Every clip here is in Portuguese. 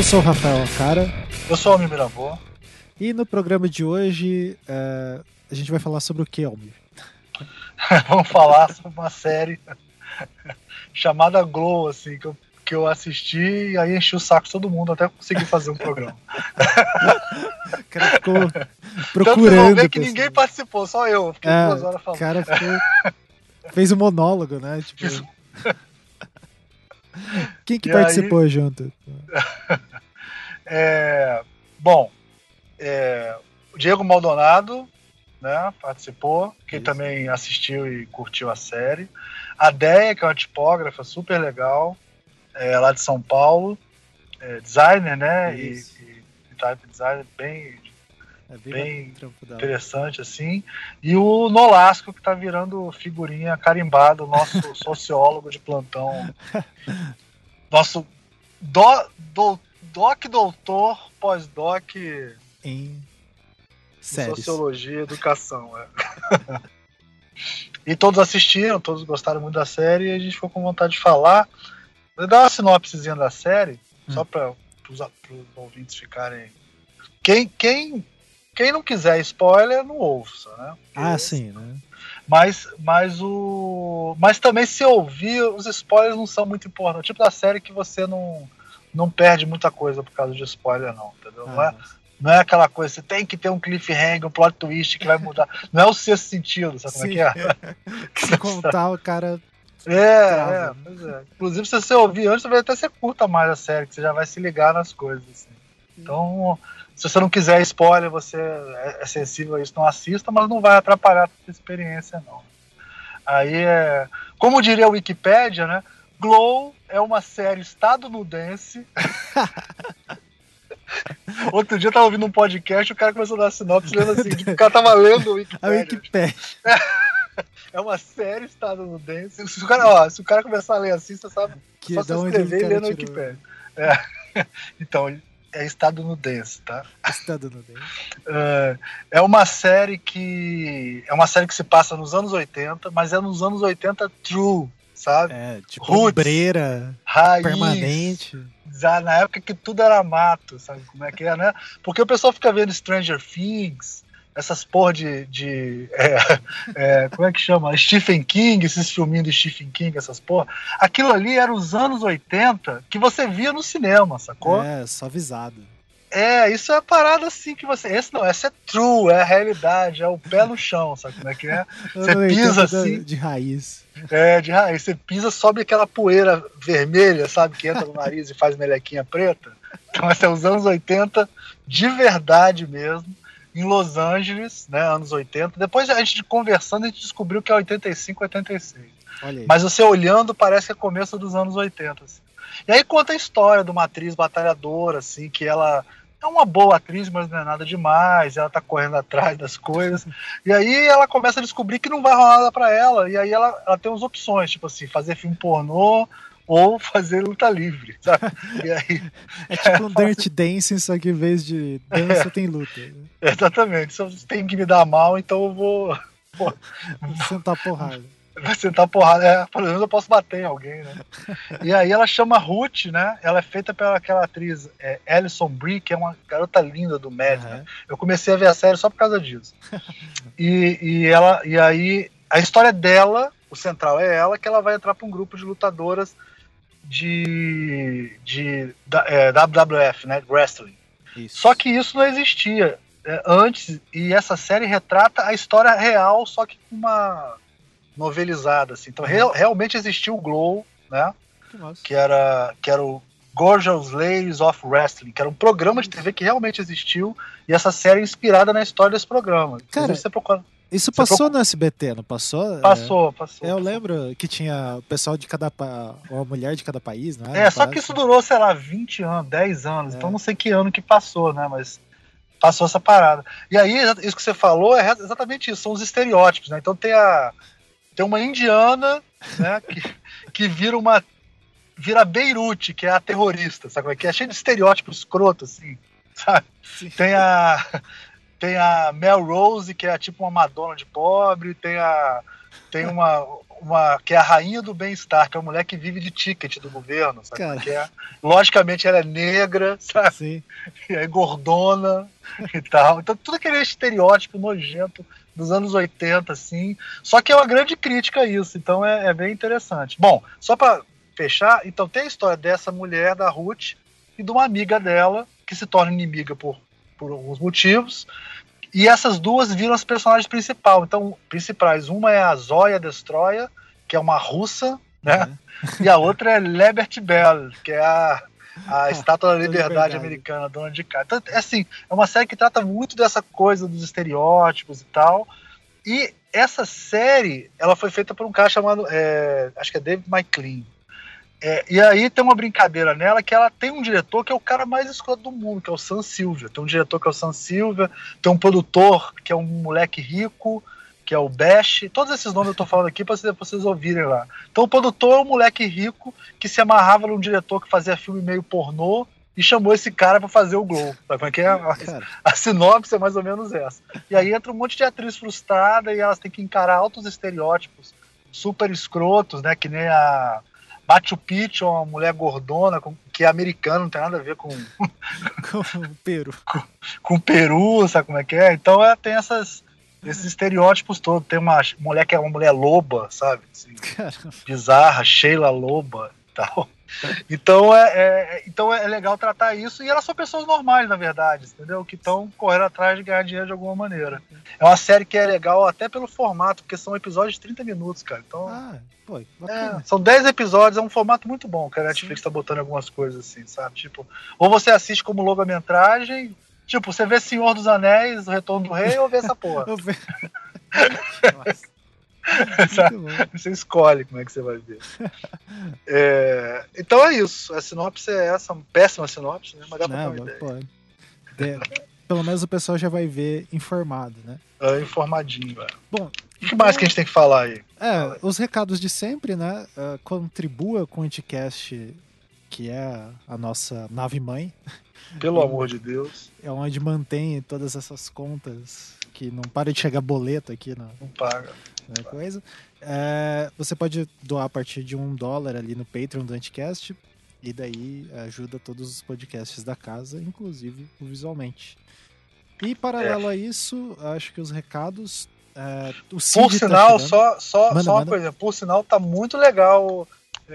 Eu sou o Rafael Cara. Eu sou o Almir Mirabô. E no programa de hoje uh, a gente vai falar sobre o que, Almir? Vamos falar sobre uma série chamada Glow, assim, que eu, que eu assisti e aí enchi o saco de todo mundo até conseguir fazer um programa. o cara ficou procurando. Tanto que ninguém participou, só eu. Fiquei é, duas horas falando. O cara ficou, fez um monólogo, né? Tipo... Quem que e participou aí... junto? é, bom, é, o Diego Maldonado né, participou, que Isso. também assistiu e curtiu a série. A Deia, que é uma tipógrafa super legal, é, lá de São Paulo, é, designer, né? E, e, e, type designer bem, é bem, bem interessante, assim. E o Nolasco, que está virando figurinha carimbado, nosso sociólogo de plantão. Nosso do, do, doc doutor, pós-doc em séries. Sociologia e educação. É. e todos assistiram, todos gostaram muito da série e a gente ficou com vontade de falar. Vou dar uma sinopsezinha da série, hum. só para os ouvintes ficarem. Quem, quem, quem não quiser spoiler, não ouça, né? Porque ah, sim, né? Mas, mas, o, mas também se ouvir, os spoilers não são muito importantes. tipo da série que você não, não perde muita coisa por causa de spoiler, não, entendeu? Ah, não, é, não é aquela coisa, você tem que ter um cliffhanger, um plot twist que vai mudar. não é o sexto sentido, sabe Sim, como é que é? é. se contar, o cara. É, é, pois é. Inclusive, se você ouvir antes, vai até ser curta mais a série, que você já vai se ligar nas coisas. Assim. Então, se você não quiser spoiler, você é sensível a isso, não assista, mas não vai atrapalhar a experiência, não. Aí é. Como diria a Wikipédia, né? Glow é uma série estadunidense Outro dia eu tava ouvindo um podcast, o cara começou a dar sinopse lendo assim, o cara tava lendo o Wikipedia. A Wikipedia. É uma série estadunidense. Se o cara, ó, se o cara começar a ler assim, você sabe que só se escrever e ler no Wikipedia. É. Então, é estadunidense, tá? Estadunidense. É, é uma série que. É uma série que se passa nos anos 80, mas é nos anos 80 true, sabe? É, tipo, Roots, obreira, raiz, permanente na época que tudo era mato, sabe como é que é, né? Porque o pessoal fica vendo Stranger Things, essas porra de. de é, é, como é que chama? Stephen King, esses filminhos do Stephen King, essas porra. Aquilo ali era os anos 80 que você via no cinema, sacou? É, só avisado. É, isso é a parada assim que você. Esse não, essa é true, é a realidade, é o pé no chão, sabe como é que é? Você pisa assim. De raiz. É, de raiz. Você pisa, sobe aquela poeira vermelha, sabe, que entra no nariz e faz melequinha preta. Então, esse é os anos 80, de verdade mesmo, em Los Angeles, né, anos 80. Depois a gente conversando, a gente descobriu que é 85, 86. Mas você olhando, parece que é começo dos anos 80. Assim. E aí conta a história de uma atriz batalhadora, assim, que ela é uma boa atriz, mas não é nada demais, ela tá correndo atrás das coisas. E aí ela começa a descobrir que não vai rolar nada pra ela. E aí ela, ela tem umas opções, tipo assim, fazer filme pornô ou fazer luta livre, sabe? Aí, é tipo um Dirty Dancing, só que em vez de dança é, tem luta. Exatamente. Se você tem que me dar mal, então eu vou. Vou sentar porrada vai sentar porrada. É, pelo menos eu posso bater em alguém, né? e aí ela chama Ruth, né? Ela é feita pela aquela atriz é, Alison Brie, que é uma garota linda do Mad, uhum. né? Eu comecei a ver a série só por causa disso. e, e ela e aí a história dela, o central é ela, que ela vai entrar para um grupo de lutadoras de, de é, WWF, né? Wrestling. Isso. Só que isso não existia é, antes e essa série retrata a história real, só que com uma novelizada, assim. Então, real, realmente existiu o Glow, né? Que, que, era, que era o Gorgeous Ladies of Wrestling, que era um programa de TV que realmente existiu, e essa série é inspirada na história desse programa. Cara, você procura... Isso passou procura... no SBT, não passou? Passou, é... passou. Eu passou. lembro que tinha o pessoal de cada pa... uma mulher de cada país, não é? É, só que isso durou, sei lá, 20 anos, 10 anos, é. então não sei que ano que passou, né? Mas passou essa parada. E aí, isso que você falou é exatamente isso, são os estereótipos, né? Então tem a, tem uma indiana, né, que, que vira uma vira Beirute, que é a terrorista, sabe como é que é? Cheio de estereótipos escroto, assim, sabe? Sim. Tem a tem a Mel Rose, que é tipo uma Madonna de pobre, tem a tem uma, uma que é a rainha do bem-estar, que é uma mulher que vive de ticket do governo, sabe? Que é, logicamente ela é negra, sabe? Sim. E é gordona e tal. Então tudo aquele estereótipo nojento dos anos 80, assim. Só que é uma grande crítica a isso, então é, é bem interessante. Bom, só para fechar, então tem a história dessa mulher, da Ruth, e de uma amiga dela, que se torna inimiga por, por alguns motivos. E essas duas viram as personagens principais. Então, principais. Uma é a Zoya Destroyer, que é uma russa, né? Uhum. E a outra é Liberty Bell, que é a, a Estátua da Liberdade, Liberdade, americana, dona de casa. Então, é assim, é uma série que trata muito dessa coisa dos estereótipos e tal. E essa série, ela foi feita por um cara chamado, é, acho que é David McLean. É, e aí tem uma brincadeira nela que ela tem um diretor que é o cara mais escroto do mundo, que é o Sam Silva. Tem um diretor que é o Sam Silva, tem um produtor que é um moleque rico, que é o Bash. Todos esses nomes eu tô falando aqui para vocês, ouvirem lá. Então o produtor é um moleque rico que se amarrava num diretor que fazia filme meio pornô e chamou esse cara para fazer o Glow. Sabe é que é? A, a, sinopse é mais ou menos essa. E aí entra um monte de atriz frustrada e elas têm que encarar altos estereótipos super escrotos, né? Que nem a Machu Picchu, uma mulher gordona, que é americana, não tem nada a ver com. com o Peru. Com, com Peru, sabe como é que é? Então é, tem essas, esses estereótipos todos. Tem uma mulher que é uma mulher loba, sabe? Assim, bizarra, Sheila Loba e tal. Então é, é, então é legal tratar isso. E elas são pessoas normais, na verdade, entendeu? Que estão correndo atrás de ganhar dinheiro de alguma maneira. É uma série que é legal até pelo formato, porque são episódios de 30 minutos, cara. Então. Ah, pô, é, são 10 episódios, é um formato muito bom, que a Netflix Sim. tá botando algumas coisas assim, sabe? Tipo, ou você assiste como longa-metragem. Tipo, você vê Senhor dos Anéis, O Retorno do Rei, ou vê essa porra. Nossa. você escolhe como é que você vai ver. É, então é isso. A sinopse é essa, péssima sinopse, né? Mas dá pra Não, ideia. De, pelo menos o pessoal já vai ver informado, né? É, informadinho, é. Bom, o que mais que a gente tem que falar aí? É, os recados de sempre, né? Uh, contribua com o Anticast, que é a nossa nave mãe. Pelo amor de Deus. É onde mantém todas essas contas que não para de chegar boleto aqui. Não, não paga né, coisa. É, você pode doar a partir de um dólar ali no Patreon do Anticast. E daí ajuda todos os podcasts da casa, inclusive visualmente. E paralelo é. a isso, acho que os recados. É, o por tá sinal, tá só, só, manda, só uma manda. coisa, por sinal, tá muito legal.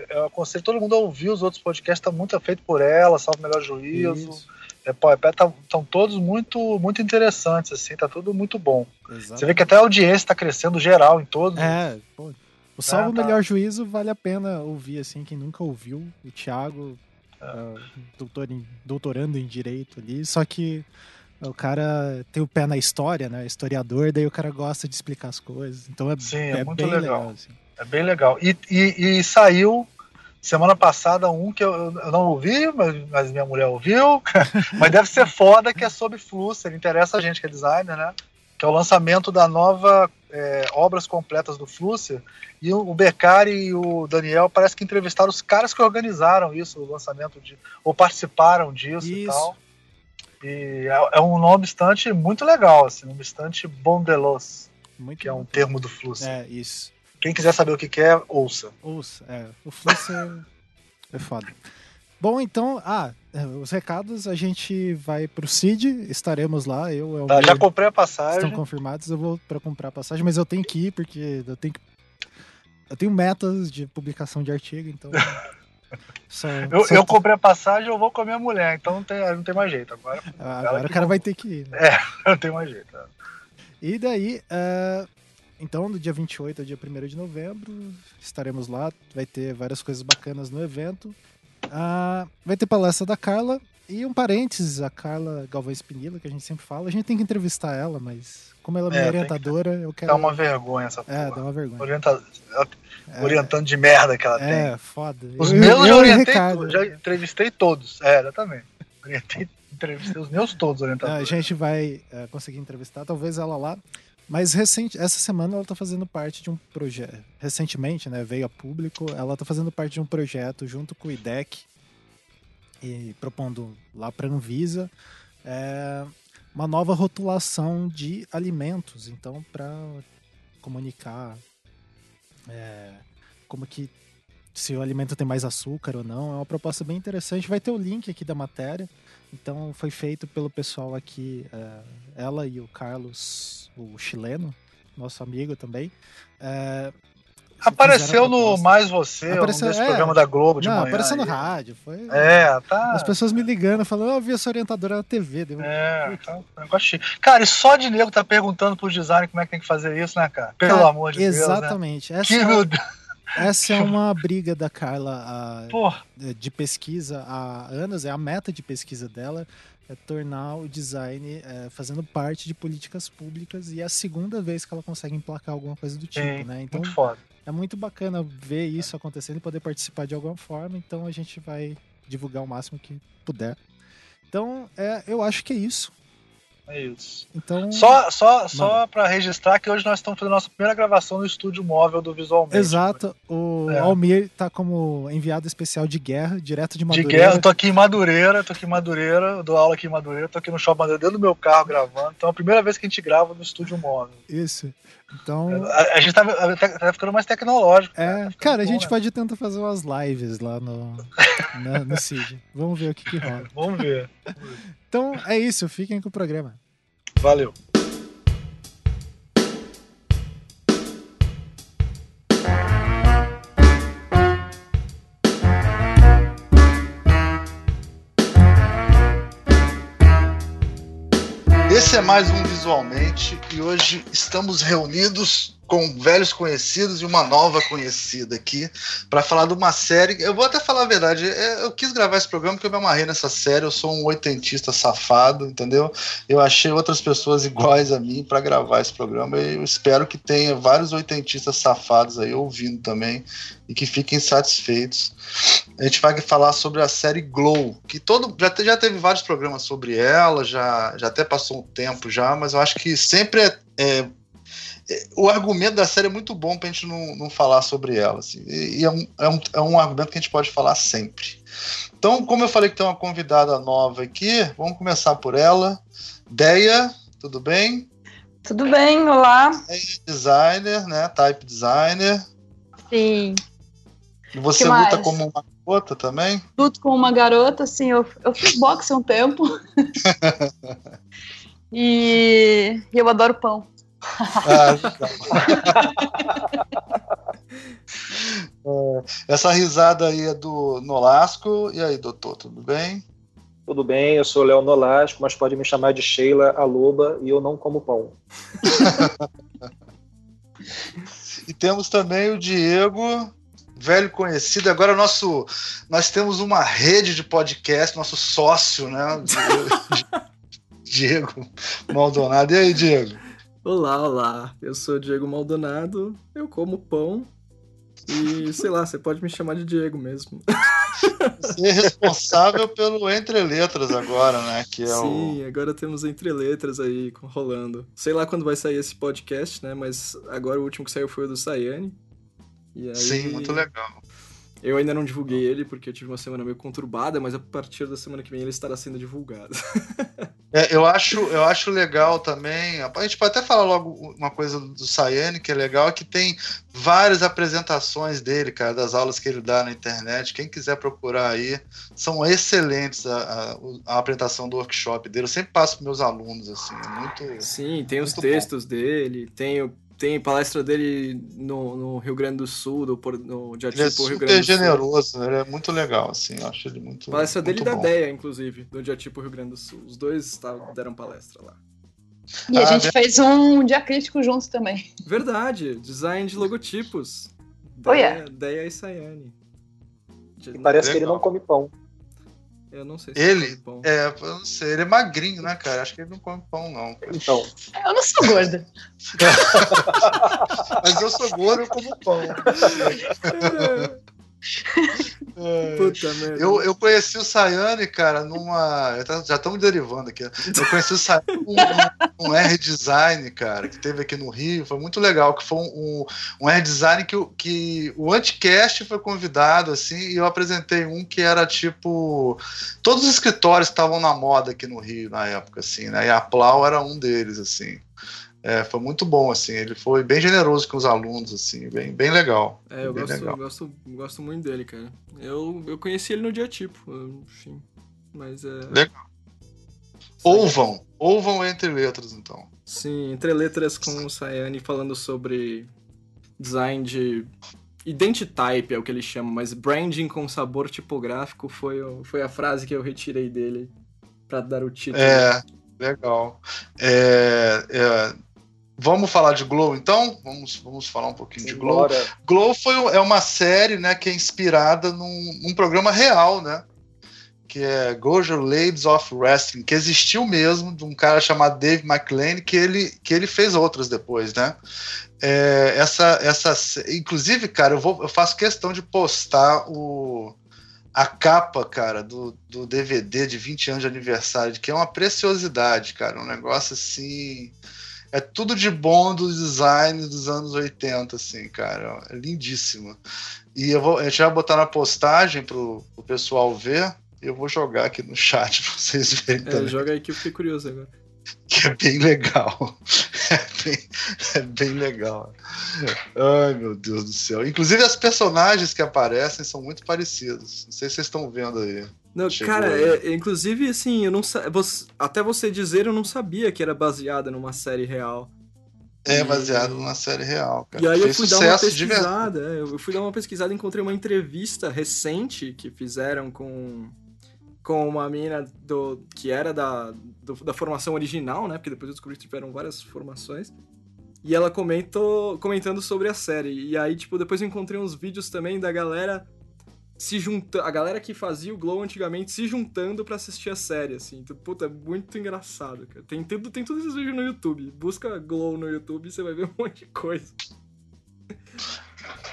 Eu aconselho todo mundo a ouvir os outros podcasts, tá muito feito por ela, salvo o melhor juízo. Isso é, pô, é, estão tá, todos muito, muito interessantes, assim, tá tudo muito bom. Exato. Você vê que até a audiência está crescendo geral em todos. É, pô, o Salvo é, tá. Melhor Juízo vale a pena ouvir, assim, quem nunca ouviu, o Thiago, é. uh, doutor em, doutorando em Direito ali, só que o cara tem o pé na história, né, historiador, daí o cara gosta de explicar as coisas, então é, Sim, é, é muito legal. legal assim. É bem legal. E, e, e saiu Semana passada, um que eu, eu não ouvi, mas, mas, minha mulher ouviu. mas deve ser foda que é sobre Flusser. Interessa a gente que é designer, né? Que é o lançamento da nova é, Obras Completas do Flusser. E o, o Beccari e o Daniel parece que entrevistaram os caras que organizaram isso, o lançamento de. ou participaram disso isso. e tal. E é, é um nome estante muito legal, assim, um estante bondelos, muito que é um termo do Flusser. É, isso. Quem quiser saber o que, que é, ouça. Ouça, é. O fluxo é, é foda. Bom, então, ah, é, os recados, a gente vai pro CID, estaremos lá, eu... eu tá, já comprei a passagem. Estão confirmados, eu vou para comprar a passagem, mas eu tenho que ir, porque eu tenho que... Eu tenho metas de publicação de artigo, então... Só, eu, só eu comprei a passagem, eu vou com a minha mulher, então não tem, não tem mais jeito. Agora, ah, agora o cara vai ter que ir. Né? É, não tem mais jeito. E daí, uh, então, do dia 28 ao dia 1 de novembro, estaremos lá. Vai ter várias coisas bacanas no evento. Ah, vai ter palestra da Carla. E um parênteses, a Carla Galvão Espinila, que a gente sempre fala. A gente tem que entrevistar ela, mas como ela é minha é, orientadora, eu quero. Dá uma vergonha essa porra. É, dá uma vergonha. Orienta... É, orientando de merda que ela é, tem. É, foda. Os eu, meus eu, eu orientei, já entrevistei todos. É, exatamente. Orientei, entrevistei os meus todos orientadores. A gente vai é, conseguir entrevistar, talvez ela lá. Mas recente, essa semana ela está fazendo parte de um projeto. Recentemente, né, veio a público, ela está fazendo parte de um projeto junto com o IDEC e propondo lá para a Anvisa é, uma nova rotulação de alimentos. Então, para comunicar é, como que se o alimento tem mais açúcar ou não. É uma proposta bem interessante. Vai ter o link aqui da matéria. Então foi feito pelo pessoal aqui, é, ela e o Carlos, o chileno, nosso amigo também. É, Apareceu no Mais Você, apareceu, nesse é, programa da Globo de não, manhã. Apareceu no rádio. Foi, é, tá. As pessoas me ligando, falando, eu vi essa orientadora na TV. Deu... É, tá, um negócio Cara, e só de nego tá perguntando pro design como é que tem que fazer isso, né, cara? Pelo cara, amor de exatamente. Deus. Exatamente. Né? Essa, essa é uma briga da Carla a, de pesquisa há anos, é a meta de pesquisa dela é tornar o design é, fazendo parte de políticas públicas e é a segunda vez que ela consegue emplacar alguma coisa do tipo, Sim, né? Então muito foda. é muito bacana ver isso acontecendo e poder participar de alguma forma. Então a gente vai divulgar o máximo que puder. Então é, eu acho que é isso. É isso. Então, só só, só para registrar que hoje nós estamos fazendo a nossa primeira gravação no estúdio móvel do Visualmente. Exato. O é. Almir tá como enviado especial de guerra, direto de Madureira. De guerra, eu tô aqui em Madureira, tô aqui em Madureira, eu dou aula aqui em Madureira, tô aqui no Shopping Madureira, dentro do meu carro gravando. Então é a primeira vez que a gente grava no estúdio móvel. Isso. Então. A, a gente tá, tá, tá, ficando mais tecnológico. É, cara, tá cara a gente né? pode tentar fazer umas lives lá no, no, no CID. Vamos ver o que, que rola. Vamos ver. Então é isso, fiquem com o programa. Valeu. Esse é mais um Visualmente e hoje estamos reunidos com velhos conhecidos e uma nova conhecida aqui para falar de uma série. Eu vou até falar a verdade, é, eu quis gravar esse programa porque eu me amarrei nessa série. Eu sou um oitentista safado, entendeu? Eu achei outras pessoas iguais a mim para gravar esse programa e eu espero que tenha vários oitentistas safados aí ouvindo também e que fiquem satisfeitos. A gente vai falar sobre a série Glow, que todo já, já teve vários programas sobre ela, já, já até passou um tempo já, mas eu acho que sempre é, é o argumento da série é muito bom pra gente não, não falar sobre ela. Assim, e é um, é, um, é um argumento que a gente pode falar sempre. Então, como eu falei que tem uma convidada nova aqui, vamos começar por ela. Deia, tudo bem? Tudo bem, olá. É designer, né? Type designer. Sim. E você luta como uma garota também? Luto como uma garota, sim. Eu, eu fiz boxe há um tempo. e eu adoro pão. Ah, é, essa risada aí é do Nolasco. E aí, doutor, tudo bem? Tudo bem, eu sou Léo Nolasco, mas pode me chamar de Sheila a Loba e eu não como pão. e temos também o Diego, velho conhecido. Agora nosso, nós temos uma rede de podcast, nosso sócio, né? Diego Maldonado. E aí, Diego? Olá, olá. Eu sou Diego Maldonado, eu como pão e sei lá, você pode me chamar de Diego mesmo. Você é responsável pelo Entre Letras agora, né? Que é Sim, o... agora temos Entre Letras aí rolando. Sei lá quando vai sair esse podcast, né? Mas agora o último que saiu foi o do Sayane. Aí... Sim, muito legal. Eu ainda não divulguei ele porque eu tive uma semana meio conturbada, mas a partir da semana que vem ele estará sendo divulgado. É, eu, acho, eu acho legal também. A gente pode até falar logo uma coisa do Sayane que é legal, é que tem várias apresentações dele, cara, das aulas que ele dá na internet. Quem quiser procurar aí, são excelentes a, a, a apresentação do workshop dele. Eu sempre passo para meus alunos, assim, é muito. Sim, tem os textos bom. dele, tem o tem palestra dele no, no, Rio Grande do Sul, do, no Diatipo ele é Rio Grande do Sul. generoso, ele é muito legal, assim, eu acho ele muito Palestra muito dele e da DEA, inclusive, do Diatipo Rio Grande do Sul. Os dois tá, deram palestra lá. E a ah, gente fez um diacrítico juntos também. Verdade, design de logotipos. Oh, yeah. Deia e Sayane. E parece legal. que ele não come pão. Eu não sei se ele, pão. É, eu não sei, ele é magrinho, né, cara? Acho que ele não come pão, não. Então. Eu não sou gorda. Mas eu sou gordo, eu como pão. É. Puta merda. Eu, eu conheci o Sayane, cara, numa. Já estamos derivando aqui. Eu conheci o Sayane num, um R-Design, cara, que teve aqui no Rio. Foi muito legal. Que foi um, um R-Design que, que o Anticast foi convidado, assim, e eu apresentei um que era tipo. Todos os escritórios estavam na moda aqui no Rio na época, assim, né? E a Plau era um deles, assim. É, foi muito bom, assim. Ele foi bem generoso com os alunos, assim, bem, bem legal. É, eu bem gosto, legal. gosto, gosto muito dele, cara. Eu, eu conheci ele no dia tipo, enfim. Mas é. Legal. Ouvam, ouvam entre letras, então. Sim, entre letras com o Sayane falando sobre design de. Identitype é o que ele chama, mas branding com sabor tipográfico foi, foi a frase que eu retirei dele pra dar o título. É, legal. É, é, vamos falar de Glow, então? Vamos, vamos falar um pouquinho de Glow. Embora Glow foi, é uma série né, que é inspirada num, num programa real, né? Que é Gojo Ladies of Wrestling, que existiu mesmo, de um cara chamado Dave McLean, que ele, que ele fez outras depois, né? É, essa, essa, inclusive, cara, eu, vou, eu faço questão de postar o, a capa, cara, do, do DVD de 20 anos de aniversário, que é uma preciosidade, cara, um negócio assim. É tudo de bom do design dos anos 80, assim, cara. É lindíssimo. E eu vou, a gente vai botar na postagem pro, pro pessoal ver. E eu vou jogar aqui no chat pra vocês verem É, também. joga aí que eu fiquei curioso agora. Que é bem legal. É bem, é bem legal. Ai, meu Deus do céu. Inclusive, as personagens que aparecem são muito parecidos. Não sei se vocês estão vendo aí. Não, Chegou cara, aí. é- inclusive, assim, eu não você- até você dizer, eu não sabia que era baseada numa série real. É baseado numa série real, cara. E aí eu fui dar uma sucesso de pesquisada, é, eu fui dar uma pesquisada e encontrei uma entrevista recente que fizeram com, com uma mina do, que era da, do- da formação original, né? Porque depois eu descobri que tiveram várias formações. E ela comentou, comentando sobre a série. E aí, tipo, depois eu encontrei uns vídeos também da galera se juntando. A galera que fazia o Glow antigamente se juntando pra assistir a série, assim. Então, puta, é muito engraçado, cara. Tem tudo, tem todos esses vídeos no YouTube. Busca Glow no YouTube e você vai ver um monte de coisa.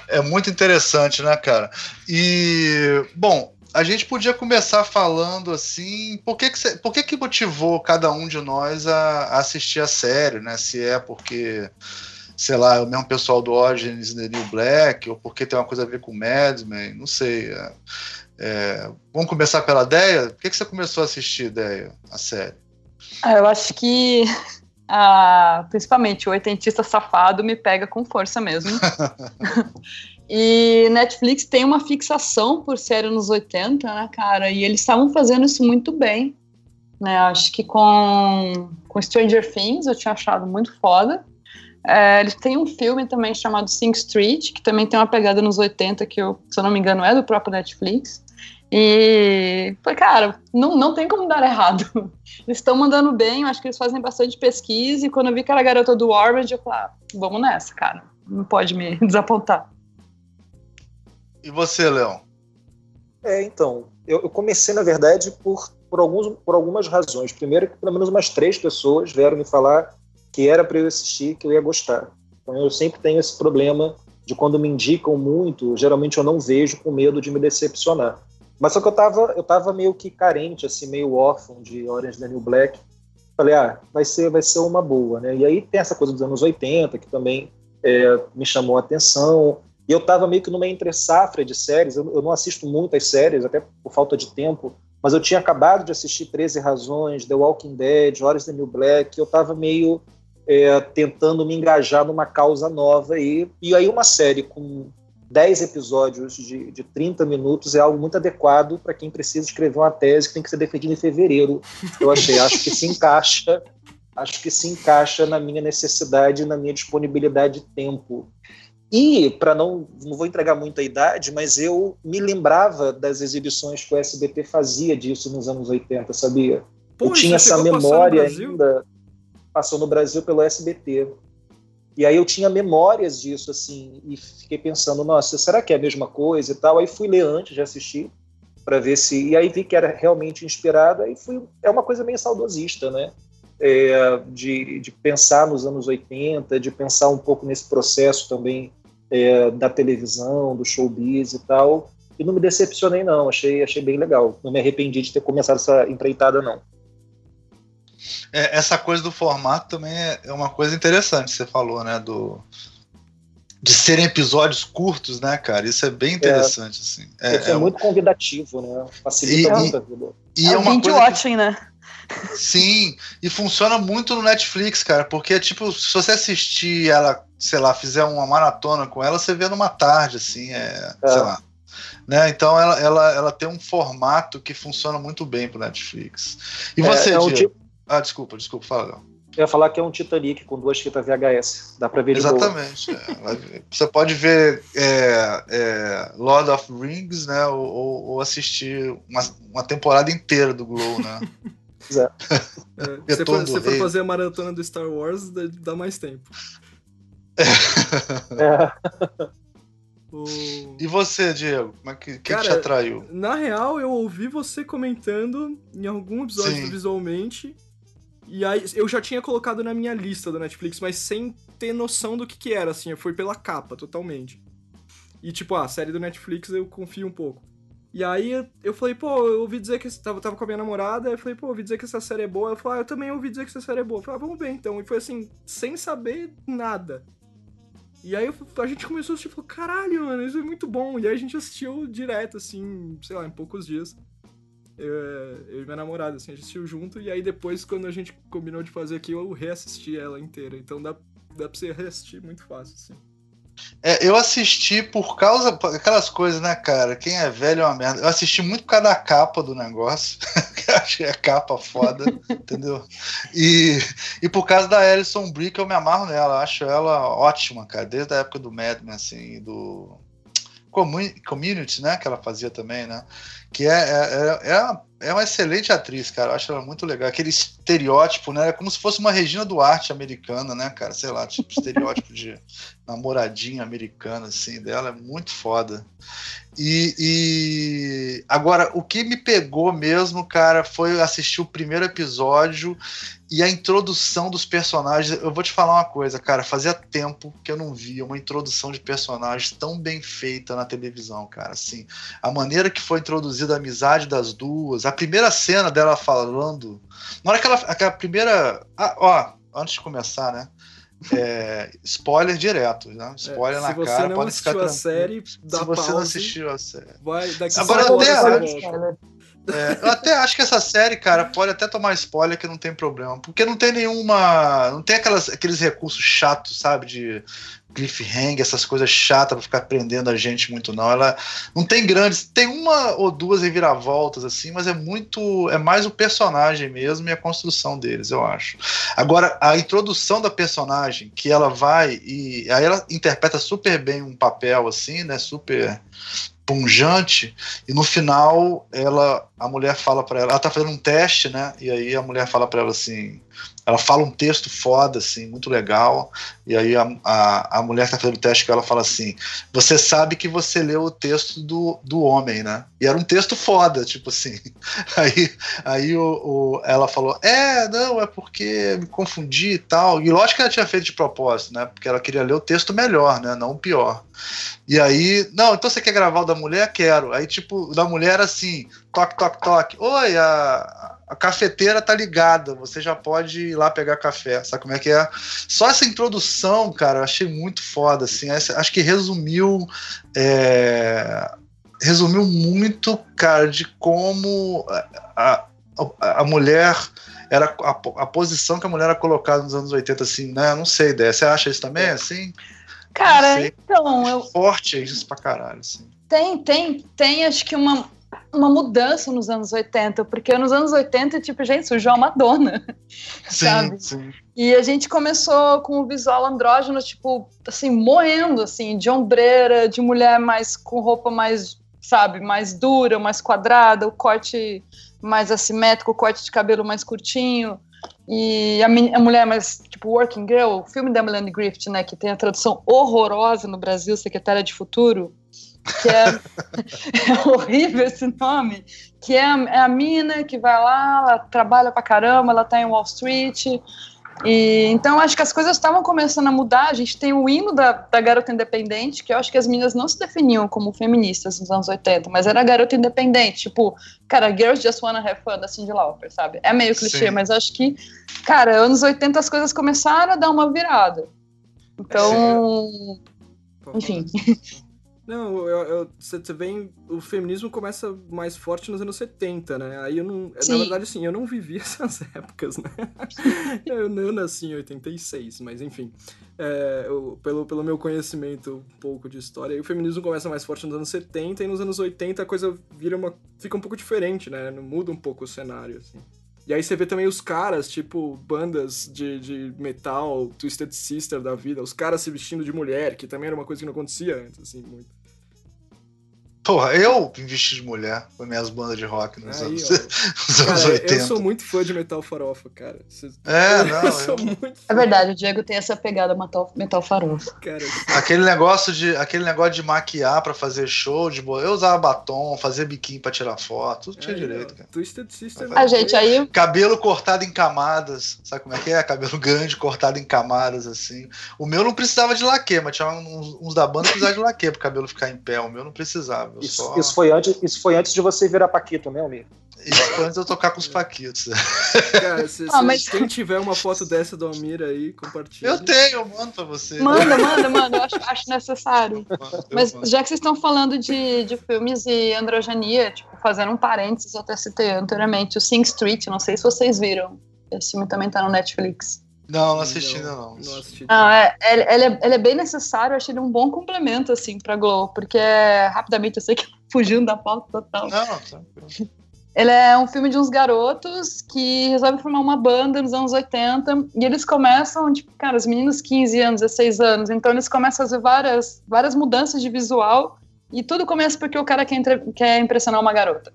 É muito interessante, né, cara? E, bom, a gente podia começar falando assim, por que que, cê- por que, que motivou cada um de nós a, a assistir a série, né? Se é porque, sei lá, o mesmo pessoal do Origins The New Black, ou porque tem uma coisa a ver com Mad Men, não sei. é. É, vamos começar pela Deia? Por que, que você começou a assistir, Deia, a série? Ah, eu acho que ah, principalmente o oitentista safado me pega com força mesmo. e Netflix tem uma fixação por série nos 80, né, cara? E eles estavam fazendo isso muito bem. Né? Acho que com, com Stranger Things eu tinha achado muito foda. É, eles têm um filme também chamado Sing Street, que também tem uma pegada nos 80, que eu, se eu não me engano, é do próprio Netflix. E, foi, cara, não, não tem como dar errado. Eles estão mandando bem, eu acho que eles fazem bastante pesquisa. E quando eu vi que era a garota do Orange, eu falei, ah, vamos nessa, cara. Não pode me desapontar. E você, Leão? É, então, eu, eu comecei, na verdade, por, por, alguns, por algumas razões. Primeiro, que pelo menos umas três pessoas vieram me falar que era para eu assistir, que eu ia gostar. Então, eu sempre tenho esse problema de quando me indicam muito, geralmente eu não vejo com medo de me decepcionar. Mas só que eu tava, eu tava meio que carente, assim, meio órfão de Orange Daniel Black. Falei, ah, vai ser, vai ser uma boa, né? E aí tem essa coisa dos anos 80, que também é, me chamou a atenção. E eu tava meio que numa entre-safra de séries. Eu, eu não assisto muitas séries, até por falta de tempo. Mas eu tinha acabado de assistir 13 Razões, The Walking Dead, Orange the New Black. Eu tava meio é, tentando me engajar numa causa nova. E, e aí uma série com 10 episódios de, de 30 minutos é algo muito adequado para quem precisa escrever uma tese que tem que ser defendida em fevereiro. Eu achei, acho que se encaixa, acho que se encaixa na minha necessidade, na minha disponibilidade de tempo. E, para não, não vou entregar muita idade, mas eu me lembrava das exibições que o SBT fazia disso nos anos 80, sabia? Pô, eu tinha isso essa a memória ainda, passou no Brasil pelo SBT. E aí eu tinha memórias disso, assim, e fiquei pensando, nossa, será que é a mesma coisa e tal? Aí fui ler antes de assistir, para ver se. E aí vi que era realmente inspirado, aí fui. É uma coisa meio saudosista, né? É, de, de pensar nos anos 80, de pensar um pouco nesse processo também é, da televisão, do showbiz e tal. E não me decepcionei, não. Achei, achei bem legal. Não me arrependi de ter começado essa empreitada, não. É, essa coisa do formato também é, é uma coisa interessante, você falou, né? Do, de serem episódios curtos, né, cara? Isso é bem interessante, assim. É, Isso é, é um- muito convidativo, né? Facilita E- muito a vida. e é é uma binge coisa que- watching, né? Sim, e funciona muito no Netflix, cara, porque, tipo, se você assistir ela, sei lá, fizer uma maratona com ela, você vê numa tarde, assim, é, é. sei lá. Né? Então ela, ela, ela tem um formato que funciona muito bem pro Netflix. E é, você, é, é um tipo... Ah, desculpa, desculpa, fala. Eu ia falar que é um Titanic com duas fitas VHS. Dá pra ver de Exatamente. É. Você pode ver é, é, Lord of Rings, né? Ou, ou assistir uma, uma, temporada inteira do Glow, né? Exato. É, se for, for fazer a maratona do Star Wars, dá mais tempo. É. O... E você, Diego? Como é que, que, Cara, que te atraiu? Na real, eu ouvi você comentando em algum episódio Sim. visualmente e aí eu já tinha colocado na minha lista do Netflix, mas sem ter noção do que que era, assim, foi pela capa, totalmente. E tipo, ah, a série do Netflix eu confio um pouco. E aí eu falei, pô, eu ouvi dizer que tava, tava com a minha namorada, eu falei, pô, eu ouvi dizer que essa série é boa. Ela falou, ah, eu também ouvi dizer que essa série é boa. Eu falei, ah, vamos ver então. E foi assim, sem saber nada. E aí a gente começou a assistir e falou, caralho, mano, isso é muito bom. E aí a gente assistiu direto, assim, sei lá, em poucos dias eu, eu e minha namorada, assim, a gente assistiu junto, e aí depois, quando a gente combinou de fazer aqui, eu reassisti ela inteira. Então dá, dá pra você reassistir muito fácil, assim. É, eu assisti por causa. Aquelas coisas, né, cara? Quem é velho é uma merda. Eu assisti muito por causa da capa do negócio. eu achei a capa foda, entendeu? E, e por causa da Alison Brie, que eu me amarro nela. Acho ela ótima, cara. Desde a época do Mad Men, assim, do. Community, né? Que ela fazia também, né? Que é, é, é, é, é uma excelente atriz, cara. Eu acho ela muito legal. Aquele estereótipo, né? É como se fosse uma Regina Duarte americana, né, cara? Sei lá, tipo estereótipo de namoradinha americana, assim, dela é muito foda. E, e, agora, o que me pegou mesmo, cara, foi assistir o primeiro episódio e a introdução dos personagens. Eu vou te falar uma coisa, cara, fazia tempo que eu não via uma introdução de personagens tão bem feita na televisão, cara. Assim, a maneira que foi introduzida a amizade das duas, a primeira cena dela falando. Na hora que ela. Aquela primeira. Ah, ó, antes de começar, né? É, spoiler direto, né? É, spoiler é, na cara. Se você não assistiu a série, Se você não assistiu a série. Vai, daqui Agora até, é, eu até acho que essa série, cara, pode até tomar spoiler que não tem problema. Porque não tem nenhuma. Não tem aquelas, aqueles recursos chatos, sabe? De cliffhanger, essas coisas chatas pra ficar prendendo a gente muito, não. Ela não tem grandes. Tem uma ou duas reviravoltas, assim, mas é muito. É mais o personagem mesmo e a construção deles, eu acho. Agora, a introdução da personagem, que ela vai e. Aí ela interpreta super bem um papel, assim, né? Super punjante e no final ela a mulher fala para ela ela tá fazendo um teste né e aí a mulher fala para ela assim ela fala um texto foda, assim, muito legal. E aí a, a, a mulher que tá fazendo o teste ela fala assim: Você sabe que você leu o texto do, do homem, né? E era um texto foda, tipo assim. Aí, aí o, o, ela falou: É, não, é porque me confundi e tal. E lógico que ela tinha feito de propósito, né? Porque ela queria ler o texto melhor, né? Não o pior. E aí, não, então você quer gravar o da mulher? Quero. Aí, tipo, o da mulher assim: toque, toque, toque. Oi, a a cafeteira tá ligada, você já pode ir lá pegar café, sabe como é que é? Só essa introdução, cara, eu achei muito foda, assim, acho que resumiu, é, resumiu muito, cara, de como a, a, a mulher era a, a, posição que a mulher era colocada nos anos 80, assim, né? Não sei ideia. Você acha isso também, assim? Cara, então. Eu... Forte isso pra caralho, assim. Tem, tem, tem, acho que uma, uma mudança nos anos 80, porque nos anos 80, tipo, gente, surgiu a Madonna, sim, sabe? Sim. E a gente começou com o visual andrógeno, tipo, assim, morrendo, assim, de ombreira, de mulher mais com roupa mais, sabe, mais dura, mais quadrada, o corte mais assimétrico, o corte de cabelo mais curtinho. E a, a, mulher mais, tipo, Working Girl, o filme da Melanie Griffith, né, que tem a tradução horrorosa no Brasil, Secretária de Futuro, que é, é horrível esse nome, que é a, é a mina que vai lá, ela trabalha pra caramba, ela tá em Wall Street, e, então acho que as coisas estavam começando a mudar. A gente tem o hino da, da garota independente, que eu acho que as meninas não se definiam como feministas nos anos 80, mas era garota independente, tipo, cara, girls just wanna have fun da Cyndi Lauper, sabe? É meio clichê, Sim. mas acho que, cara, anos 80 as coisas começaram a dar uma virada. Então, enfim. Não, você vem. O feminismo começa mais forte nos anos 70, né? Aí eu não. Sim. Na verdade, assim, eu não vivi essas épocas, né? eu, eu nasci em 86, mas enfim. É, eu, pelo, pelo meu conhecimento um pouco de história, o feminismo começa mais forte nos anos 70 e nos anos 80 a coisa vira uma. fica um pouco diferente, né? Muda um pouco o cenário, assim. E aí você vê também os caras, tipo, bandas de, de metal, Twisted Sister da vida, os caras se vestindo de mulher, que também era uma coisa que não acontecia antes, assim, muito. Porra, eu me vesti de mulher com minhas bandas de rock nos, Aí, anos, nos anos Cara, 80. eu sou muito fã de metal farofa, cara. Cês- É, não, eu sou eu- muito É verdade, o Diego tem essa pegada metal, metal farofa. cara. Aquele negócio de aquele negócio de maquiar pra fazer show, de bo- eu usava batom, fazia biquinho pra tirar foto, tudo tinha Aí, direito, cara. Twisted Sister. Ah, gente, aí Cabelo cortado em camadas, sabe como é que é? Cabelo grande cortado em camadas assim. O meu não precisava de laque, mas tinha uns, uns da banda que precisavam de laque pro cabelo ficar em pé. O meu não precisava. Eu Isso, só... isso foi antes, isso foi antes de você virar Paquito, né, Almir? Isso foi antes de eu tocar com os paquitos. Cara, se, Ah, se mas- quem tiver uma foto dessa do Almir aí, compartilha. Eu tenho, eu mando pra você. manda, manda, manda, eu acho, acho necessário. Eu mando, eu Mas mando. já que vocês estão falando de, de filmes e androgenia, tipo, fazendo um parênteses, eu até citei anteriormente, o Sing Street, não sei se vocês viram. Esse filme também tá no Netflix. Não, não assisti ainda não. Não assisti. Não, é, ele, ele é, ele é bem necessário, eu achei ele um bom complemento, assim, pra Glow, porque é, rapidamente, eu sei que fugindo da pauta total. Não, tranquilo. Ele é um filme de uns garotos que resolvem formar uma banda nos anos 80 e eles começam, tipo, cara, os meninos 15 anos, 16 anos, então eles começam a fazer várias, várias mudanças de visual e tudo começa porque o cara quer, quer impressionar uma garota.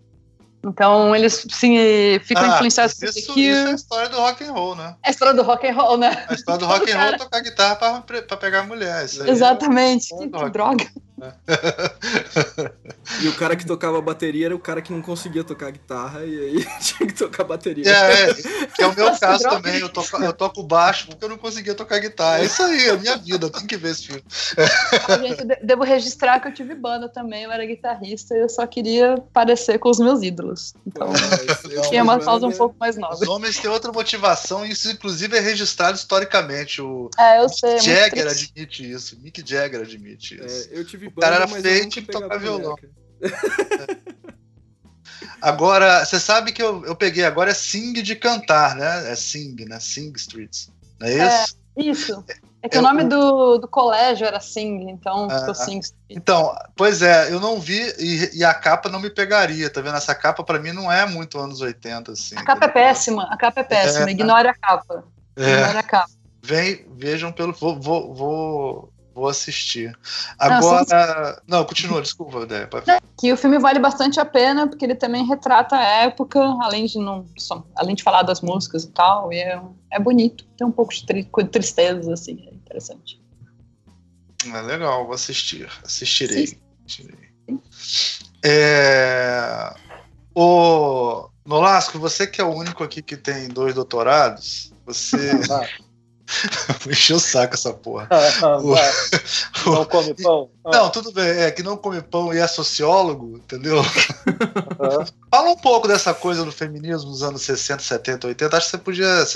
Então eles sim, ficam Ah, influenciados por isso, isso é a história do rock and roll, né? É a história do rock and roll, né? A história do rock and roll é tocar guitarra pra, pra pegar mulher. Exatamente. é Que, droga. E o cara que tocava bateria era o cara que não conseguia tocar guitarra e aí tinha que tocar bateria. É, é, que é o meu caso também. Eu toco, eu toco baixo porque eu não conseguia tocar guitarra. É isso aí, é a minha vida. Tenho que ver esse filme. Gente, devo registrar que eu tive banda também, eu era guitarrista e eu só queria parecer com os meus ídolos. Então, Eu tinha uma causa um pouco mais nova. Os homens têm outra motivação e isso, inclusive, é registrado historicamente. O É, eu sei. é Jagger admite isso. Mick Jagger admite isso. É, eu tive O cara banda, era mas feio eu e nunca tinha que pegava tocar violão. Agora, você sabe que eu, eu peguei agora é Sing de cantar, né? É Sing, né? Sing Streets. Não é É. isso? Isso. É que É o nome do, do colégio era Sing, então Ah, ficou ah. Sing. Então, pois é, eu não vi e, e a capa não me pegaria, tá vendo? Essa capa pra mim não é muito anos 80, assim. A capa é péssima, a capa é péssima, É. ignore a capa. É, Ignore a capa. vem, vejam pelo. Vou, vou, vou, vou assistir. Agora. Não, continua, desculpa, ideia. Que o filme vale bastante a pena, porque ele também retrata a época, além de não só, além de falar das músicas e tal, e é, é bonito. Tem um pouco de tri, tristeza, assim, é interessante. É legal, vou assistir. Assistirei. Assistirei. É... O Nolasco, você que é o único aqui que tem dois doutorados, você. Ah, Encheu o saco essa porra. ah, O- vai. Não come pão? Ah, Não, tudo bem, é que não come pão e é sociólogo, entendeu? ah. Fala um pouco dessa coisa do feminismo nos anos 60, 70, 80. Acho que você podia.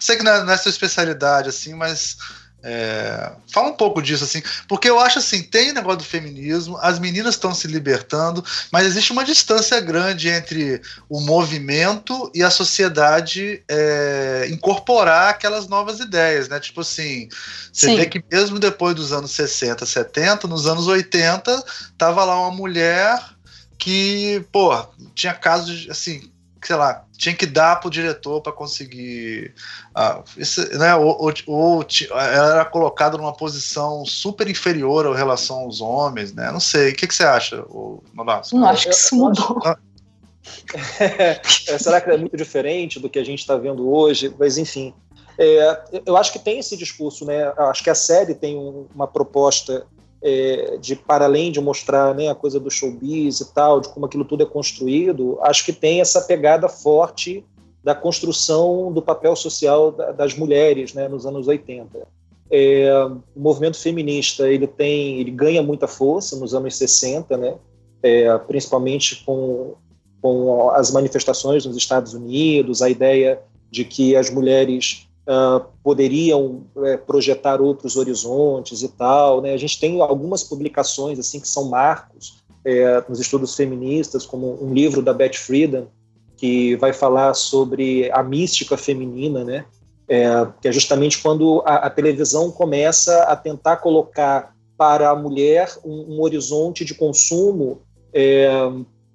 Sei que não é, não é sua especialidade, assim, mas. É, fala um pouco disso, assim, porque eu acho assim: tem o negócio do feminismo, as meninas estão se libertando, mas existe uma distância grande entre o movimento e a sociedade é, incorporar aquelas novas ideias, né? Tipo assim, você Sim. vê que mesmo depois dos anos 60, 70, nos anos 80, tava lá uma mulher que, pô, tinha casos de, assim, sei lá, tinha que dar pro diretor para conseguir. ah, isso, né, ou, ou- ou ela era colocada numa posição super inferior em relação aos homens, né? Não sei. O que, que você acha, Nolasco? Não acho que isso mudou. É, será que é muito diferente do que a gente está vendo hoje? Mas, enfim, é, eu acho que tem esse discurso, né? Eu Acho que a série tem um- uma proposta é, de, para além de mostrar né, a coisa do showbiz e tal, de como aquilo tudo é construído, acho que tem essa pegada forte da construção do papel social da- das mulheres né, nos anos 80. É, o movimento feminista ele tem ele ganha muita força nos anos 60 né É, principalmente com com as manifestações nos Estados Unidos, a ideia de que as mulheres uh, poderiam uh, projetar outros horizontes e tal. Né? A gente tem algumas publicações assim que são marcos é, nos estudos feministas, como um livro da Beth Friedan, que vai falar sobre a mística feminina, né? É, que é justamente quando a, a, televisão começa a tentar colocar para a mulher um, um horizonte de consumo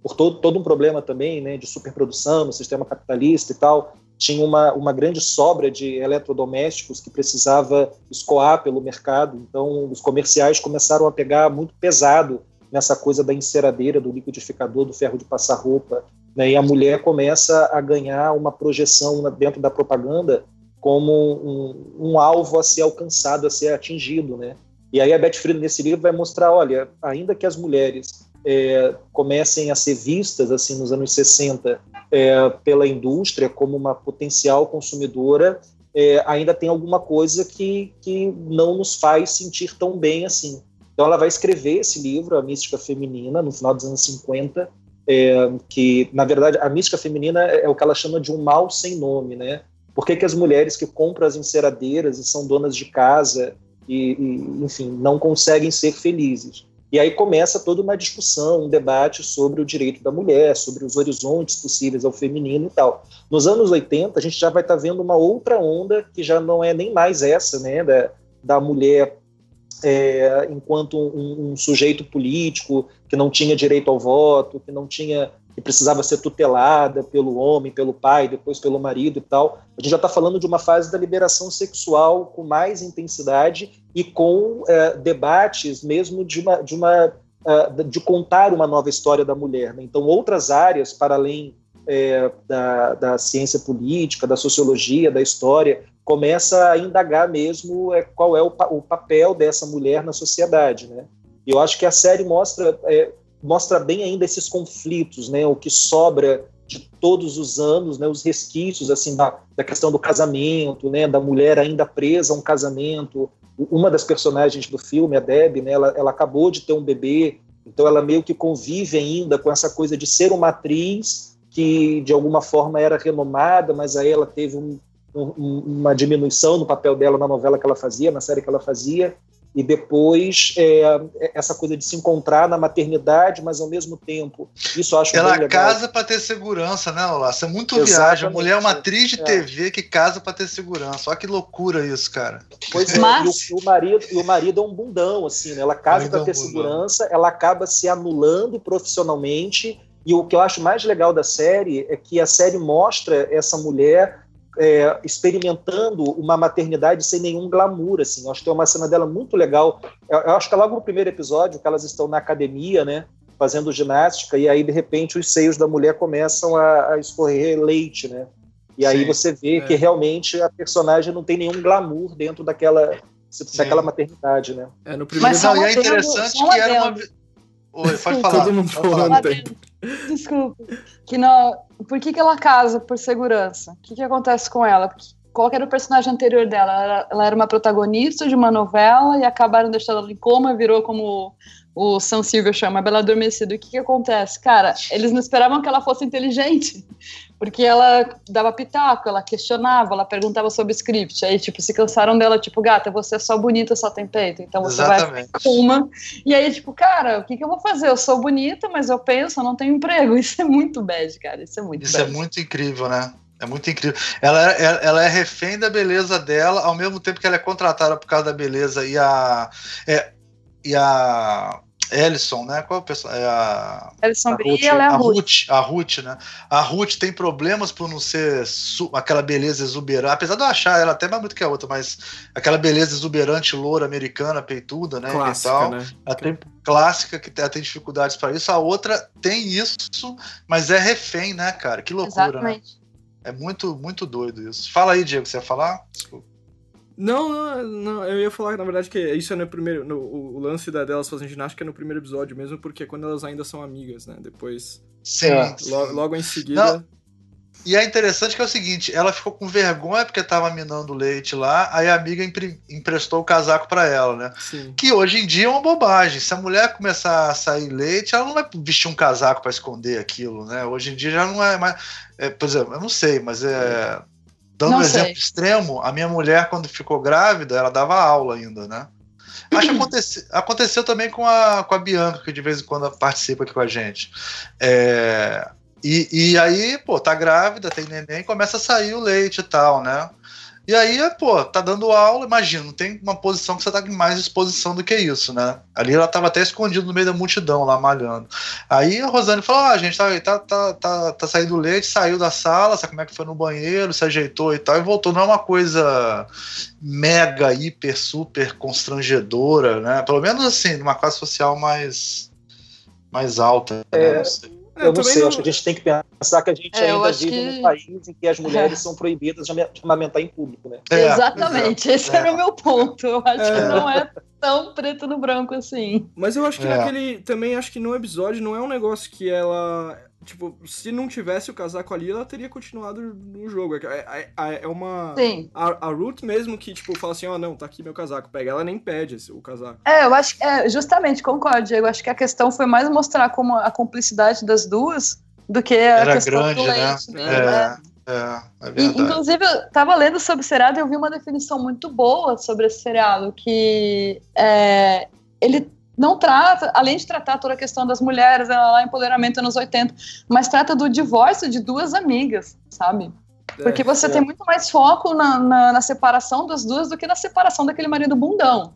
por todo, todo um problema também né, de superprodução no sistema capitalista e tal, tinha uma, uma grande sobra de eletrodomésticos que precisava escoar pelo mercado, então os comerciais começaram a pegar muito pesado nessa coisa da enceradeira, do liquidificador, do ferro de passar roupa, né, e a mulher começa a ganhar uma projeção dentro da propaganda como um, um alvo a ser alcançado, a ser atingido, né? E aí a Beth Friedan nesse livro vai mostrar, olha, ainda que as mulheres é, comecem a ser vistas assim nos anos 60 é, pela indústria como uma potencial consumidora, é, ainda tem alguma coisa que, que não nos faz sentir tão bem assim. Então ela vai escrever esse livro, A Mística Feminina, no final dos anos 50, é, que na verdade a mística feminina é, é o que ela chama de um mal sem nome, né? Por que, que as mulheres que compram as enceradeiras e são donas de casa e, e enfim, não conseguem ser felizes? E aí começa toda uma discussão, um debate sobre o direito da mulher, sobre os horizontes possíveis ao feminino e tal. Nos anos 80, a gente já vai estar tá vendo uma outra onda que já não é nem mais essa, né, da, da mulher é, enquanto um, um, sujeito político que não tinha direito ao voto, que não tinha que precisava ser tutelada pelo homem, pelo pai, depois pelo marido e tal. A gente já está falando de uma fase da liberação sexual com mais intensidade e com é, debates mesmo de uma, de uma uh, de contar uma nova história da mulher. Né? Então, outras áreas para além é, da, da ciência política, da sociologia, da história, começa a indagar mesmo é, qual é o, o papel dessa mulher na sociedade, né? Eu acho que a série mostra é, mostra bem ainda esses conflitos, né? O que sobra de todos os anos, né? Os resquícios assim da, da questão do casamento, né? Da mulher ainda presa a um casamento. Uma das personagens do filme, a Deb, né? Ela, ela acabou de ter um bebê, então ela meio que convive ainda com essa coisa de ser uma atriz que de alguma forma era renomada, mas aí ela teve um, um, uma diminuição no papel dela na novela que ela fazia, na série que ela fazia e depois é, essa coisa de se encontrar na maternidade, mas ao mesmo tempo, isso eu acho Ela casa para ter segurança, né, Olá? Você é muito Exatamente. viagem. A mulher é uma atriz de é. TV que casa para ter segurança. Olha que loucura isso, cara. Pois é, mas... e, o, o, marido, e o marido é um bundão, assim, né? Ela casa para é ter segurança, ela acaba se anulando profissionalmente. E o que eu acho mais legal da série é que a série mostra essa mulher é, experimentando uma maternidade sem nenhum glamour, assim. Eu acho que tem uma cena dela muito legal. Eu, eu, acho que é logo no primeiro episódio, que elas estão na academia, né, fazendo ginástica, e aí, de repente, os seios da mulher começam a, a escorrer leite, né? E aí Sim, você vê é. que realmente a personagem não tem nenhum glamour dentro daquela, daquela maternidade, né? É, no primeiro... Mas, não, e é interessante que era uma... Oi, pode falar. Todo mundo falando. Desculpa. Que não, por que, que ela casa por segurança? O que, que acontece com ela? Qual era o personagem anterior dela? Ela, ela, era uma protagonista de uma novela e acabaram deixando ela em coma, virou como o São Silvio chama, Bela Adormecida. O que, que acontece? Cara, eles não esperavam que ela fosse inteligente, porque ela dava pitaco, ela questionava, ela perguntava sobre o script. Aí, tipo, se cansaram dela, tipo, gata, você é só bonita, só tem peito, então você Exatamente. vai com uma. E aí, tipo, cara, o que, que eu vou fazer? Eu sou bonita, mas eu penso, eu não tenho emprego. Isso é muito bad, cara. Isso é muito Isso é bad. é muito incrível, né? É muito incrível. Ela, é, ela é refém da beleza dela, ao mesmo tempo que ela é contratada por causa da beleza e a. É, e a Ellison, né? Qual é o pessoal? É a. Ellison a Ruth, ela é a, a Ruth. Ruth. A Ruth, né? A Ruth tem problemas por não ser aquela beleza exuberante. Apesar de eu achar ela até mais muito que a outra, mas aquela beleza exuberante, loura, americana, peituda, né? Clássica, e tal. Né? Ela tem clássica que ela tem dificuldades para isso. A outra tem isso, mas é refém, né, cara? Que loucura, né? Exatamente. né? É muito, muito doido isso. Fala aí, Diego, você ia falar? Desculpa. Não, não, não, eu ia falar, na verdade, que isso é no primeiro. No, o lance da, delas fazendo ginástica é no primeiro episódio mesmo, porque é quando elas ainda são amigas, né? Depois. Sim. Logo, logo em seguida. Não. E é interessante que é o seguinte, ela ficou com vergonha porque tava minando leite lá, aí a amiga emprestou o casaco para ela, né? Sim. Que hoje em dia é uma bobagem. Se a mulher começar a sair leite, ela não vai vestir um casaco para esconder aquilo, né? Hoje em dia já não é mais. É, por exemplo, eu não sei, mas é. Dando Não um sei. exemplo extremo, a minha mulher, quando ficou grávida, ela dava aula ainda, né? Acho que aconte- aconteceu também com a, com a Bianca, que de vez em quando participa aqui com a gente. É, e, e aí, pô, tá grávida, tem neném, começa a sair o leite e tal, né? E aí, pô, tá dando aula, imagina, não tem uma posição que você tá com mais exposição do que isso, né? Ali ela tava até escondida no meio da multidão, lá malhando. Aí a Rosane falou: ah, gente, tá, tá, tá, tá, tá saindo leite, saiu da sala, sabe como é que foi no banheiro, se ajeitou e tal, e voltou. Não é uma coisa mega, hiper, super constrangedora, né? Pelo menos assim, numa classe social mais, mais alta. né? É. Não sei. É, Eu não também sei, acho que a gente tem que pensar que a gente É, eu ainda vive que- num país em que as mulheres são proibidas de ama- de amamentar em público, né? É, Exatamente, esse é. era o meu ponto. Eu acho que É. não é tão preto no branco assim. Mas eu acho que É. naquele. Também acho que no episódio não é um negócio que ela. Tipo, se não tivesse o casaco ali, ela teria continuado no jogo. É, é- é- é uma. Sim. A, a Ruth mesmo que, tipo, fala assim, ó, não, tá aqui meu casaco, pega. Ela nem pede esse- o casaco. É, eu acho que. É, justamente, concordo, Diego. Acho que a questão foi mais mostrar como a cumplicidade das duas do que a Era questão grande, do né? leite. mesmo, né? É, é, é E, inclusive, eu tava lendo sobre o seriado e eu vi uma definição muito boa sobre esse seriado, que é, ele não trata, além de tratar toda a questão das mulheres, lá, lá, empoderamento anos 80, mas trata do divórcio de duas amigas, sabe? Porque você é. tem muito mais foco na, na, na separação das duas do que na separação daquele marido bundão.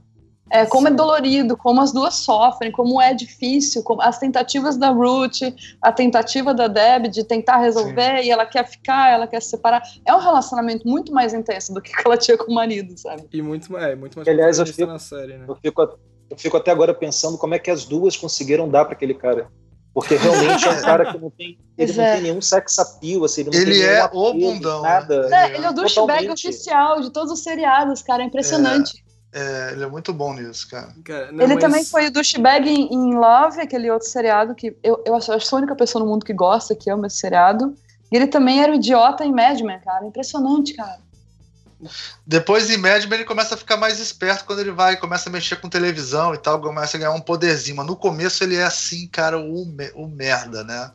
É, como é dolorido, como as duas sofrem, como é difícil, como as tentativas da Ruth, a tentativa da Deb de tentar resolver e ela quer ficar, ela quer se separar. É um relacionamento muito mais intenso do que que ela tinha com o marido, sabe? E muito, é, muito mais Aliás, eu fico- na série, né? Eu fico, a- eu fico até agora pensando como é que as duas conseguiram dar para aquele cara. Porque realmente é um cara que não tem, ele não é. tem nenhum sex appeal, assim, ele não Ele tem é o apelo, bundão, Nada. né? É, ele é o douchebag Totalmente. oficial de todos os seriados, cara, é impressionante. É, ele é muito bom nisso, cara. Cara, não, ele mas- também foi o douchebag em, em Love, aquele outro seriado que eu, eu acho, eu sou a única pessoa no mundo que gosta, que ama esse seriado. E ele também era o idiota em Mad Men, cara. Impressionante, cara. Depois em Mad Men ele começa a ficar mais esperto quando ele vai, começa a mexer com televisão e tal, começa a ganhar um poderzinho. Mas no começo ele é assim, cara, o, me- o merda, né?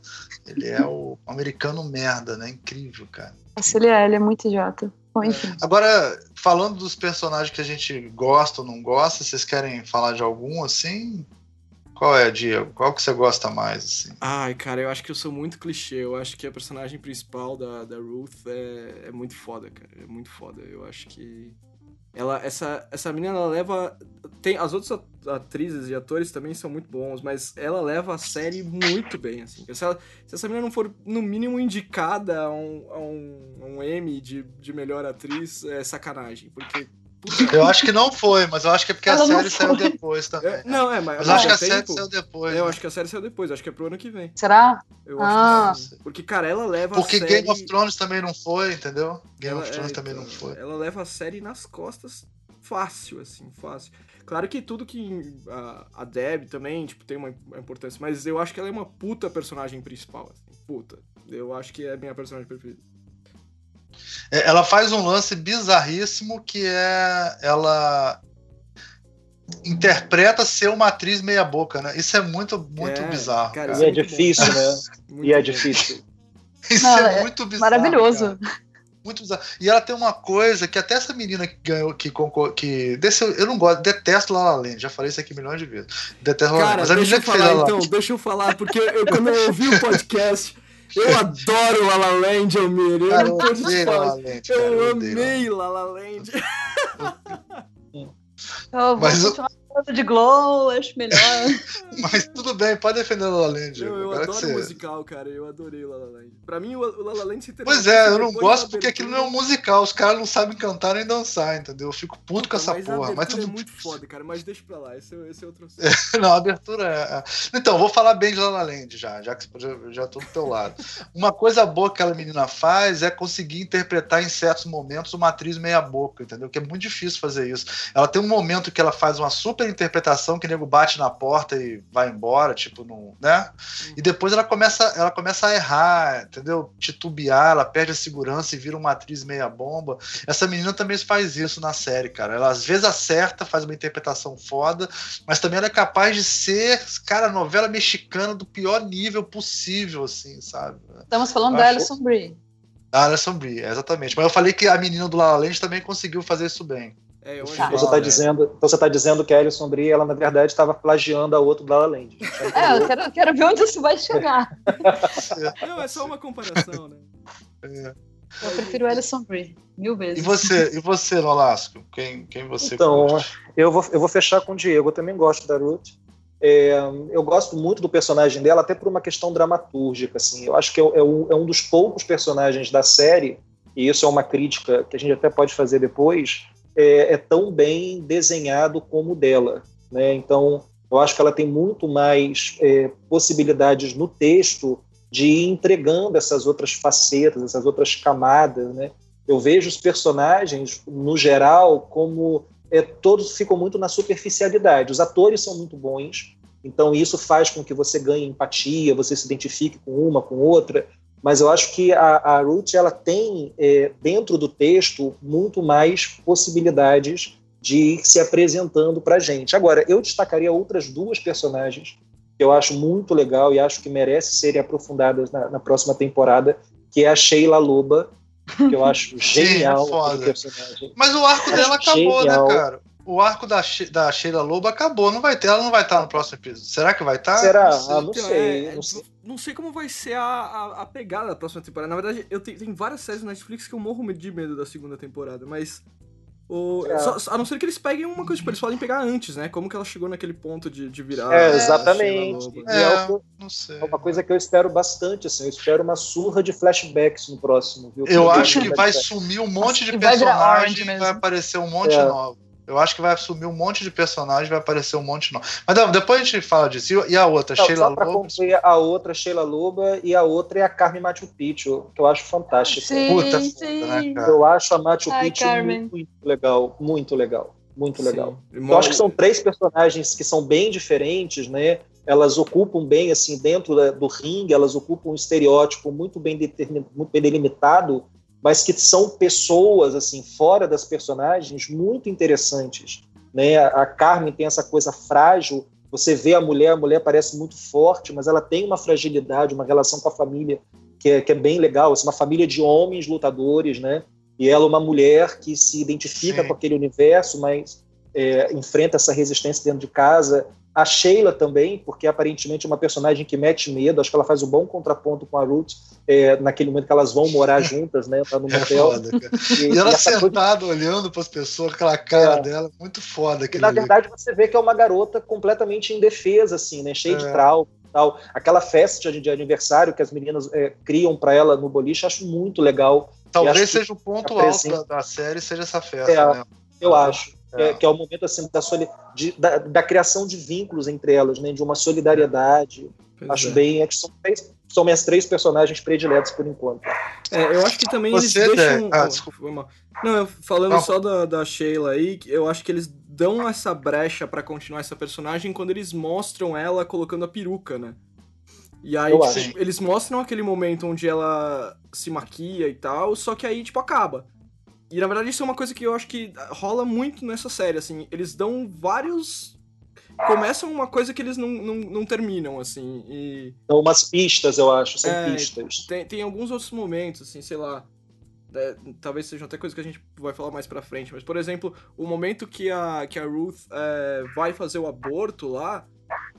Ele é o americano merda, né? Incrível, cara. Nossa, ele é, ele é muito idiota. Bom, enfim. Agora, falando dos personagens que a gente gosta ou não gosta, vocês querem falar de algum assim? Qual é, Diego? Qual que você gosta mais, assim? Ai, cara, eu acho que eu sou muito clichê. Eu acho que a personagem principal da, da Ruth é, é muito foda, cara. É muito foda. Eu acho que. Ela, essa, essa menina, ela leva. Tem, as outras at- atrizes e atores também são muito bons, mas ela leva a série muito bem, assim. Se, ela- se essa menina não for, no mínimo, indicada a um, a um, a um Emmy de, de melhor atriz, é sacanagem. Porque. Eu acho que não foi, mas eu acho que é porque a Ela não série saiu depois também. é, não, é, mas. Mas eu acho que a tem, série saiu depois. É, eu né? acho que a série saiu depois, acho que é pro ano que vem. Será? Eu Ah. acho que é. Porque, cara, ela leva Porque a série... Game of Thrones também não foi, entendeu? Game ela, of Thrones é, também então, não foi. Ela leva a série nas costas fácil, assim, fácil. Claro que tudo que a, a Deb também, tipo, tem uma, importância, mas eu acho que ela é uma puta personagem principal, assim, puta. Eu acho que é a minha personagem preferida. Ela faz um lance bizarríssimo que é ela interpreta ser uma atriz meia boca, né? Isso é muito muito É, bizarro. cara, cara. E é muito bom. difícil, né? Muito E é difícil. Isso Não, é é muito bizarro. Maravilhoso. cara. Muito bizarro. E ela tem uma coisa que até essa menina que ganhou, que concor... que desse, eu não gosto, detesto La La Land, já falei isso aqui milhões de vezes. Detesto La La Land, Cara, mas a menina eu que fez falar La La então, deixa eu falar, porque eu, quando eu ouvi o podcast, eu adoro La La Land, Almir, eu Cara, não eu te La. La Land, Eu odeio La La amei La La Land. Eu vou Mas o- continuar falando de Glow, acho melhor. Mas tudo bem, pode defender La La Land. Eu, eu adoro você- musical, cara. Eu adorei o La La Land. Pra mim, o, o La La Land se Pois é, eu não gosto porque aquilo não é um musical. Os caras não sabem cantar nem dançar, entendeu? Eu fico puto com essa mas a porra. Mas tudo é muito foda, cara. Mas deixa pra lá. Esse, é- esse é outro. Não, a abertura é. Então, vou falar bem de La La Land já, já que eu já tô do teu lado. Uma coisa boa que aquela menina faz é conseguir interpretar em certos momentos uma atriz meia-boca, entendeu? Que é muito difícil fazer isso. Ela tem um momento que ela faz uma super interpretação que o nego bate na porta e vai embora, tipo, não, né? E depois ela começa, ela começa a errar, entendeu? Titubear, ela perde a segurança e vira uma atriz meia-bomba. Essa menina também faz isso na série, cara. Ela às vezes acerta, faz uma interpretação foda, mas também ela é capaz de ser, cara, novela mexicana do pior nível possível, assim, sabe? Estamos falando da Alison Brie. Alison Brie, exatamente. Mas eu falei que a menina do La La Land também conseguiu fazer isso bem. É, eu então, você tá dizendo, então você tá dizendo que a Alison Brie, ela na verdade estava plagiando a La La Land. É, eu quero, quero ver onde isso vai chegar. Não, é só uma comparação, né? É. Eu prefiro Alison Brie, mil vezes. E você, e você Nolasco? Quem, quem você Então, eu vou, eu vou fechar com o Diego. Eu também gosto da Ruth. É, eu gosto muito do personagem dela, até por uma questão dramatúrgica. Assim. Eu acho que é, é, um, é um dos poucos personagens da série, e isso é uma crítica que a gente até pode fazer depois, é, é tão bem desenhado como o dela. Né? Então, eu acho que ela tem muito mais é, possibilidades no texto de ir entregando essas outras facetas, essas outras camadas. Né? Eu vejo os personagens, no geral, como é, todos ficam muito na superficialidade. Os atores são muito bons, então isso faz com que você ganhe empatia, você se identifique com uma, com outra mas eu acho que a, a Ruth ela tem é, dentro do texto muito mais possibilidades de ir se apresentando para a gente. Agora, eu destacaria outras duas personagens que eu acho muito legal e acho que merecem serem aprofundadas na, na próxima temporada, que é a Sheila Loba, que eu acho genial Sim, é personagem. Mas o arco dela acabou, né, genial. né, cara? O arco da, da Sheila Lobo acabou, não vai ter, ela não vai estar no próximo episódio. Será que vai estar? Será? Não sei, ah, não, sei, é, não sei. Não sei como vai ser a, a, a, pegada da próxima temporada. Na verdade, eu tenho, tem várias séries na Netflix que eu morro de medo da segunda temporada, mas. O, é. só, a não ser que eles peguem uma coisa, tipo, eles podem pegar antes, né? Como que ela chegou naquele ponto de, de virar. É, exatamente. É, é, não sei. É uma coisa que eu espero bastante, assim. Eu espero uma surra de flashbacks no próximo, viu? Eu acho que vai sumir um monte de personagens vai, vai aparecer um monte é. novo. Eu acho que vai assumir um monte de personagens, vai aparecer um monte novo. Mas não, depois a gente fala disso. E a outra, não, Sheila Loba? A outra, Sheila Loba, e a outra é a Carmen Machu Picchu, que eu acho fantástica. Sim, Puta sim. Né, eu acho a Machu Ai, Picchu muito, muito legal, muito legal, muito sim. legal. Eu acho que são três personagens que são bem diferentes, né? Elas ocupam bem, assim, dentro do ringue, elas ocupam um estereótipo muito bem, determinado, muito bem delimitado, mas que são pessoas assim fora das personagens muito interessantes, né? A Carmen tem essa coisa frágil. Você vê a mulher, a mulher parece muito forte, mas ela tem uma fragilidade, uma relação com a família que é, que é bem legal. Assim, uma família de homens lutadores, né? E ela é uma mulher que se identifica Sim. com aquele universo, mas é, enfrenta essa resistência dentro de casa. A Sheila também, porque aparentemente é uma personagem que mete medo, acho que ela faz um bom contraponto com a Ruth, é, naquele momento que elas vão morar juntas, né? Tá no é motel. É e, e, ela e sentada coisa... olhando para as pessoas, aquela cara é. dela, muito foda. E, na ali. verdade, você vê que é uma garota completamente indefesa, assim, né? Cheia de é. trauma. Tal. Aquela festa de, de aniversário que as meninas é, criam para ela no boliche, acho muito legal. Talvez seja o ponto alto da, da, série, seja essa festa, né? Eu acho. É. Que, é, o momento assim da, de, da, da, criação de vínculos entre elas, né? De uma solidariedade. Pois acho bem. É que são três são minhas três personagens prediletos por enquanto. É, eu acho que também Você eles deixam. Ah, desculpa. Não, falando Não. só da, da Sheila aí, eu acho que eles dão essa brecha para continuar essa personagem quando eles mostram ela colocando a peruca, né? E aí, tipo, eles mostram aquele momento onde ela se maquia e tal, só que aí, tipo, acaba. E na verdade isso é uma coisa que eu acho que rola muito nessa série, assim. Eles dão vários começam uma coisa que eles não, não, não terminam, assim. E... São umas pistas, eu acho, são é, pistas. Tem, tem alguns outros momentos, assim, sei lá. É, talvez sejam até coisas que a gente vai falar mais pra frente, mas, por exemplo, o momento que a, que a Ruth é, vai fazer o aborto lá.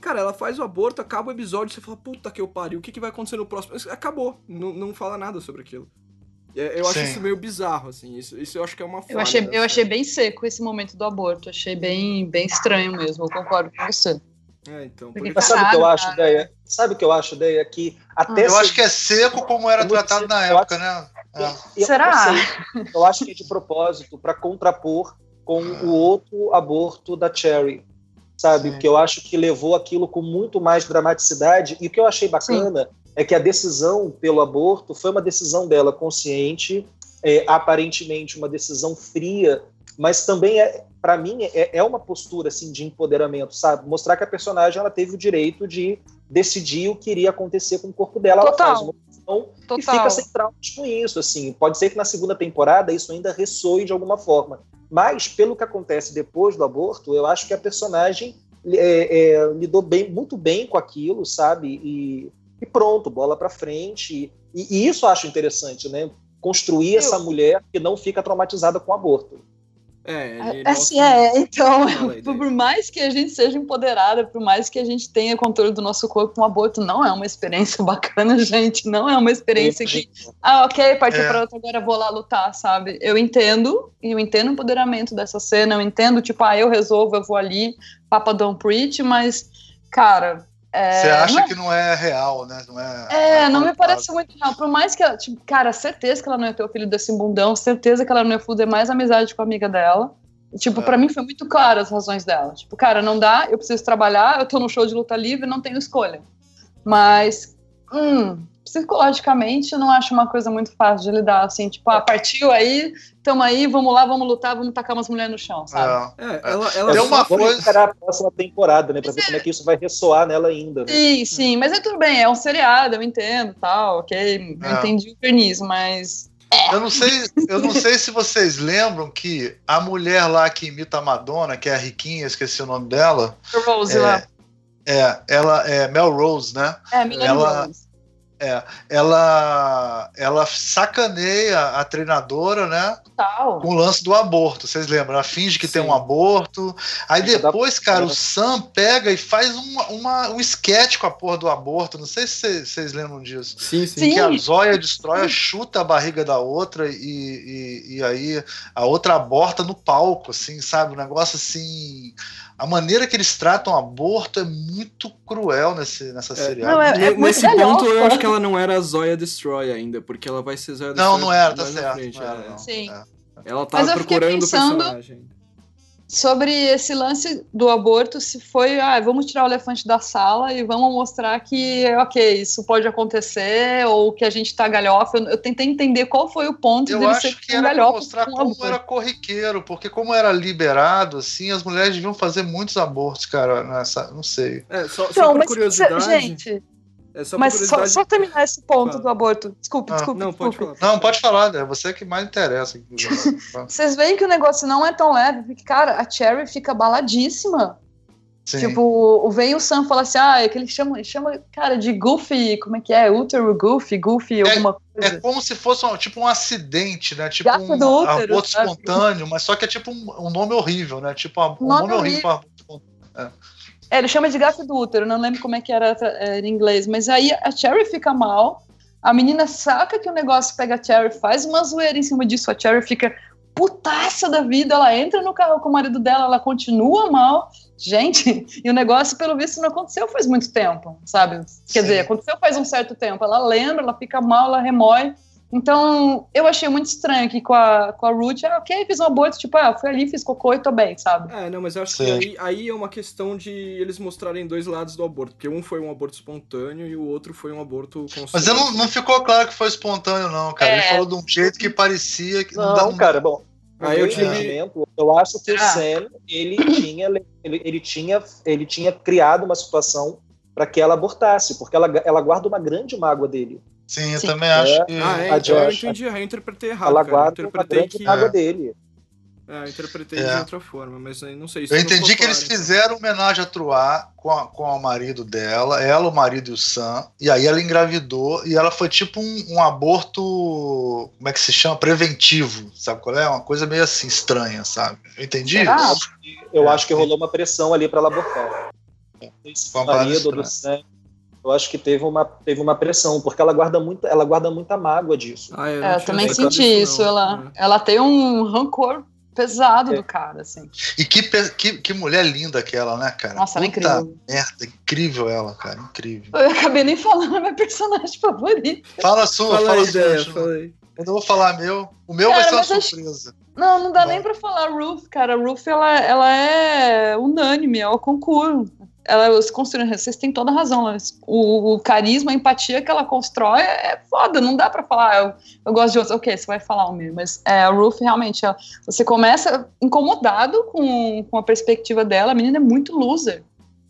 Cara, ela faz o aborto, acaba o episódio, você fala, puta que eu pariu, o que, que vai acontecer no próximo? Acabou, não, não fala nada sobre aquilo. É, eu acho Sim. isso meio bizarro, assim. Isso, isso eu acho que é uma falha. Eu achei, eu achei bem seco esse momento do aborto. Achei bem, bem estranho mesmo. Eu concordo com você. É, então. Porque... Mas sabe o que eu acho, ideia? Sabe o que eu acho, ideia? Que até eu se... acho que é seco como era é tratado na época, acho... né? É. Será? Eu, eu acho que é de propósito para contrapor com o outro aborto da Cherry sabe? Sim. Porque eu acho que levou aquilo com muito mais dramaticidade. E o que eu achei bacana Sim é que a decisão pelo aborto foi uma decisão dela consciente, é, aparentemente uma decisão fria, mas também é, para mim, é, é, uma postura assim de empoderamento, sabe? Mostrar que a personagem ela teve o direito de decidir o que iria acontecer com o corpo dela. Total. Ela faz uma decisão e fica sem traumas com isso, assim. Pode ser que na segunda temporada isso ainda ressoe de alguma forma, mas pelo que acontece depois do aborto, eu acho que a personagem é, é, lidou bem, muito bem com aquilo, sabe? E e pronto, bola para frente. E, e, isso eu acho interessante, né? construir Eu... essa mulher que não fica traumatizada com o aborto. É, assim, é, então, por mais que a gente seja empoderada, por mais que a gente tenha controle do nosso corpo, um aborto não é uma experiência bacana, gente, não é uma experiência que, ah, ok, partiu é. para outra, agora vou lá lutar, sabe? Eu entendo, eu entendo o empoderamento dessa cena, eu entendo, tipo, ah, eu resolvo, eu vou ali, Papa Don't Preach, mas, cara, é, Você acha não, que não é real, né? Não é, é, é não me parece muito real. Por mais que ela, tipo, cara, certeza que ela não ia ter o filho desse bundão, certeza que ela não ia fuder mais amizade com a amiga dela. Tipo, é. para mim foi muito claro as razões dela. Tipo, cara, não dá, eu preciso trabalhar, eu tô no show de luta livre, não tenho escolha. Mas, hum, psicologicamente eu não acho uma coisa muito fácil de lidar, assim, tipo, ah, partiu aí, tamo aí, vamos lá, vamos lutar, vamos tacar umas mulheres no chão, sabe? É, é ela, ela é uma coisa... esperar a próxima temporada, né, pra ver como é que isso vai ressoar nela ainda. Né? Sim, sim, mas é tudo bem, é um seriado, eu entendo, tal, ok, eu é. entendi o verniz, mas... É. Eu não sei, eu não sei se vocês lembram que a mulher lá que imita a Madonna, que é a riquinha, esqueci o nome dela. Rose é, lá. É, ela é Mel Rose, né? É, Melanie ela, Rose. É, ela, ela sacaneia a treinadora, né? Total. Com o lance do aborto. Vocês lembram? Ela finge que Sim. tem um aborto. Aí depois, cara, o Sam pega e faz uma, uma, um sketch com a porra do aborto. Não sei se vocês lembram disso. Sim, sim. Que a Zóia destrói, chuta a barriga da outra e, e, e aí a outra aborta no palco, assim, sabe? Um negócio assim a maneira que eles tratam aborto é muito cruel nesse, nessa é, serial. Não, é, é nesse ponto, eu acho que ela não era a Zoya Destroy ainda, porque ela vai ser Zoya Destroy. Não, não era, tá certo. Frente, não era, é. não. Sim. É. Ela tá procurando o personagem sobre esse lance do aborto, se foi, ah, vamos tirar o elefante da sala e vamos mostrar que, ok, isso pode acontecer, ou que a gente tá galhofa. Eu, eu tentei entender qual foi o ponto eu dele acho ser que era galhofa. mostrar como aborto. era corriqueiro, porque como era liberado, assim, as mulheres deviam fazer muitos abortos, cara, nessa, não sei. É, só, então, só por curiosidade... Gente é só Mas só, só, terminar esse ponto Fala. do aborto. Desculpe, ah, desculpe. Não, desculpe. pode falar. Não, pode falar, é você que mais interessa. Vocês veem que o negócio não é tão leve, porque, cara, a Cherry fica baladíssima. Sim. Tipo, vem o Sam fala assim: ah, é que ele chama, ele chama, cara, de Goofy, como é que é? Útero Goofy, Goofy, é, alguma coisa. É como se fosse um, tipo um acidente, né? Tipo Gato um do útero, aborto sabe? espontâneo, mas só que é tipo um, um nome horrível, né? Tipo um, nome, nome horrível. horrível. É. É, ele chama de gato do útero, não lembro como é que era é, em inglês, mas aí a Cherry fica mal, a menina saca que o negócio pega a Cherry, faz uma zoeira em cima disso, a Cherry fica putaça da vida, ela entra no carro com o marido dela, ela continua mal. Gente, e o negócio, pelo visto, não aconteceu faz muito tempo, sabe? Quer Sim. dizer, aconteceu faz um certo tempo. Ela lembra, ela fica mal, ela remói. Então, eu achei muito estranho que com a, com a Ruth, ah, ok, fiz um aborto, tipo, ah, fui ali, fiz cocô e tô bem, sabe? É, não, mas eu acho Sim. que aí, aí é uma questão de eles mostrarem dois lados do aborto, porque um foi um aborto espontâneo e o outro foi um aborto consciente. Mas não, não ficou claro que foi espontâneo, não, cara. É. Ele falou de um jeito que parecia que. Não, não cara, bom. Aí eu, tive... eu acho que ah. o Sam, ele tinha, ele, ele, tinha, ele tinha criado uma situação para que ela abortasse, porque ela, ela guarda uma grande mágoa dele. Sim, eu Sim. também acho é. que. Ah, é, a Josh, eu entendi, eu interpretei errado. Ela cara. guarda eu interpretei que... água dele. É, eu interpretei é. de outra forma, mas aí não sei se. Eu entendi que eles fizeram homenagem a Truá com, a, com o marido dela, ela, o marido e o Sam, e aí ela engravidou e ela foi tipo um, um aborto. Como é que se chama? Preventivo, sabe qual é? Uma coisa meio assim estranha, sabe? Eu entendi? Ah, eu acho que rolou uma pressão ali para ela abortar. O marido do Sam eu acho que teve uma, teve uma pressão, porque ela guarda muita, ela guarda muita mágoa disso. Ah, eu, é, eu também senti isso. Ela, é. ela tem um rancor pesado é. do cara, assim. E que, que, que mulher linda aquela, né, cara? Nossa, ela é incrível. Merda, incrível ela, cara, incrível. Eu acabei nem falando a minha personagem favorita. Fala a sua, fala, fala a ideia, sua. Eu não vou falar meu. O meu cara, vai ser uma surpresa. Acho... Não, não dá Bom. nem pra falar Ruth, cara. Ruth, ela, ela é unânime, é o concurso ela se construindo, vocês têm toda a razão, o, o, carisma, a empatia que ela constrói é foda, não dá para falar, eu, eu, gosto de outros, ok, você vai falar o meu, mas é, a Ruth realmente, ela, você começa incomodado com, com a perspectiva dela, a menina é muito loser,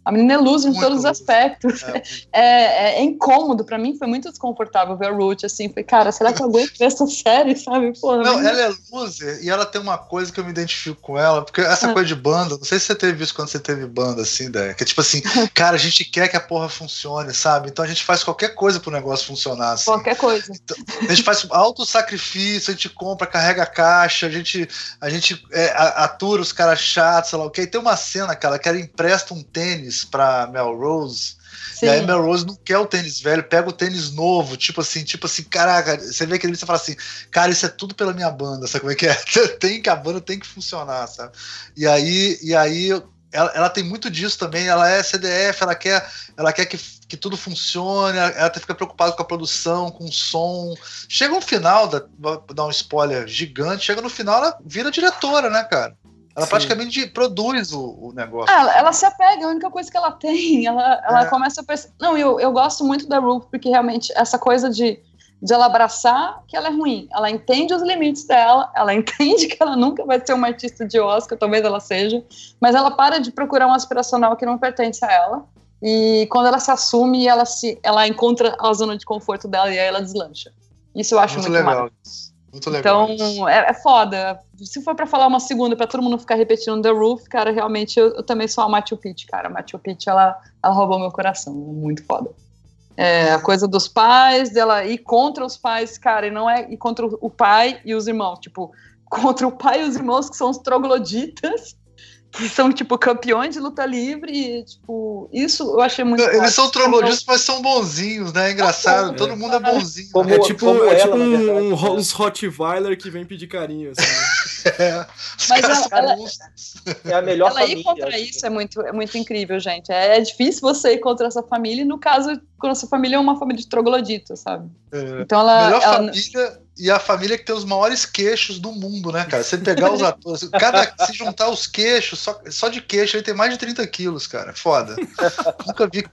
A menina é loser em todos os aspectos. É. É, é, incômodo, pra mim foi muito desconfortável ver a Ruth, assim. Foi, cara, será que eu aguento ver essa série, sabe? Porra, não, ela é loser e ela tem uma coisa que eu me identifico com ela, porque essa ah. coisa de banda, não sei se você teve isso quando você teve banda, assim, ideia, que é tipo assim, cara, a gente quer que a porra funcione, sabe? Então a gente faz qualquer coisa pro negócio funcionar, assim. Qualquer coisa. Então, a gente faz alto sacrifício, a gente compra, carrega a caixa, a gente, a gente é, atura os caras chatos, sei lá o que. Tem uma cena, cara, que ela empresta um tênis pra Melrose. Sim. E aí Melrose não quer o tênis velho, pega o tênis novo, tipo assim, tipo assim, caraca, você vê aquele você fala assim, cara, isso é tudo pela minha banda, sabe como é que é? tem que a banda tem que funcionar, sabe? E aí, e aí ela, ela, tem muito disso também, ela é CDF, ela quer, ela quer que, que tudo funcione, ela fica preocupada com a produção, com o som. Chega no final, dá, vou dar um spoiler gigante, chega no final, ela vira diretora, né, cara? Ela Sim. praticamente produz o, o negócio. Ela, ela, se apega, é a única coisa que ela tem. Ela, ela é. começa a pensar. Não, eu, eu gosto muito da Ruth, porque realmente essa coisa de, de ela abraçar que ela é ruim. Ela entende os limites dela, ela entende que ela nunca vai ser uma artista de Oscar, talvez ela seja, mas ela para de procurar um aspiracional que não pertence a ela. E quando ela se assume, ela, se, ela encontra a zona de conforto dela e aí ela deslancha. Isso eu acho muito, muito legal. Muito legal. Então, é, é, foda. Se for para falar uma segunda, para todo mundo ficar repetindo The Roof, cara, realmente eu, eu também sou a Machu Picchu, cara. A Machu Picchu, ela, ela roubou meu coração. Muito foda. É, a coisa dos pais, dela ir contra os pais, cara, e não é ir contra o pai e os irmãos. Tipo, contra o pai e os irmãos que são os trogloditas que são, tipo, campeões de luta livre. E, tipo, isso eu achei muito. Eles são trogloditas, mas são bonzinhos, né? É engraçado. É, Todo mundo é bonzinho. Como, é tipo, é tipo um, um, uns Rottweiler que vem pedir carinho. Assim. é. Mas ela, ela, é a melhor ela família. ir contra isso é muito, é muito incrível, gente. É, é difícil você ir contra essa família, e no caso, quando essa família é uma família de trogloditas, sabe? É. Então ela. Melhor ela, família e a família que tem os maiores queixos do mundo, né, cara? Você pegar os atores, cada, se juntar os queixos, só, só de queixo, ele tem mais de 30 quilos, cara. Foda. nunca vi.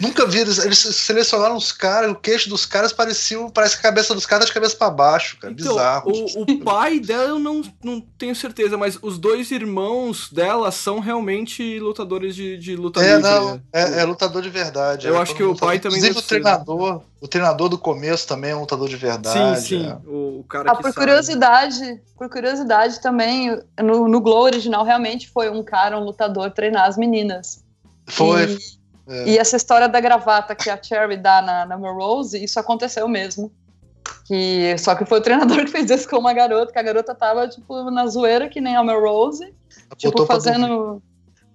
Nunca vi. Eles, eles selecionaram os caras, o queixo dos caras parecia, parece a cabeça dos caras tá de cabeça para baixo, cara. Então, Bizarro. O, o, pai dela eu não, não tenho certeza, mas os dois irmãos dela são realmente lutadores de, de luta é, livre. Não, é, é, lutador de verdade. Eu é, acho que o pai também. Inclusive o treinador. O treinador do começo também é um lutador de verdade. Sim, sim. É. O, o, cara ah, que por sabe. curiosidade, por curiosidade também, no, no Glow original realmente foi um cara, um lutador, treinar as meninas. Foi. E, é. e essa história da gravata que a Cherry dá na, na Rose, isso aconteceu mesmo. Que, só que foi o treinador que fez isso com uma garota, que a garota tava, tipo, na zoeira, que nem a Rose. Tipo, fazendo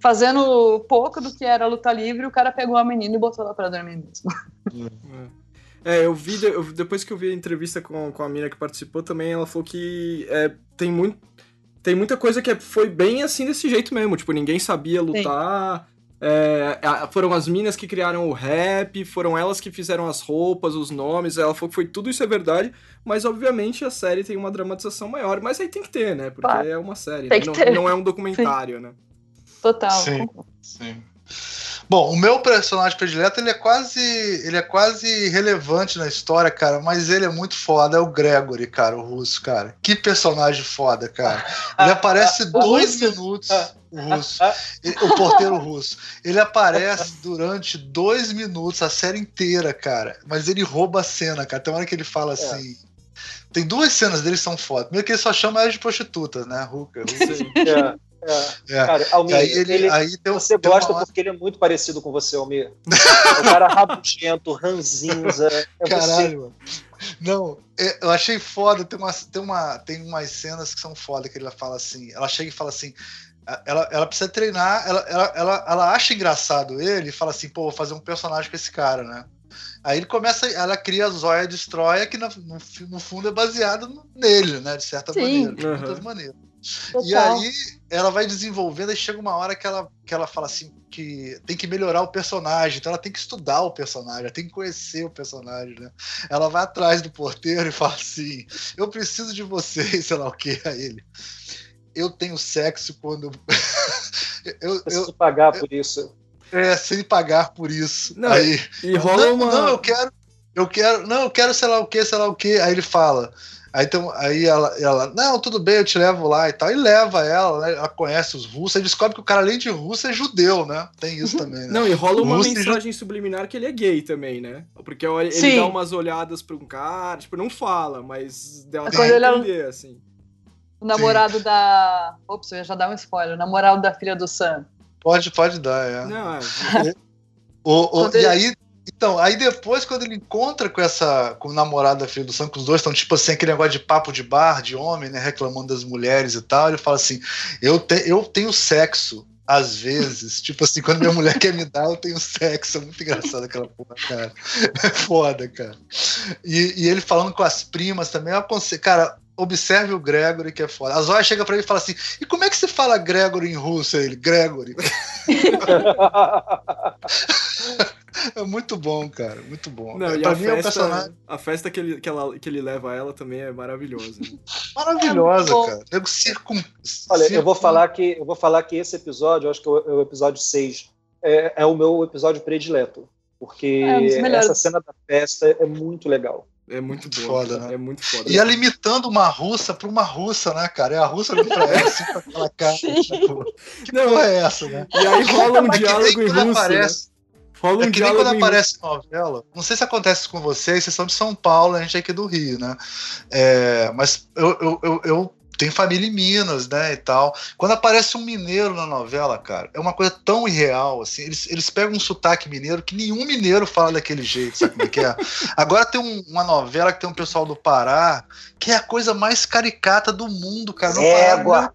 fazendo pouco do que era luta livre, o cara pegou a menina e botou ela pra dormir mesmo. É. É, eu vi, eu, depois que eu vi a entrevista com, com a mina que participou também, ela falou que é, tem, muito, tem muita coisa que é, foi bem assim desse jeito mesmo. Tipo, ninguém sabia lutar. É, foram as minas que criaram o rap, foram elas que fizeram as roupas, os nomes. Ela falou que foi tudo isso é verdade, mas obviamente a série tem uma dramatização maior. Mas aí tem que ter, né? Porque é uma série, né? não, não, é um documentário, Sim. né? Total. Sim, sim. Bom, o meu personagem predileto, ele é quase ele é quase relevante na história, cara, mas ele é muito foda, é o Gregory, cara, o russo, cara. Que personagem foda, cara. Ele aparece dois minutos, o russo, o porteiro russo. Ele aparece durante dois minutos, a série inteira, cara, mas ele rouba a cena, cara. Tem uma hora que ele fala é. assim... É. Tem duas cenas dele que são fodas. Primeiro que ele só chama ela de prostituta, né? Hooker. É. É. é. Cara, Almir, aí ele, ele, aí deu, você deu gosta uma... porque ele é muito parecido com você, Almir. é um cara rabugento, ranzinza. É Caralho, você. Não, é, eu achei foda. Tem, uma, tem, uma, tem umas cenas que são foda que ele fala assim. Ela chega e fala assim. Ela, ela precisa treinar, ela, ela, ela, ela acha engraçado ele e fala assim, pô, vou fazer um personagem com esse cara, né? Aí ele começa, ela cria a Zóia Destroia, que no, no, no, fundo é baseado nele, né? De certa Sim. maneira, de uhum. muitas maneiras. Total. E aí ela vai desenvolvendo e chega uma hora que ela, que ela fala assim que tem que melhorar o personagem, então ela tem que estudar o personagem, ela tem que conhecer o personagem, né? Ela vai atrás do porteiro e fala assim: Eu preciso de vocês, sei lá o que, a ele. Eu tenho sexo quando. eu, preciso eu, pagar eu, por isso. É, sem pagar por isso. Não, Aí, e rola não, uma. Não, eu quero eu quero, não, eu quero sei lá o que, sei lá o que. Aí ele fala. Aí, então, aí ela, ela, não, tudo bem, eu te levo lá e tal. E leva ela, né? Ela conhece os russos, e descobre que o cara, além de russo, é judeu, né? Tem isso também, né? Não, e rola uma Russo mensagem ju... subliminar que ele é gay também, né? Porque ele Sim. dá umas olhadas pra um cara, tipo, não fala, mas deu a entender, assim. O namorado Sim. da. Ops, eu ia já dar um spoiler. O namorado da filha do Sam. Pode, pode dar, é. Não, é. o, o, e aí então, aí depois, quando ele encontra com essa com o namorado da filha do Sam, que os dois estão tipo assim, aquele negócio de papo de bar, de homem, né? Reclamando das mulheres e tal, ele fala assim: eu, te, eu tenho sexo. Às vezes, tipo assim, quando minha mulher quer me dar, eu tenho sexo. É muito engraçado aquela porra, cara. É foda, cara. E, e ele falando com as primas também, eu aconselho, cara, observe o Gregory, que é foda. A Zóia chega pra ele e fala assim: e como é que se fala Gregory em russo? Ele, Gregory. É muito bom, cara. Muito bom. Não, e a festa, é personagem... a festa que ele, que, ela, que ele leva ela também é maravilhosa. Maravilhosa, é cara. Eu circum... Olha, circum... eu vou falar que eu vou falar que esse episódio, eu acho que é o episódio 6, é, é o meu episódio predileto. Porque é essa cena da festa é muito legal. É muito, muito boa, foda, né? É muito foda. E ela imitando uma russa pra uma russa, né, cara? É a russa olhando pra ela assim com aquela cara. Tipo, que Não, porra é essa, né? E aí rola um diálogo em russo. Né? Aparece, né? Rola um é que nem quando em... aparece novela. Não sei se acontece com vocês, vocês são de São Paulo, a gente é aqui do Rio, né? É, mas eu, eu, eu, eu tenho família em Minas, né, e tal. Quando aparece um mineiro na novela, cara, é uma coisa tão irreal, assim, eles, eles pegam um sotaque mineiro que nenhum mineiro fala daquele jeito, sabe como é que é? Agora tem um, uma novela que tem um pessoal do Pará, que é a coisa mais caricata do mundo, cara. Égua!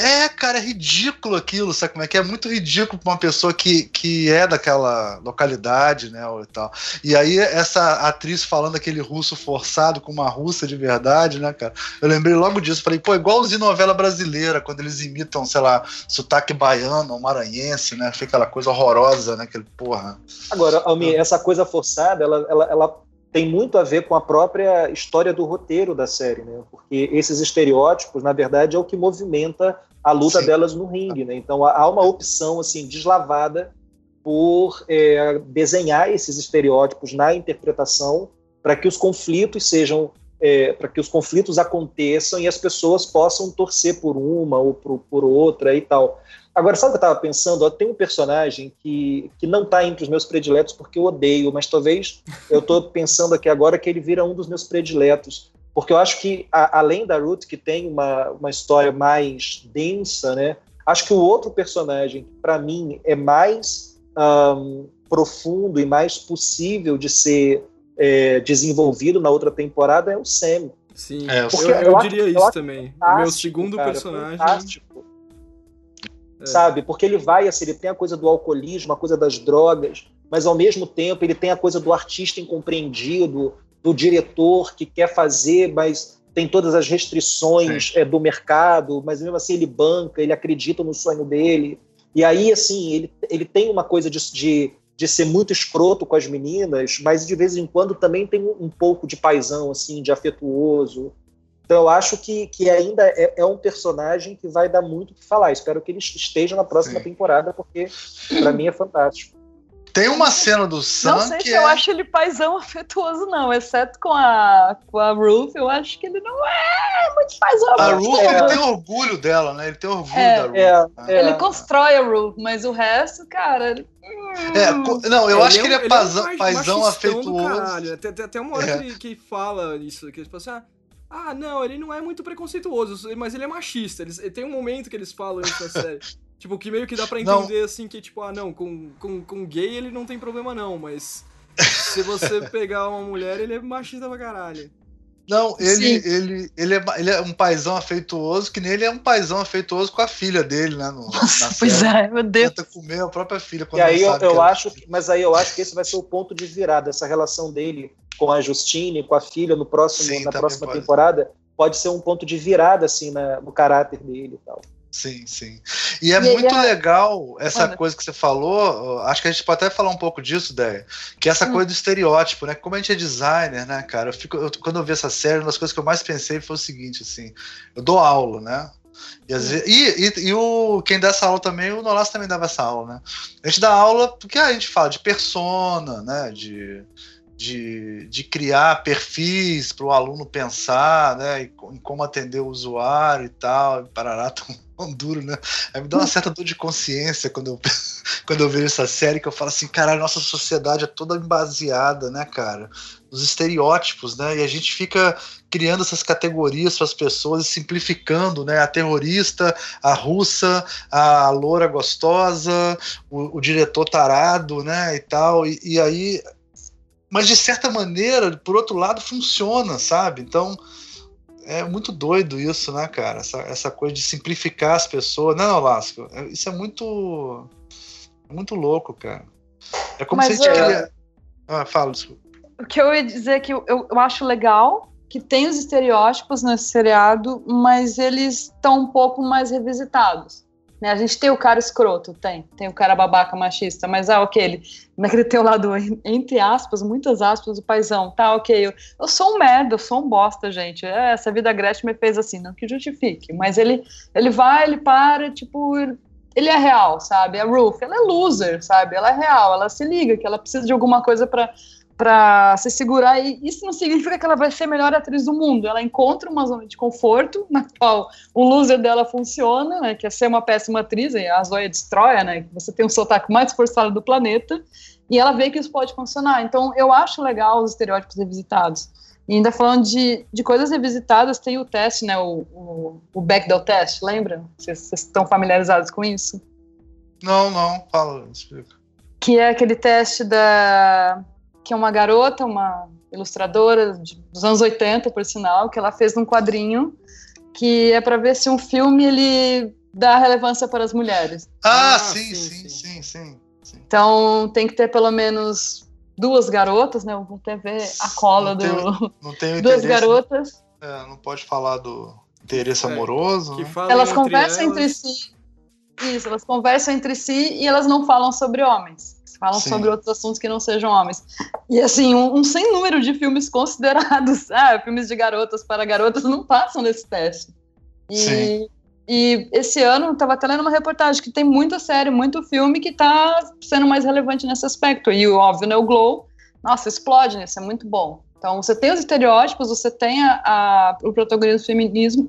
É, cara, é ridículo aquilo, sabe como é que é? muito ridículo pra uma pessoa que, que é daquela localidade, né, e tal. E aí essa atriz falando aquele russo forçado com uma russa de verdade, né, cara? Eu lembrei logo disso, falei, pô, igualzinho novela brasileira, quando eles imitam, sei lá, sotaque baiano ou maranhense, né? Fica aquela coisa horrorosa, né, aquele porra. Agora, Almi, essa coisa forçada, ela, ela, ela tem muito a ver com a própria história do roteiro da série, né? Porque esses estereótipos, na verdade, é o que movimenta a luta Sim. delas no ringue, né? Então há uma opção assim deslavada por é, desenhar esses estereótipos na interpretação para que os conflitos sejam é, para que os conflitos aconteçam e as pessoas possam torcer por uma ou por, por outra e tal. Agora, sabe o que eu estava pensando? Ó, tem um personagem que, que não está entre os meus prediletos porque eu odeio, mas talvez eu estou pensando aqui agora que ele vira um dos meus prediletos. Porque eu acho que, a, além da Ruth, que tem uma, uma história mais densa, né? Acho que o outro personagem, para mim, é mais um, profundo e mais possível de ser é, desenvolvido na outra temporada é o Sam. Sim, é, eu, eu, eu, diria isso também. O meu segundo cara, personagem. Fantástico é. sabe? Porque ele vai, assim, ele tem a coisa do alcoolismo, a coisa das drogas, mas ao mesmo tempo ele tem a coisa do artista incompreendido, do diretor que quer fazer, mas tem todas as restrições é, do mercado, mas mesmo assim ele banca, ele acredita no sonho dele. E aí, assim, ele, ele tem uma coisa de, de, de ser muito escroto com as meninas, mas de vez em quando também tem um, um pouco de paisão, assim, de afetuoso. Então eu acho que, que ainda é, é, um personagem que vai dar muito o que falar. Espero que ele esteja na próxima Sim. temporada, porque para mim é fantástico. Tem uma cena do Sam Não sei se é... eu acho ele paizão afetuoso, não. Exceto com a, com a Ruth, eu acho que ele não é muito paizão A Ruth, ele tem orgulho dela, né? Ele tem orgulho é, da Ruth. É, né? Ele constrói a Ruth, mas o resto, cara... É, não, eu ele acho que ele é, paizão, é paizão afetuoso. Tem, tem, tem uma hora é. que, que fala isso, que ele fala assim, ah, ah, não, ele não é muito preconceituoso, mas ele é machista. Eles, tem um momento que eles falam isso na série. tipo, que meio que dá pra entender, não. assim, que, tipo, ah, não, com, com, com gay ele não tem problema não, mas se você pegar uma mulher, ele é machista pra caralho. Não, ele, ele, ele, é, ele é um paizão afeituoso, que nem ele é um paizão afeituoso com a filha dele, né? No, Nossa, pois é, meu Deus. Tenta comer a própria filha. e aí eu, eu acho, que, mas aí eu acho que esse vai ser o ponto de virada, essa relação dele com a Justine, com a filha no próximo, Sim, na próxima pode. temporada, pode ser um ponto de virada assim na, no caráter dele e tal. Sim, sim. E é e muito é... legal essa Mano. coisa que você falou. Acho que a gente pode até falar um pouco disso, Déia. Que é essa hum. coisa do estereótipo, né? Como a gente é designer, né, cara? Eu fico, eu, quando eu vi essa série, uma das coisas que eu mais pensei foi o seguinte, assim. Eu dou aula, né? E, hum. vezes, e, e, e, o, quem dá essa aula também, o Nolas também dava essa aula, né? A gente dá aula porque a gente fala de persona, né? De de, de criar perfis para o aluno pensar, né, em como atender o usuário e tal, parará tão, tão duro, né? Aí me dá uma certa dor de consciência quando eu, quando eu vejo essa série, que eu falo assim, cara, a nossa sociedade é toda baseada, né, cara, nos estereótipos, né, e a gente fica criando essas categorias para as pessoas e simplificando, né, a terrorista, a russa, a loura gostosa, o, o diretor tarado, né, e tal, e, e aí mas de certa maneira, por outro lado, funciona, sabe? Então é muito doido isso, né, cara? Essa, essa coisa de simplificar as pessoas. Não, não, Lasco, é, isso é muito. muito louco, cara. É como Mas, se a gente queria. Ah, fala, desculpa. O que eu ia dizer é que eu, eu acho legal que tem os estereótipos nesse seriado, mas eles estão um pouco mais revisitados. Né? A gente tem o cara escroto, tem. Tem o cara babaca machista, mas ah, ok, ele, naquele teu lado, entre aspas, muitas aspas, o paizão, tá, ok. Eu, eu sou um merda, eu sou um bosta, gente. É, essa vida Gretchen me fez assim, não que justifique. Mas ele, ele vai, ele para, tipo, ele é real, sabe? A Ruth, ela é loser, sabe? Ela é real, ela se liga que ela precisa de alguma coisa para para se segurar, e isso não significa que ela vai ser a melhor atriz do mundo. Ela encontra uma zona de conforto na qual o loser dela funciona, né, que é ser uma péssima atriz, e a Zoya destrói, né, que você tem o sotaque mais forçado do planeta, e ela vê que isso pode funcionar. Então, eu acho legal os estereótipos revisitados. E ainda falando de, de coisas revisitadas, tem o teste, né, o, o, o Bechdel test, lembra? Vocês, vocês estão familiarizados com isso? Não, não, fala, explica. Que é aquele teste da que é uma garota, uma ilustradora dos anos 80, por sinal, que ela fez um quadrinho que é para ver se um filme ele dá relevância para as mulheres. Ah, ah sim, sim, sim, sim, sim, Então tem que ter pelo menos duas garotas, né? Eu vou até ver a cola não do não tenho duas garotas. É, não pode falar do interesse é, amoroso. Né? Elas conversam elas... entre si. Isso, elas conversam entre si e elas não falam sobre homens falam Sim. sobre outros assuntos que não sejam homens. E assim, um, um sem número de filmes considerados, ah, filmes de garotas para garotas não passam nesse teste. E, Sim. e esse ano, estava até lendo uma reportagem que tem muita série, muito filme que está sendo mais relevante nesse aspecto. E óbvio, né, o Glow, nossa, explode nisso, é muito bom. Então, você tem os estereótipos, você tem a, a o protagonismo feminismo,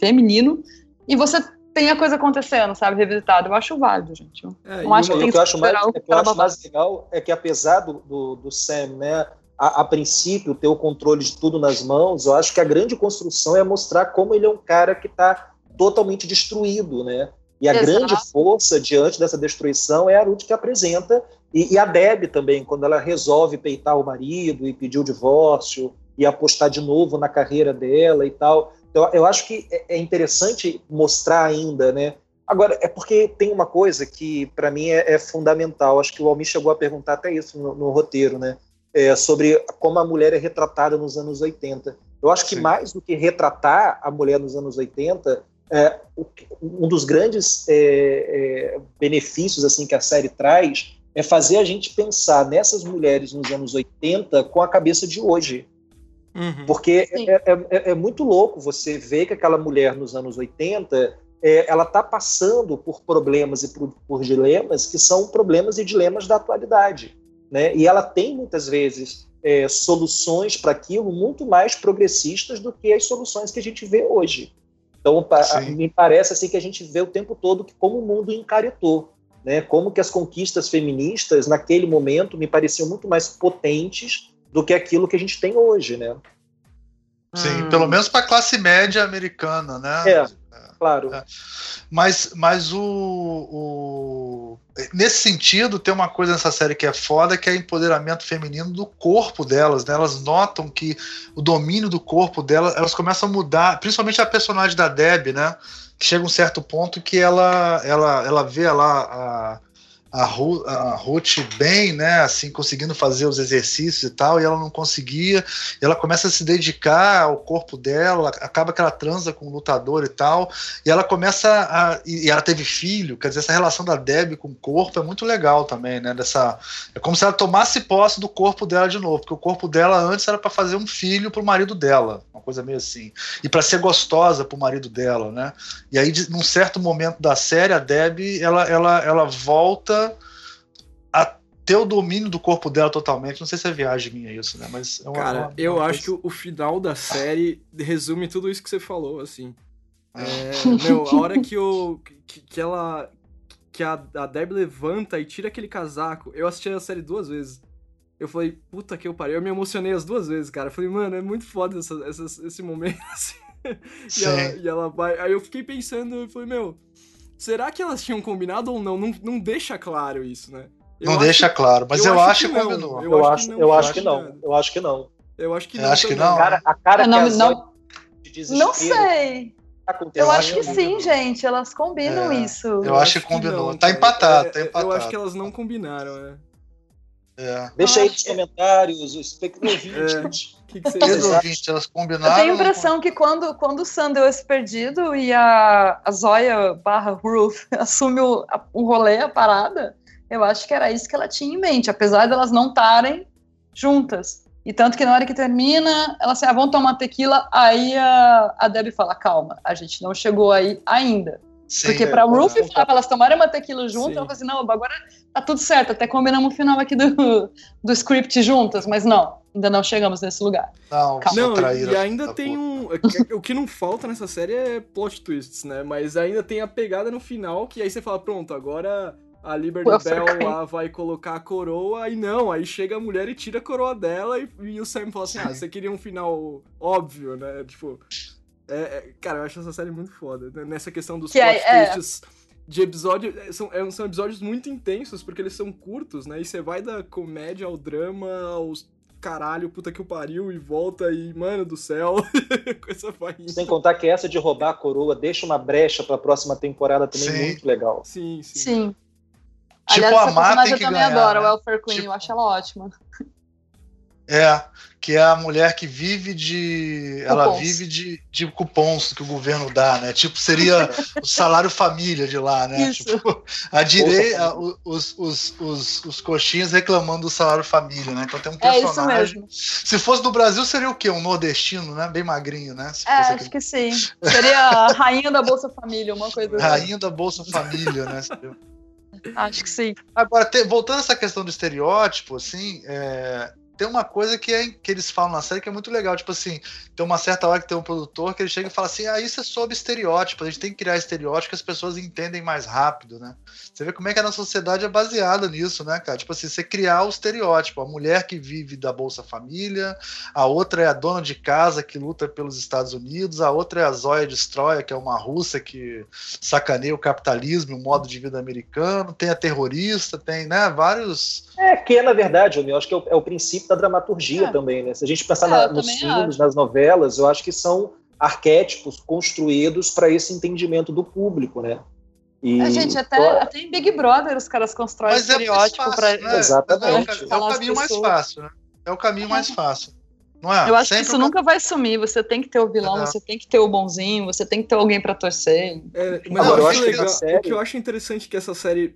feminino, e você tem a coisa acontecendo, sabe, revisitado. Eu acho válido, gente. É, não acho que, o que eu acho mais, o que eu acho mais legal é que apesar do, do, do Sam, né, a, a, princípio ter o controle de tudo nas mãos, eu acho que a grande construção é mostrar como ele é um cara que está totalmente destruído, né? E a Exato. grande força diante dessa destruição é a Ruth que apresenta, e, e, a Deb também, quando ela resolve peitar o marido e pedir o divórcio e apostar de novo na carreira dela e tal. Então, eu acho que é, é interessante mostrar ainda, né? Agora, é porque tem uma coisa que, para mim, é, é, fundamental. Acho que o Almir chegou a perguntar até isso no, no roteiro, né? É, sobre como a mulher é retratada nos anos 80. Eu acho que Sim. mais do que retratar a mulher nos anos 80, é, um dos grandes é, é, benefícios assim que a série traz é fazer a gente pensar nessas mulheres nos anos 80 com a cabeça de hoje. Uhum. Porque é, é, é, é, muito louco você ver que aquela mulher nos anos 80 é, ela está passando por problemas e por, por, dilemas que são problemas e dilemas da atualidade. Né? E ela tem muitas vezes é, soluções para aquilo muito mais progressistas do que as soluções que a gente vê hoje. Então, me parece assim que a gente vê o tempo todo que como o mundo encaretou. Né, como que as conquistas feministas naquele momento me pareciam muito mais potentes do que aquilo que a gente tem hoje, né? Sim, hum. pelo menos para a classe média americana, né? É, claro. É. Mas, mas o, o, nesse sentido tem uma coisa nessa série que é foda, que é empoderamento feminino do corpo delas. Né? Elas notam que o domínio do corpo delas, elas começam a mudar, principalmente a personagem da Deb, né? Que chega um certo ponto que ela, ela, ela vê lá a a, Ru, a Ruth bem, né, assim, conseguindo fazer os exercícios e tal, e ela não conseguia, ela começa a se dedicar ao corpo dela, acaba que ela transa com o lutador e tal, e ela começa a, e ela teve filho, quer dizer, essa relação da Deb com o corpo é muito legal também, né, dessa, é como se ela tomasse posse do corpo dela de novo, porque o corpo dela antes era para fazer um filho pro marido dela, uma coisa meio assim, e para ser gostosa pro marido dela, né, e aí, num certo momento da série, a Deb, ela, ela, ela volta a ter o domínio do corpo dela totalmente. Não sei se é viagem minha isso, né? Mas é uma, Cara, uma, eu uma acho coisa... que o, o final da série resume tudo isso que você falou, assim. É, meu, a hora que, o, que, que ela. Que a, a Deb levanta e tira aquele casaco. Eu assisti a série duas vezes. Eu falei, puta que eu parei. Eu me emocionei as duas vezes, cara. Eu falei, mano, é muito foda essa, essa, esse momento, assim. E ela, e ela vai. Aí eu fiquei pensando, eu falei, meu, será que elas tinham combinado ou não? Não, não deixa claro isso, né? Eu não acho deixa que- claro, mas eu, acho que não. combinou. Eu Eu, acho acho, que não, eu eu acho acho que que não. não. Eu acho que não. Eu acho que Eu não. acho que não. A cara, a cara Eu que não, não, não sei. tá. Eu acho que acho que sim, gente. Elas combinam É, isso. Eu acho que combinou. Tá cara. empatado, É, tá é, empatado. Eu acho que elas não combinaram, né? É. Deixa aí Eu nos acho que- comentários, os ouvintes. O que, que você Queridos Exato. ouvintes, elas combinaram. Eu tenho a impressão que quando, quando o Sam deu esse perdido e a, a Zoya barra Ruth assume o, a- o rolê, a parada, eu acho que era isso que ela tinha em mente, apesar delas não estarem juntas. E tanto que na hora que termina, elas assim, ah, vão tomar tequila, aí a, a Debbie fala, calma, a gente não chegou aí ainda. Sim, Porque é, pra é. Ruth falar pra elas tomarem uma tequila junto, Sim. ela fala assim, não, agora tá tudo certo, até combinamos o final aqui do, do script juntas, mas não, ainda não chegamos nesse lugar. Não, Calma. Não, e ainda da tem puta. um. O que não falta nessa série é plot twists, né? Mas ainda tem a pegada no final, que aí você fala, pronto, agora a Liberty Bell lá vai colocar a coroa, e não, aí chega a mulher e tira a coroa dela, e, e o Sam fala assim: ah, você queria um final óbvio, né? Tipo. é- é- cara, eu acho essa série muito foda. né? Nessa questão dos Que plot é. twists de episódio. é, São, é- são episódios muito intensos, porque eles são curtos, né? E você vai da comédia ao drama, aos caralho, puta que o pariu, e volta e, mano do céu, coisa vai indo. Sem contar que essa de roubar a coroa deixa uma brecha pra próxima temporada também Sim. muito legal. Sim, sim. Sim. Tipo, Aliás, a essa personagem tem eu que também ganhar, adoro, né? a Welfare Queen, Tipo- eu acho ela ótima. É, que é a mulher que vive de. Ela Cupons. vive de, de cupons que o governo dá, né? Tipo, seria o salário família de lá, né? Isso. Tipo, a direita, os, os, os, os coxinhas reclamando do salário família, né? Então tem um É isso personagem. mesmo. Se fosse do Brasil, seria o quê? Um nordestino, né? Bem magrinho, né? É, fosse acho que sim. Seria a rainha da Bolsa Família, uma coisa assim. Rainha da Bolsa Família, né? Acho que sim. Agora, te- voltando a essa questão do estereótipo, assim, é, tem uma coisa que, é, que eles falam na série que é muito legal. Tipo assim, tem uma certa hora que tem um produtor que ele chega e fala assim: ah, isso é sobre estereótipo, a gente tem que criar estereótipo que as pessoas entendem mais rápido, né? Você vê como é que a nossa sociedade é baseada nisso, né, cara? Tipo assim, você criar o estereótipo, a mulher que vive da Bolsa Família, a outra é a dona de casa que luta pelos Estados Unidos, a outra é a Zóia Destroyer, que é uma russa que sacaneia o capitalismo, o modo de vida americano, tem a terrorista, tem, né, vários. É, que é, na verdade, eu acho que é o, é o princípio da dramaturgia É. também, né? Se a gente pensar É, na- nos filmes, nas novelas, eu acho que são arquétipos construídos para esse entendimento do público, né? E, A gente, até, até em Big Brother os caras constroem é estereótipo fácil, pra. né? Exatamente. É o, é caminho mais fácil, né? É o caminho mais fácil. Não é? Eu acho Sempre que isso o nunca vai sumir. Você tem que ter o vilão, É. você tem que ter o bonzinho, você tem que ter alguém pra torcer. É, mas Agora, eu eu acho acho que legal. na série- O que eu acho interessante que essa série.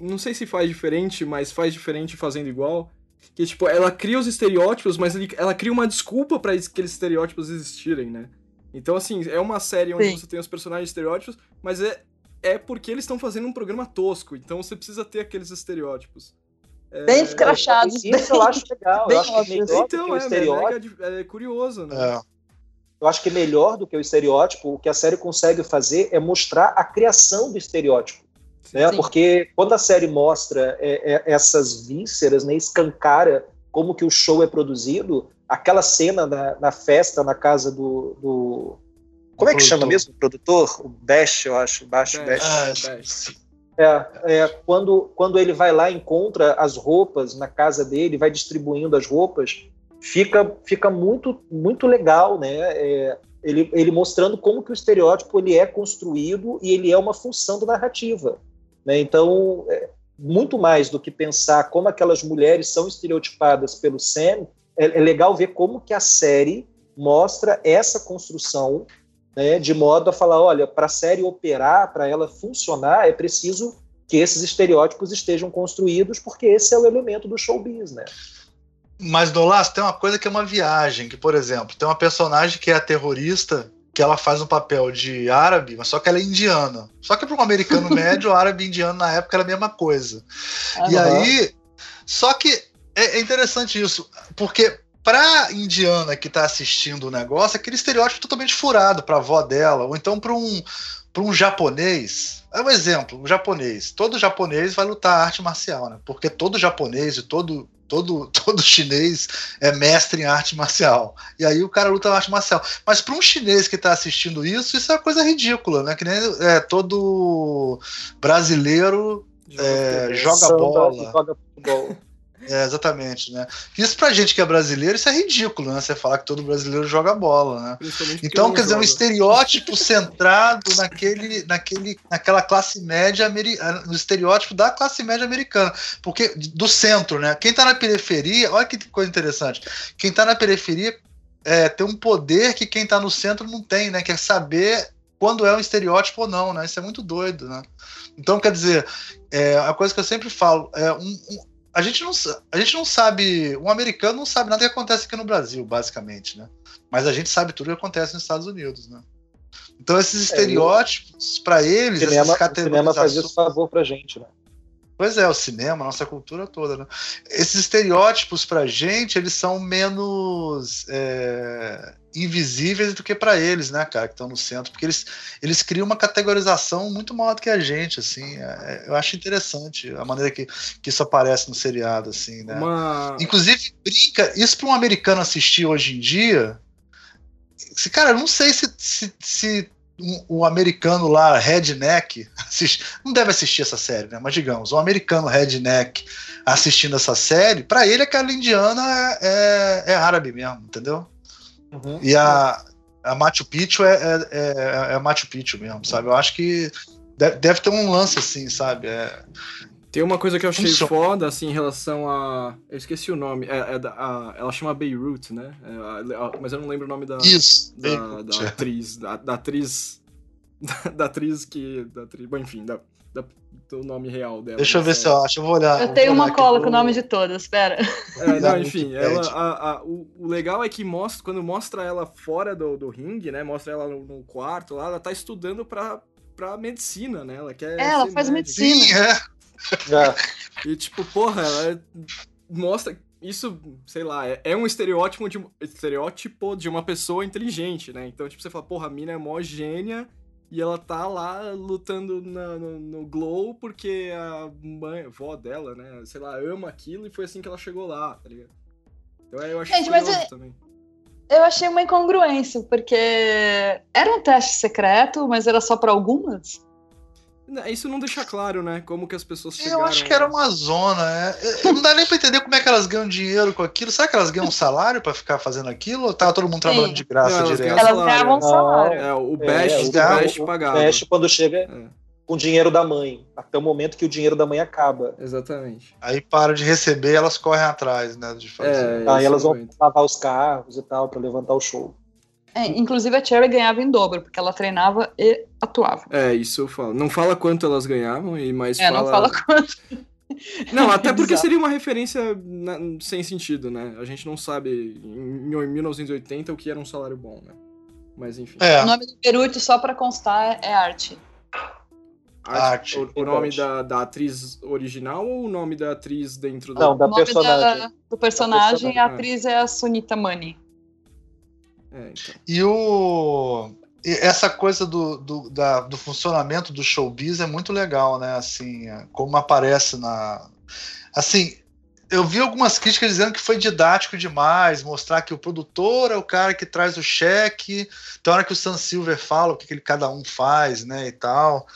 Não sei se faz diferente, mas faz diferente fazendo igual. Que, tipo, ela cria os estereótipos, mas ele- ela cria uma desculpa pra es- aqueles estereótipos existirem, né? Então, assim, é uma série onde Sim. você tem os personagens estereótipos, mas é, é porque eles estão fazendo um programa tosco, então você precisa ter aqueles estereótipos. É, Bem escrachados. Isso eu acho legal. bem eu acho que melhor do que Então, o é, estereótipo. é, é curioso, né? É. Eu acho que melhor do que o estereótipo, o que a série consegue fazer é mostrar a criação do estereótipo. Né? Sim. Porque quando a série mostra é, é, essas vísceras, né, escancara como que o show é produzido, aquela cena na, na festa na casa do, do- como é que chama mesmo o produtor? O Bash, eu acho, Bash, Bash. Bash. É, Bash. É, é, quando, quando ele vai lá e encontra as roupas na casa dele, vai distribuindo as roupas, fica, fica muito, muito legal, né? É, ele, ele mostrando como que o estereótipo ele é construído e ele é uma função da narrativa. Né? Então, é, muito mais do que pensar como aquelas mulheres são estereotipadas pelo Sam, é, é legal ver como que a série mostra essa construção né, de modo a falar, olha, para a série operar, para ela funcionar, é preciso que esses estereótipos estejam construídos, porque esse é o elemento do showbiz, né? Mas, Dolas, tem uma coisa que é uma viagem, que, por exemplo, tem uma personagem que é a terrorista, que ela faz um papel de árabe, mas só que ela é indiana. Só que para um americano médio, árabe e indiano na época era a mesma coisa. E aí, Só que é, é interessante isso, porque pra indiana que tá assistindo o negócio, aquele estereótipo totalmente furado pra avó dela, ou então pra um, pra um japonês. É um exemplo, um japonês. Todo japonês vai lutar arte marcial, né? Porque todo japonês e todo todo, todo chinês é mestre em arte marcial. E aí o cara luta arte marcial. Mas para um chinês que está assistindo isso, isso é uma coisa ridícula, né? Que nem é, todo brasileiro joga, é, joga bola. Joga futebol. É, exatamente, né? Isso pra gente que é brasileiro, isso é ridículo, né? Você falar que todo brasileiro joga bola, né? Então, quer dizer, um estereótipo centrado naquele, naquele, naquela classe média americana, no estereótipo da classe média americana. Porque, do centro, né? Quem tá na periferia, olha que coisa interessante. Quem tá na periferia é, tem um poder que quem tá no centro não tem, né? Quer saber quando é um estereótipo ou não, né? Isso é muito doido, né? Então, quer dizer, é, a coisa que eu sempre falo, é um, um a gente não, a gente não sabe, um americano não sabe nada que acontece aqui no Brasil, basicamente, né? Mas a gente sabe tudo que acontece nos Estados Unidos, né? Então esses é, estereótipos é, para eles, cinema, essas O cinema faz esse favor pra gente, né? Pois é, o cinema, a nossa cultura toda, né? Esses estereótipos pra gente, eles são menos é, invisíveis do que para eles, né, cara, que estão no centro, porque eles, eles criam uma categorização muito maior do que a gente, assim. É, é eu acho interessante a maneira que, que isso aparece no seriado, assim, né? Uma... Inclusive, brinca, isso para um americano assistir hoje em dia. Se, cara, eu não sei se, se, se um, um, americano lá, redneck, assiste, não deve assistir essa série, né? Mas digamos, um americano redneck assistindo essa série, para ele aquela indiana é, é, é, árabe mesmo, entendeu? Uhum. E a, a Machu Picchu é, é, é, é Machu Picchu mesmo, sabe? Eu acho que deve, deve ter um lance assim, sabe? É, tem uma coisa que eu achei Funciona. foda, assim, em relação a. Eu esqueci o nome. É, é da, a, ela chama Beirut, né? É, a, mas eu não lembro o nome da. Isso! Da, da atriz. Da, da, atriz. Da, da, atriz que. Da atriz, bom, enfim, da, do nome real dela. Deixa eu ver se eu acho, eu vou olhar. Eu tenho uma cola com o nome de todas, espera. É, não, enfim, ela, a, a, o, o, legal é que mostra, quando mostra ela fora do, do ringue, né? Mostra ela no, no quarto lá, ela tá estudando pra, pra medicina, né? Ela quer. É, ela faz médica. medicina. Sim, é. É. E tipo, porra, ela mostra. Isso, sei lá, é, é um estereótipo de, estereótipo de uma pessoa inteligente, né? Então, tipo, você fala, porra, a mina é mó gênia e ela tá lá lutando na, no, no, Glow porque a mãe, a avó dela, né, sei lá, ama aquilo e foi assim que ela chegou lá, tá ligado? Então eu achei Gente, mas eu, também. Eu achei uma incongruência, porque era um teste secreto, mas era só para algumas? Isso não deixa claro, né? Como que as pessoas chegaram... Eu acho que era uma zona, é. Não dá nem pra entender como é que elas ganham dinheiro com aquilo. Será que elas ganham um salário pra ficar fazendo aquilo? Ou tava todo mundo trabalhando Sim. de graça não, direto? Elas ganhavam um salário. É, o Best, é, o, o Best pagava. O Best, quando chega é. com o dinheiro da mãe. Até o momento que o dinheiro da mãe acaba. Exatamente. Aí para de receber, elas correm atrás, né? De fazer. É, Aí elas vão lavar os carros e tal, pra levantar o show. É, inclusive a Cherry ganhava em dobro, porque ela treinava e atuava. É, isso eu falo. Não fala quanto elas ganhavam, e mais é, fala... não fala quanto. Não, até porque seria uma referência na, sem sentido, né? A gente não sabe em 1980 o que era um salário bom, né? Mas enfim. É. O nome do Peruito, só pra constar, é Arte. Arte. O, o nome da, da atriz original ou o nome da atriz dentro do... Não, da personagem. Da, do personagem, a atriz é a Sunita Mani. É, então. E o essa coisa do, do, da, do funcionamento do showbiz é muito legal, né? Assim, é, como aparece na. Assim, eu vi algumas críticas dizendo que foi didático demais, mostrar que o produtor é o cara que traz o cheque, tem hora que o Sam Silver fala o que, que cada um faz, né? E tal.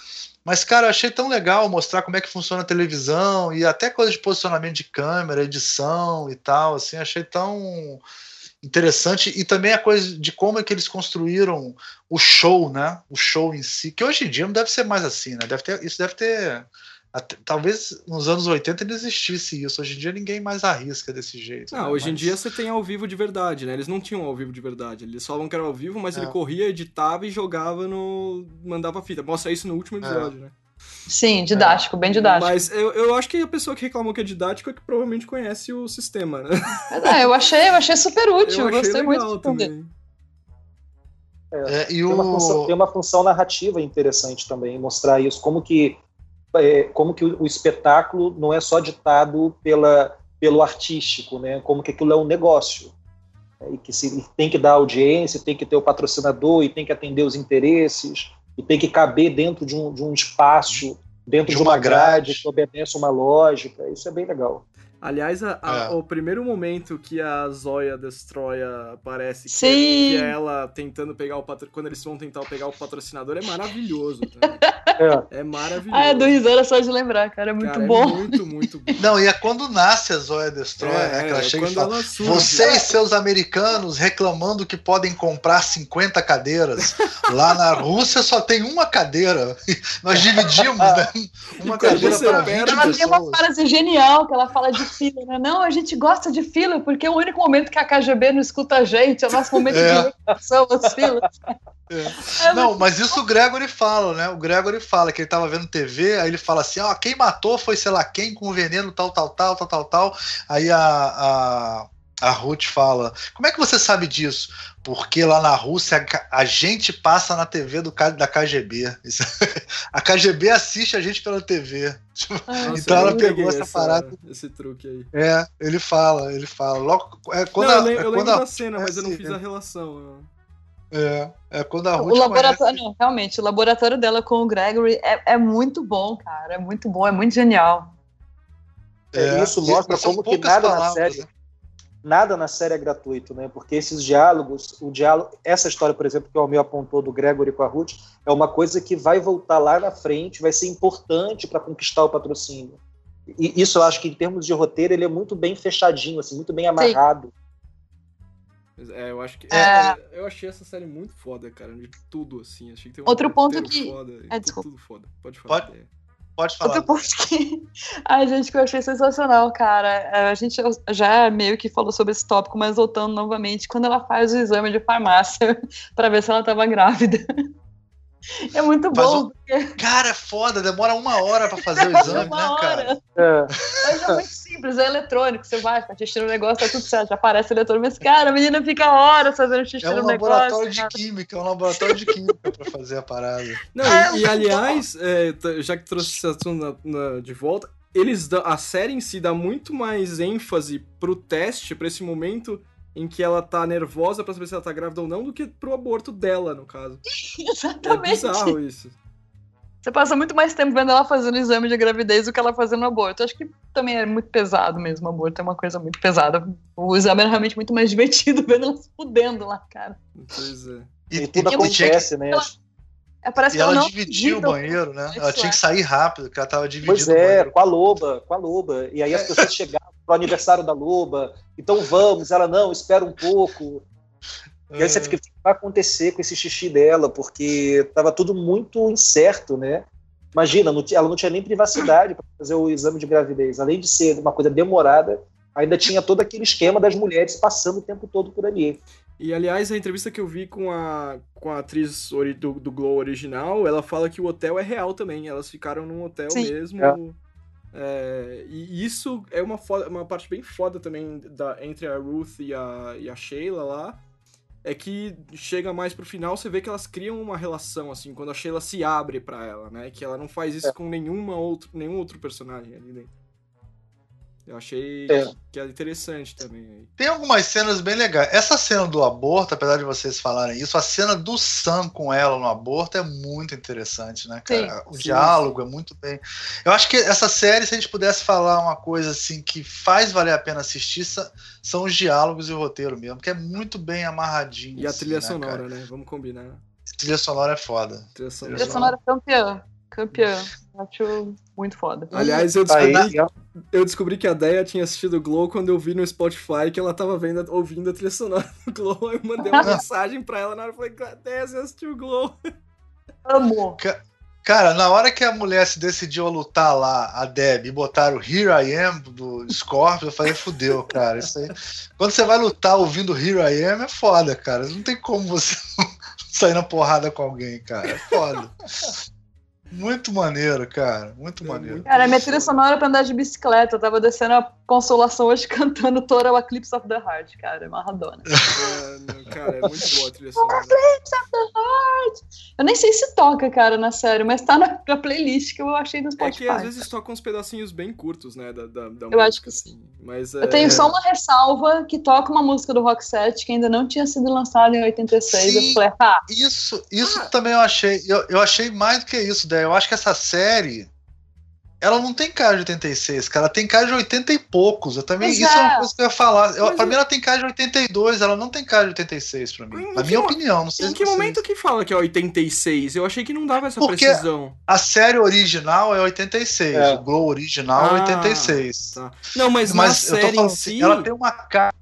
Mas, cara, eu achei tão legal mostrar como é que funciona a televisão e até coisa de posicionamento de câmera, edição e tal, assim, achei tão interessante e também a coisa de como é que eles construíram o show, né? O show em si, que hoje em dia não deve ser mais assim, né? Deve ter, isso deve ter até, talvez nos anos 80 não existisse isso. Hoje em dia ninguém mais arrisca desse jeito. Não, né? hoje mas... em dia você tem ao vivo de verdade, né? Eles não tinham ao vivo de verdade. Eles falavam que era ao vivo, mas é. ele corria, editava e jogava no. mandava fita. Mostra isso no último episódio, é. né? Sim, didático, é. bem didático. Mas eu, eu acho que a pessoa que reclamou que é didático é que provavelmente conhece o sistema, né? É, eu achei, eu achei super útil, eu gostei muito também. É, é, tem, uma função, tem, uma função, narrativa interessante também, mostrar isso, como que, é, como que o, o, espetáculo não é só ditado pela, pelo artístico, né? Como que aquilo é um negócio. Né? E que se, tem que dar audiência, tem que ter o patrocinador, e tem que atender os interesses, e tem que caber dentro de um, de um espaço, dentro de, de uma grade, grade que obedece uma lógica. Isso é bem legal. Aliás, a, a, é. o primeiro momento que a Zoya Destroya aparece, que, que, é ela tentando pegar o patro... quando eles vão tentar pegar o patrocinador, é maravilhoso. É. é maravilhoso. Ah, é do risada só de lembrar, cara, é muito cara, é bom. É muito, muito bom. Não, e é quando nasce a Zoya Destroya, é, né, que ela é, chega e fala, vocês, seus americanos, reclamando que podem comprar 50 cadeiras, lá na Rússia só tem uma cadeira. Nós dividimos, né? Uma cadeira para 20 pessoas. Ela tem uma frase genial, que ela fala de fila, né? Não, a gente gosta de fila, porque é o único momento que a KGB não escuta a gente, é o nosso momento é. de recuperação, as filas. É. É não, mas isso o Gregory fala, né? O Gregory fala que ele tava vendo TV, aí ele fala assim: ó, quem matou foi sei lá quem com veneno tal, tal, tal, tal, tal, tal. Aí a, a, a Ruth fala: como é que você sabe disso? Porque lá na Rússia a gente passa na TV do, da KGB. a KGB assiste a gente pela TV. Nossa, então ela pegou essa, essa, parada. Esse truque aí. É, ele fala, ele fala. Logo, é quando não, a, eu, lembro, é eu lembro da cena, mas eu não fiz a relação. É, é quando a Ruth O laboratório, conhece... não, realmente, o laboratório dela com o Gregory é, é muito bom, cara. É muito bom, é muito genial. É, isso mostra como que nada palavras, na série. Né? Nada na série é gratuito, né? Porque esses diálogos, o diálogo, essa história, por exemplo, que o Almir apontou do Gregory com a Ruth, é uma coisa que vai voltar lá na frente, vai ser importante para conquistar o patrocínio. E isso eu acho que em termos de roteiro ele é muito bem fechadinho, assim, muito bem amarrado. É, eu acho que é, eu achei essa série muito foda, cara, de tudo assim. Achei que tem um Outro ponto que foda, é, desculpa. tudo foda. Pode falar. Pode. Pode falar. Outro ponto que. Ai, gente, que eu achei sensacional, cara. É, a gente já meio que falou sobre esse tópico, mas voltando novamente, quando ela faz o exame de farmácia para ver se ela estava grávida. É muito bom. Um... Porque... Cara, é foda, demora uma hora para fazer o exame, uma né, hora. cara? É. Mas é muito simples, é eletrônico. Você vai, tá xixi no negócio, tá tudo certo, já aparece eletrônico. Mas, cara, a menina fica horas fazendo xixi é um no negócio. É um laboratório de química, é um laboratório de química pra fazer a parada. Não, é, e, e aliás, é, já que trouxe esse assunto na, na, de volta, eles a série em si dá muito mais ênfase pro teste, pra esse momento em que ela tá nervosa para saber se ela tá grávida ou não, do que pro aborto dela, no caso. Exatamente. É bizarro isso. Você passa muito mais tempo vendo ela fazendo exame de gravidez do que ela fazendo aborto. Acho que também é muito pesado mesmo. O aborto é uma coisa muito pesada. O exame é realmente muito mais divertido vendo ela se fudendo lá, cara. Pois é. E, e tudo acontece, né? Ela, parece e que ela, ela dividiu o banheiro, né? Ela tinha que sair rápido, porque ela tava dividindo pois é, com a loba, com a loba. E aí as pessoas chegavam pro aniversário da loba. Então vamos. Ela, não, espera um pouco. E aí você fica, o que vai acontecer com esse xixi dela? Porque estava tudo muito incerto, né? Imagina, ela não tinha nem privacidade para fazer o exame de gravidez. Além de ser uma coisa demorada, ainda tinha todo aquele esquema das mulheres passando o tempo todo por ali. E aliás, a entrevista que eu vi com a, com a atriz do, do Glow original, ela fala que o hotel é real também. Elas ficaram num hotel Sim. mesmo. É. É, e isso é uma, foda, uma parte bem foda também da, entre a Ruth e a, e a Sheila lá. É que chega mais pro final, você vê que elas criam uma relação, assim, quando a Sheila se abre para ela, né? Que ela não faz isso é. com nenhuma outro, nenhum outro personagem ali dentro. Eu achei é. que é interessante também. Tem algumas cenas bem legais. Essa cena do aborto, apesar de vocês falarem isso, a cena do Sam com ela no aborto é muito interessante, né, cara? Sim. O Sim. diálogo é muito bem. Eu acho que essa série, se a gente pudesse falar uma coisa assim que faz valer a pena assistir, são os diálogos e o roteiro mesmo, que é muito bem amarradinho. E a assim, trilha né, sonora, cara? né? Vamos combinar. A trilha sonora é foda. A trilha sonora, trilha sonora é campeã. Campeã. Acho muito foda. Aliás, eu descobri, eu descobri que a Deia tinha assistido o Glow quando eu vi no Spotify que ela tava vendo, ouvindo a trilha sonora do Glow. Aí eu mandei uma mensagem pra ela na hora e falei, Deia, você assistiu o Glow? Amo. Cara, na hora que a mulher se decidiu a lutar lá, a Deb, e botaram Here I Am do Scorpio, eu falei, fudeu, cara. Isso aí. Quando você vai lutar ouvindo Here I Am, é foda, cara. Não tem como você sair na porrada com alguém, cara. É foda. Muito maneiro, cara. Muito é maneiro. Cara, minha trilha sonora pra andar de bicicleta. Eu tava descendo a consolação hoje cantando Total Eclipse of the Heart, cara. Marradona. É, cara, é muito boa a trilha sonora. Eclipse of the Heart! Eu nem sei se toca, cara, na série, mas tá na, na playlist que eu achei no Spotify. É que às vezes toca uns pedacinhos bem curtos, né? Da, da, da eu música, acho que assim. Mas, é... Eu tenho só uma ressalva que toca uma música do Rock 7 que ainda não tinha sido lançada em 86. Sim, eu falei, ah. Isso, isso ah. também eu achei. Eu, eu achei mais do que isso, Dé. Eu acho que essa série ela não tem cara de 86, cara. Ela tem cara de 80 e poucos. Eu também, isso é. é. uma coisa que eu ia falar. Eu, pra mim, ela tem cara de 82, ela não tem cara de 86 pra mim. Na minha opinião, não sei Em que vocês... momento que fala que é 86? Eu achei que não dava essa Porque precisão. A série original é 86, é. o Glow original é ah, é 86. Tá. Não, mas, mas na série em si. Ela tem uma cara.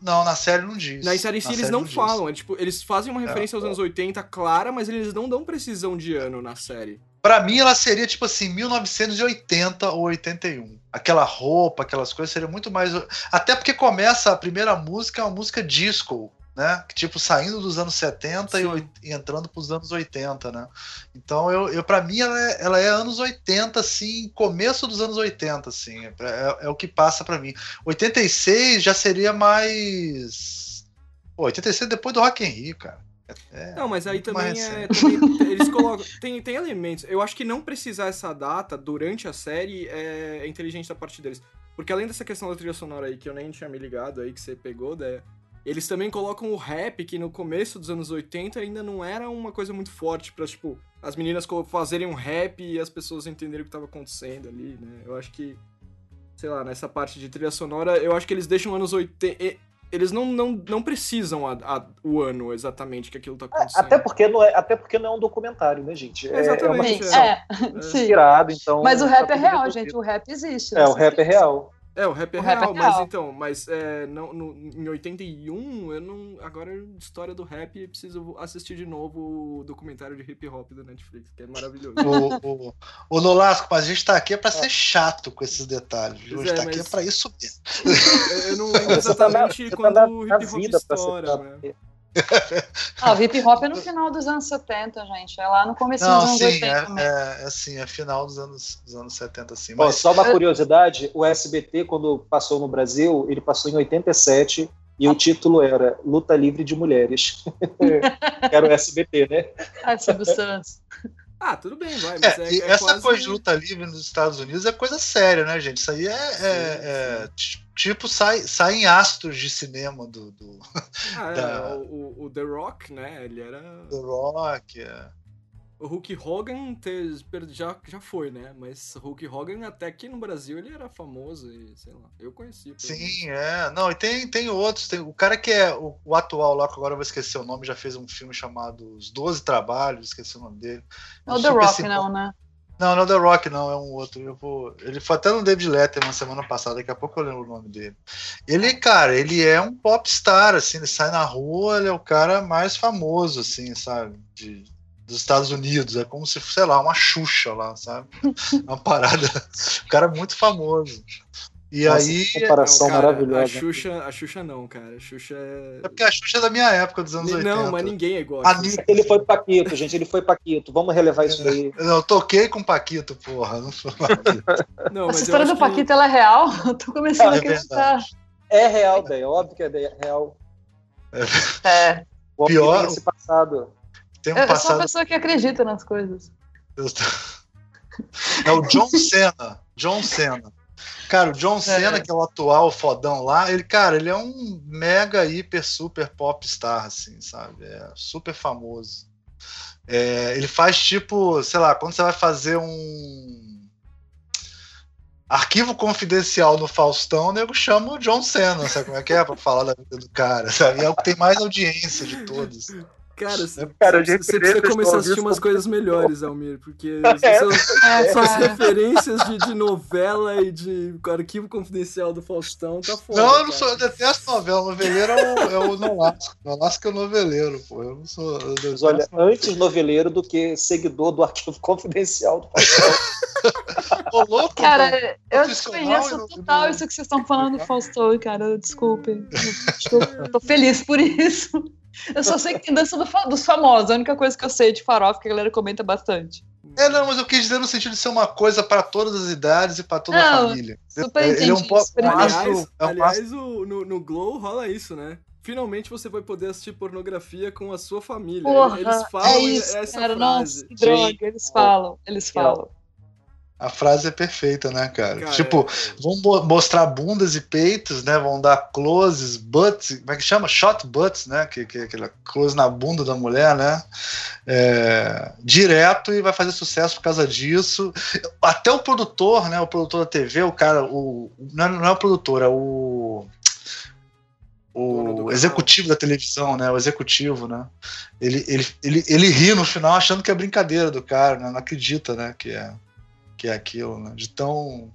Não, na série não diz. Na série em si eles não, não falam. É, tipo, eles fazem uma é. referência aos anos 80 clara, mas eles não dão precisão de ano na série. Para mim, ela seria tipo assim, 1980 ou 81. Aquela roupa, aquelas coisas seriam muito mais. Até porque começa a primeira música, é uma música disco, né? Tipo, saindo dos anos 70 e, e, entrando pros anos 80, né? Então, eu, eu para mim, ela é, ela é, anos 80, assim, começo dos anos 80, assim. É, é, é o que passa para mim. 86 já seria mais. Pô, 86 depois do Rock in Rio, cara. É, não, mas aí também, é, também eles colocam. Tem, tem elementos. Eu acho que não precisar essa data durante a série é, inteligente da parte deles. Porque além dessa questão da trilha sonora aí, que eu nem tinha me ligado aí, que você pegou, né, eles também colocam o rap, que no começo dos anos 80 ainda não era uma coisa muito forte pra, tipo, as meninas fazerem um rap e as pessoas entenderem o que tava acontecendo ali, né? Eu acho que, sei lá, nessa parte de trilha sonora, eu acho que eles deixam anos 80 eles não, não, não precisam a, a, o ano exatamente que aquilo tá é, acontecendo. Até porque não é, até porque não é um documentário, né, gente? É, exatamente. É, é, é. Inspirado, então. Mas o rap tá é real, gente. O rap existe. É, o rap é real. É, o rap é, o real, rap é real, mas então, mas é, não, no, em 81, eu não. Agora, história do rap, preciso assistir de novo o documentário de hip hop da Netflix, que é maravilhoso. o, o, o Nolasco, mas a gente tá aqui é pra ser chato com esses detalhes. A gente é, tá mas... aqui é pra isso mesmo. Eu não lembro exatamente tá quando o hip hop estoura, né? Ah, o hip hop é no final dos anos 70, gente. É lá no começo dos anos sim, 80. É, é, é, assim, é final dos anos, dos anos 70, sim. Mas... só uma curiosidade: o SBT, quando passou no Brasil, ele passou em 87 e o título era Luta Livre de Mulheres. era o SBT, né? Ah, Silvio Santos. Ah, tudo bem, vai. Mas é, é, é essa quase... coisa de luta livre nos Estados Unidos é coisa séria, né, gente? Isso aí é, é sim, é, tipo sai, sai em astros de cinema do. do ah, da... o, o, The Rock, né? Ele era. The Rock, é. O Hulk Hogan já, já foi, né? Mas o Hulk Hogan, até aqui no Brasil, ele era famoso e, sei lá, eu conheci. Sim, é. Não, e tem, tem outros. Tem, o cara que é o, o, atual lá, que agora eu vou esquecer o nome, já fez um filme chamado Os Doze Trabalhos, esqueci o nome dele. É o The Rock, não, né? Não, não é The Rock, não, é um outro. Eu vou... Ele foi até no David Letterman semana passada, daqui a pouco eu lembro o nome dele. Ele, cara, ele é um popstar, assim, ele sai na rua, ele é o cara mais famoso, assim, sabe? De, dos Estados Unidos. É como se, sei lá, uma Xuxa lá, sabe? Uma parada. o cara é muito famoso. E Nossa, aí. comparação não, cara, maravilhosa. A Xuxa, a Xuxa não, cara. A Xuxa é. É porque a Xuxa é da minha época, dos anos não, 80. Não, mas ninguém é igual. A Xuxa. Ele foi Paquito, gente. Ele foi Paquito. Vamos relevar isso aí. Não, eu toquei com Paquito, porra. Não sou Não, Essa história do Paquito, que... ela é real? Eu tô começando é, a acreditar. É real, daí. É óbvio que é real. É. é. Pior. Esse passado. Tem um eu, passado... eu sou uma pessoa que acredita nas coisas. É o John Cena. John Cena. Cara, o John Cena, é. que é o atual fodão lá, ele, cara, ele é um mega, hiper, super pop star, assim, sabe? É super famoso. É, ele faz tipo, sei lá, quando você vai fazer um arquivo confidencial no Faustão, o nego chama o John Cena, sabe como é que é? Pra falar da vida do cara, sabe? E é o que tem mais audiência de todos. Cara, cara você, você precisa começar a assistir umas coisas melhores, Almir, porque é. são, é. são as referências de, de, novela e de arquivo confidencial do Faustão, tá foda. Não, eu não sou, eu detesto novela, noveleiro é o, é o Nolasco. Nolasco é o noveleiro, pô. Eu não sou. Eu Mas olha, antes noveleiro do que seguidor do arquivo confidencial do Faustão. Ô, louco, cara, eu desconheço total isso que vocês estão falando do Faustão, cara. Desculpe. Eu tô feliz por isso. Eu só sei que tem dança do, dos famosos, a única coisa que eu sei de farofa que a galera comenta bastante. É, não, mas eu quis dizer no sentido de ser uma coisa para todas as idades e para toda Não, a família. super Ele é um entendi, po- super um astro- Aliás, é um aliás o- no, no Glow rola isso, né? Finalmente você vai poder assistir pornografia com a sua família. Porra, Eles falam é isso, essa cara. frase. Nossa, que droga. Eles falam, eles falam. A frase é perfeita, né, cara? Cara, tipo, é- vão mo- mostrar bundas e peitos, né? Vão dar closes, butts, como é que chama? Shot butts, né? Que, que, aquela close na bunda da mulher, né? É, direto e vai fazer sucesso por causa disso. Até o produtor, né? O produtor da TV, o cara, o, não, é, não é o produtor, é o. O executivo da televisão, né? O executivo, né? Ele, ele, ele, ele ri no final achando que é brincadeira do cara, né? Não acredita, né? Que é, que é aquilo, né? De tão.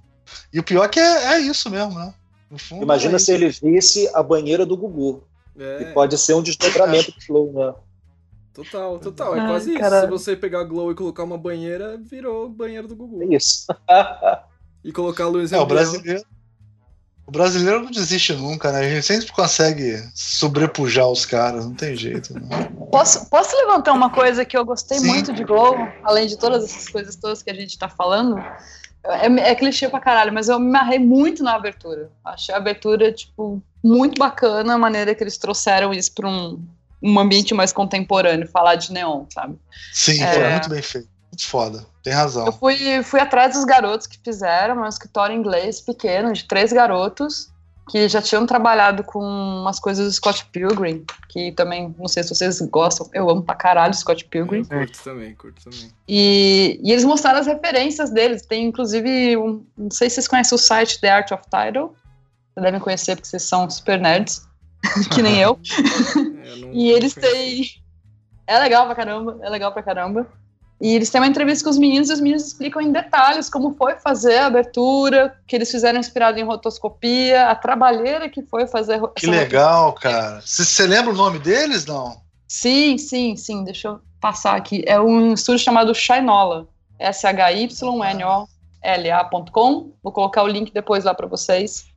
E o pior é que é, é isso mesmo, né? No fundo, Imagina é se isso. ele visse a banheira do Gugu. É, Que pode ser um desdobramento do Flow, né? total, total. É Ai, quase isso. caralho. Se você pegar Glow e colocar uma banheira, virou banheiro do Gugu. É isso. E colocar a luz É, o brasileiro. O brasileiro não desiste nunca, né? A gente sempre consegue sobrepujar os caras, não tem jeito. Né? Posso, posso levantar uma coisa que eu gostei Sim. muito de Glow, além de todas essas coisas todas que a gente tá falando? É, é clichê pra caralho, mas eu me amarrei muito na abertura. Achei a abertura, tipo, muito bacana a maneira que eles trouxeram isso pra um, um ambiente mais contemporâneo, falar de neon, sabe? Sim, É. foi muito bem feito. Muito foda. Tem Eu razão. fui, fui atrás dos garotos que fizeram, um escritório inglês pequeno, de três garotos, que já tinham trabalhado com umas coisas do Scott Pilgrim, que também, não sei se vocês gostam, eu amo pra caralho Scott Pilgrim. Eu curto também, curto também. E, e eles mostraram as referências deles. Tem inclusive, um, não sei se vocês conhecem o site The Art of Title. Vocês devem conhecer porque vocês são super nerds, que nem eu. É, eu não- E eles têm. É legal pra caramba, é legal pra caramba. E eles têm uma entrevista com os meninos e os meninos explicam em detalhes como foi fazer a abertura, que eles fizeram inspirado em rotoscopia, a trabalheira que foi fazer. Que legal, cara. Você lembra o nome deles, não? Sim, sim, sim. Deixa eu passar aqui. É um estúdio chamado Shinola. S-H-Y-N-O-L-A.com. Vou colocar o link depois lá para vocês.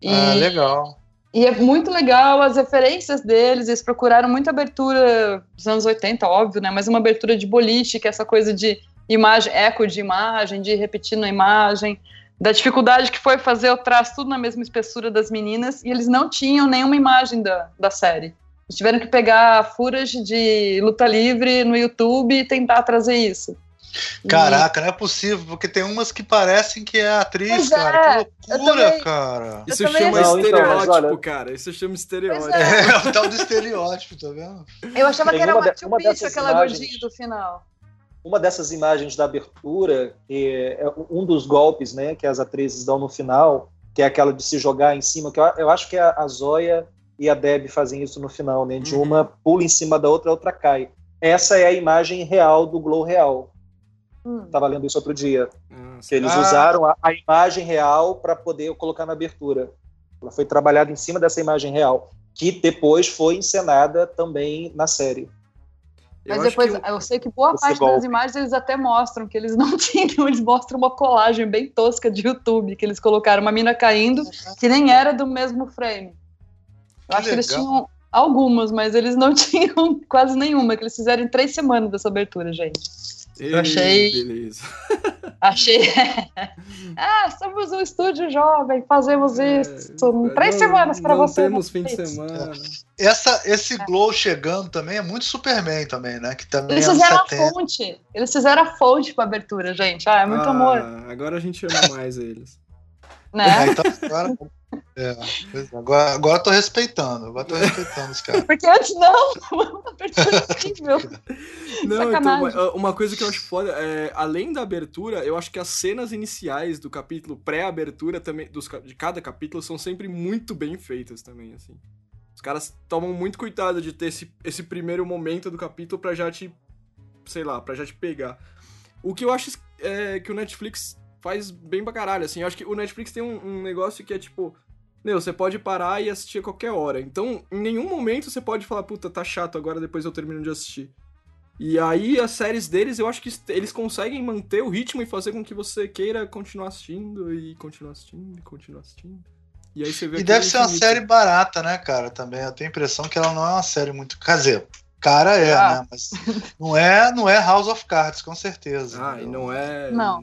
E, Ah, legal. E é muito legal as referências deles. Eles procuraram muita abertura dos anos 80, óbvio, né? Mas uma abertura de boliche, que é essa coisa de imagem, eco de imagem, de repetir na imagem. Da dificuldade que foi fazer o traço tudo na mesma espessura das meninas. E eles não tinham nenhuma imagem da, da série. Eles tiveram que pegar furas de luta livre no YouTube e tentar trazer isso. E- Caraca, não é possível, porque tem umas que parecem que é atriz, Pois cara. é, que loucura, também- cara. Isso chama Não, então, estereótipo, olha- cara. Isso chama estereótipo. Pois é. É, o tal do estereótipo, tá vendo? Eu achava Tem que era uma uma de- uma Bicho, aquela imagens. gordinha do final. Uma dessas imagens da abertura, que é um dos golpes né, que as atrizes dão no final, que é aquela de se jogar em cima, que eu, eu acho que a, a Zoya e a Deb fazem isso no final, né? De Uhum. uma pula em cima da outra, a outra cai. Essa é a imagem real do Glow Real. Hum. Estava lendo isso outro dia. Nossa. Que eles Ah. usaram a, a imagem real para poder colocar na abertura. Ela foi trabalhada em cima dessa imagem real, que depois foi encenada também na série. Eu Mas acho depois, o- eu sei que boa parte golpe. das imagens eles até mostram que eles não tinham, eles mostram uma colagem bem tosca de YouTube, que eles colocaram uma mina caindo, que nem era do mesmo frame. Eu Que acho que eles legal. tinham algumas, mas eles não tinham quase nenhuma, que eles fizeram em três semanas dessa abertura, gente. Ei, achei- Beleza. Achei. ah, somos um estúdio jovem, fazemos isso. em três Não- semanas pra não você. temos fim de semana. Essa, esse glow chegando também é muito Superman também, né? Que também Eles é fizeram a 70. fonte. Eles fizeram a fonte pra abertura, gente. Ah, é muito Ah, amor. Agora a gente ama mais eles. Né? É, então agora, é, é, agora, agora eu tô respeitando, agora eu tô respeitando os caras. Porque antes não. Uma abertura incrível. Não, então, Sacanagem. uma, uma coisa que eu acho foda, é, além da abertura, eu acho que as cenas iniciais do capítulo, pré-abertura também, dos, de cada capítulo, são sempre muito bem feitas também, assim. Os caras tomam muito cuidado de ter esse, esse primeiro momento do capítulo pra já te, sei lá, pra já te pegar. O que eu acho é que o Netflix faz bem pra caralho, assim. Eu acho que o Netflix tem um, um negócio que é tipo. Meu, você pode parar e assistir a qualquer hora. Então, em nenhum momento você pode falar, puta, tá chato agora, depois eu termino de assistir. E aí, as séries deles, eu acho que eles conseguem manter o ritmo e fazer com que você queira continuar assistindo e continuar assistindo e continuar assistindo. E aí você vê E deve ser uma série barata, né, cara? Também. Eu tenho a impressão que ela não é uma série muito. Quer dizer, Cara é, Ah. né? Mas não é, não é House of Cards, com certeza. Ah, e não é Não.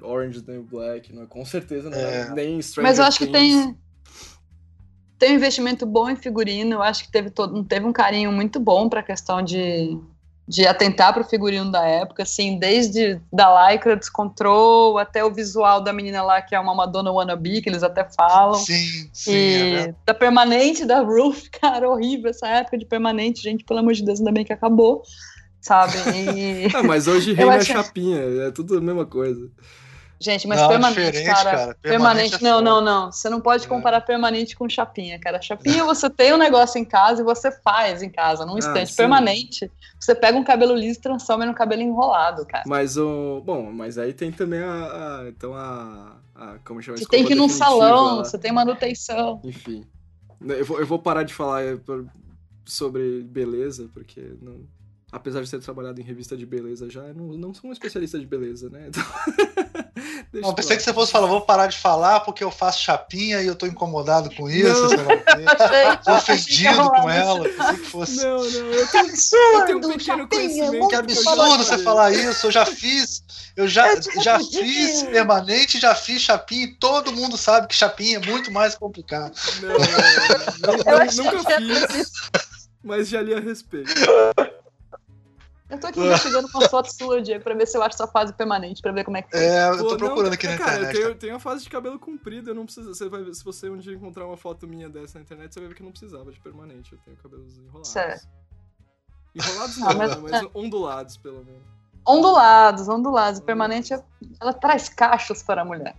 Orange is the Black, não é, com certeza não é, É. nem Stranger Mas eu acho que Things. tem, tem um investimento bom em figurino. Eu acho que teve, todo, teve um carinho muito bom para a questão de, de atentar para o figurino da época, assim, desde da Lycra Descontrol até o visual da menina lá, que é uma Madonna wannabe, que eles até falam. Sim, sim. é E verdade. da permanente da Ruth, cara, horrível essa época de permanente, gente, pelo amor de Deus, ainda bem que acabou, sabe? E, Ah, mas hoje reina a acho- chapinha, é tudo a mesma coisa. Gente, mas Não, permanente, diferente, cara, cara. permanente, Permanente é não, foda. não, não, você não pode É. comparar permanente com chapinha, cara. Chapinha você tem um negócio em casa e você faz em casa, num instante. Ah, permanente, você pega um cabelo liso e transforma num cabelo enrolado, cara. Mas o. Bom, mas aí tem também a. a- então a, a. Como chama Você tem que ir num salão, lá. você tem manutenção. Enfim. Eu vou, eu vou parar de falar por- sobre beleza, porque não- apesar de ter trabalhado em revista de beleza já, eu não, não sou um especialista de beleza, né? Então, deixa Não, pensei pra que você fosse falar, vou parar de falar porque eu faço chapinha e eu tô incomodado com isso. Não. sei lá Tô ofendido com ela. Pensei que fosse. Não, não, eu tenho, eu tenho um pequeno chapinha, conhecimento. Que absurdo você falar isso. Eu já fiz. Eu já, Eu já fiz permanente, já fiz chapinha e todo mundo sabe que chapinha é muito mais complicado. Não, não, Eu não, nunca fiz, mas já li a respeito. Eu tô aqui investigando uma foto sua, Diego, pra ver se eu acho sua fase permanente, pra ver como é que foi. É, eu Pô, tô não, procurando aqui na cara, internet. Eu tenho, eu tenho a fase de cabelo comprido, eu não preciso. Você vai ver, se você um dia encontrar uma foto minha dessa na internet, você vai ver que eu não precisava de permanente. Eu tenho cabelos enrolados. Certo. Enrolados Ah, não, mas- né, mas ondulados, pelo menos. Ondulados, ondulados. Permanente, é- ela traz cachos para a mulher.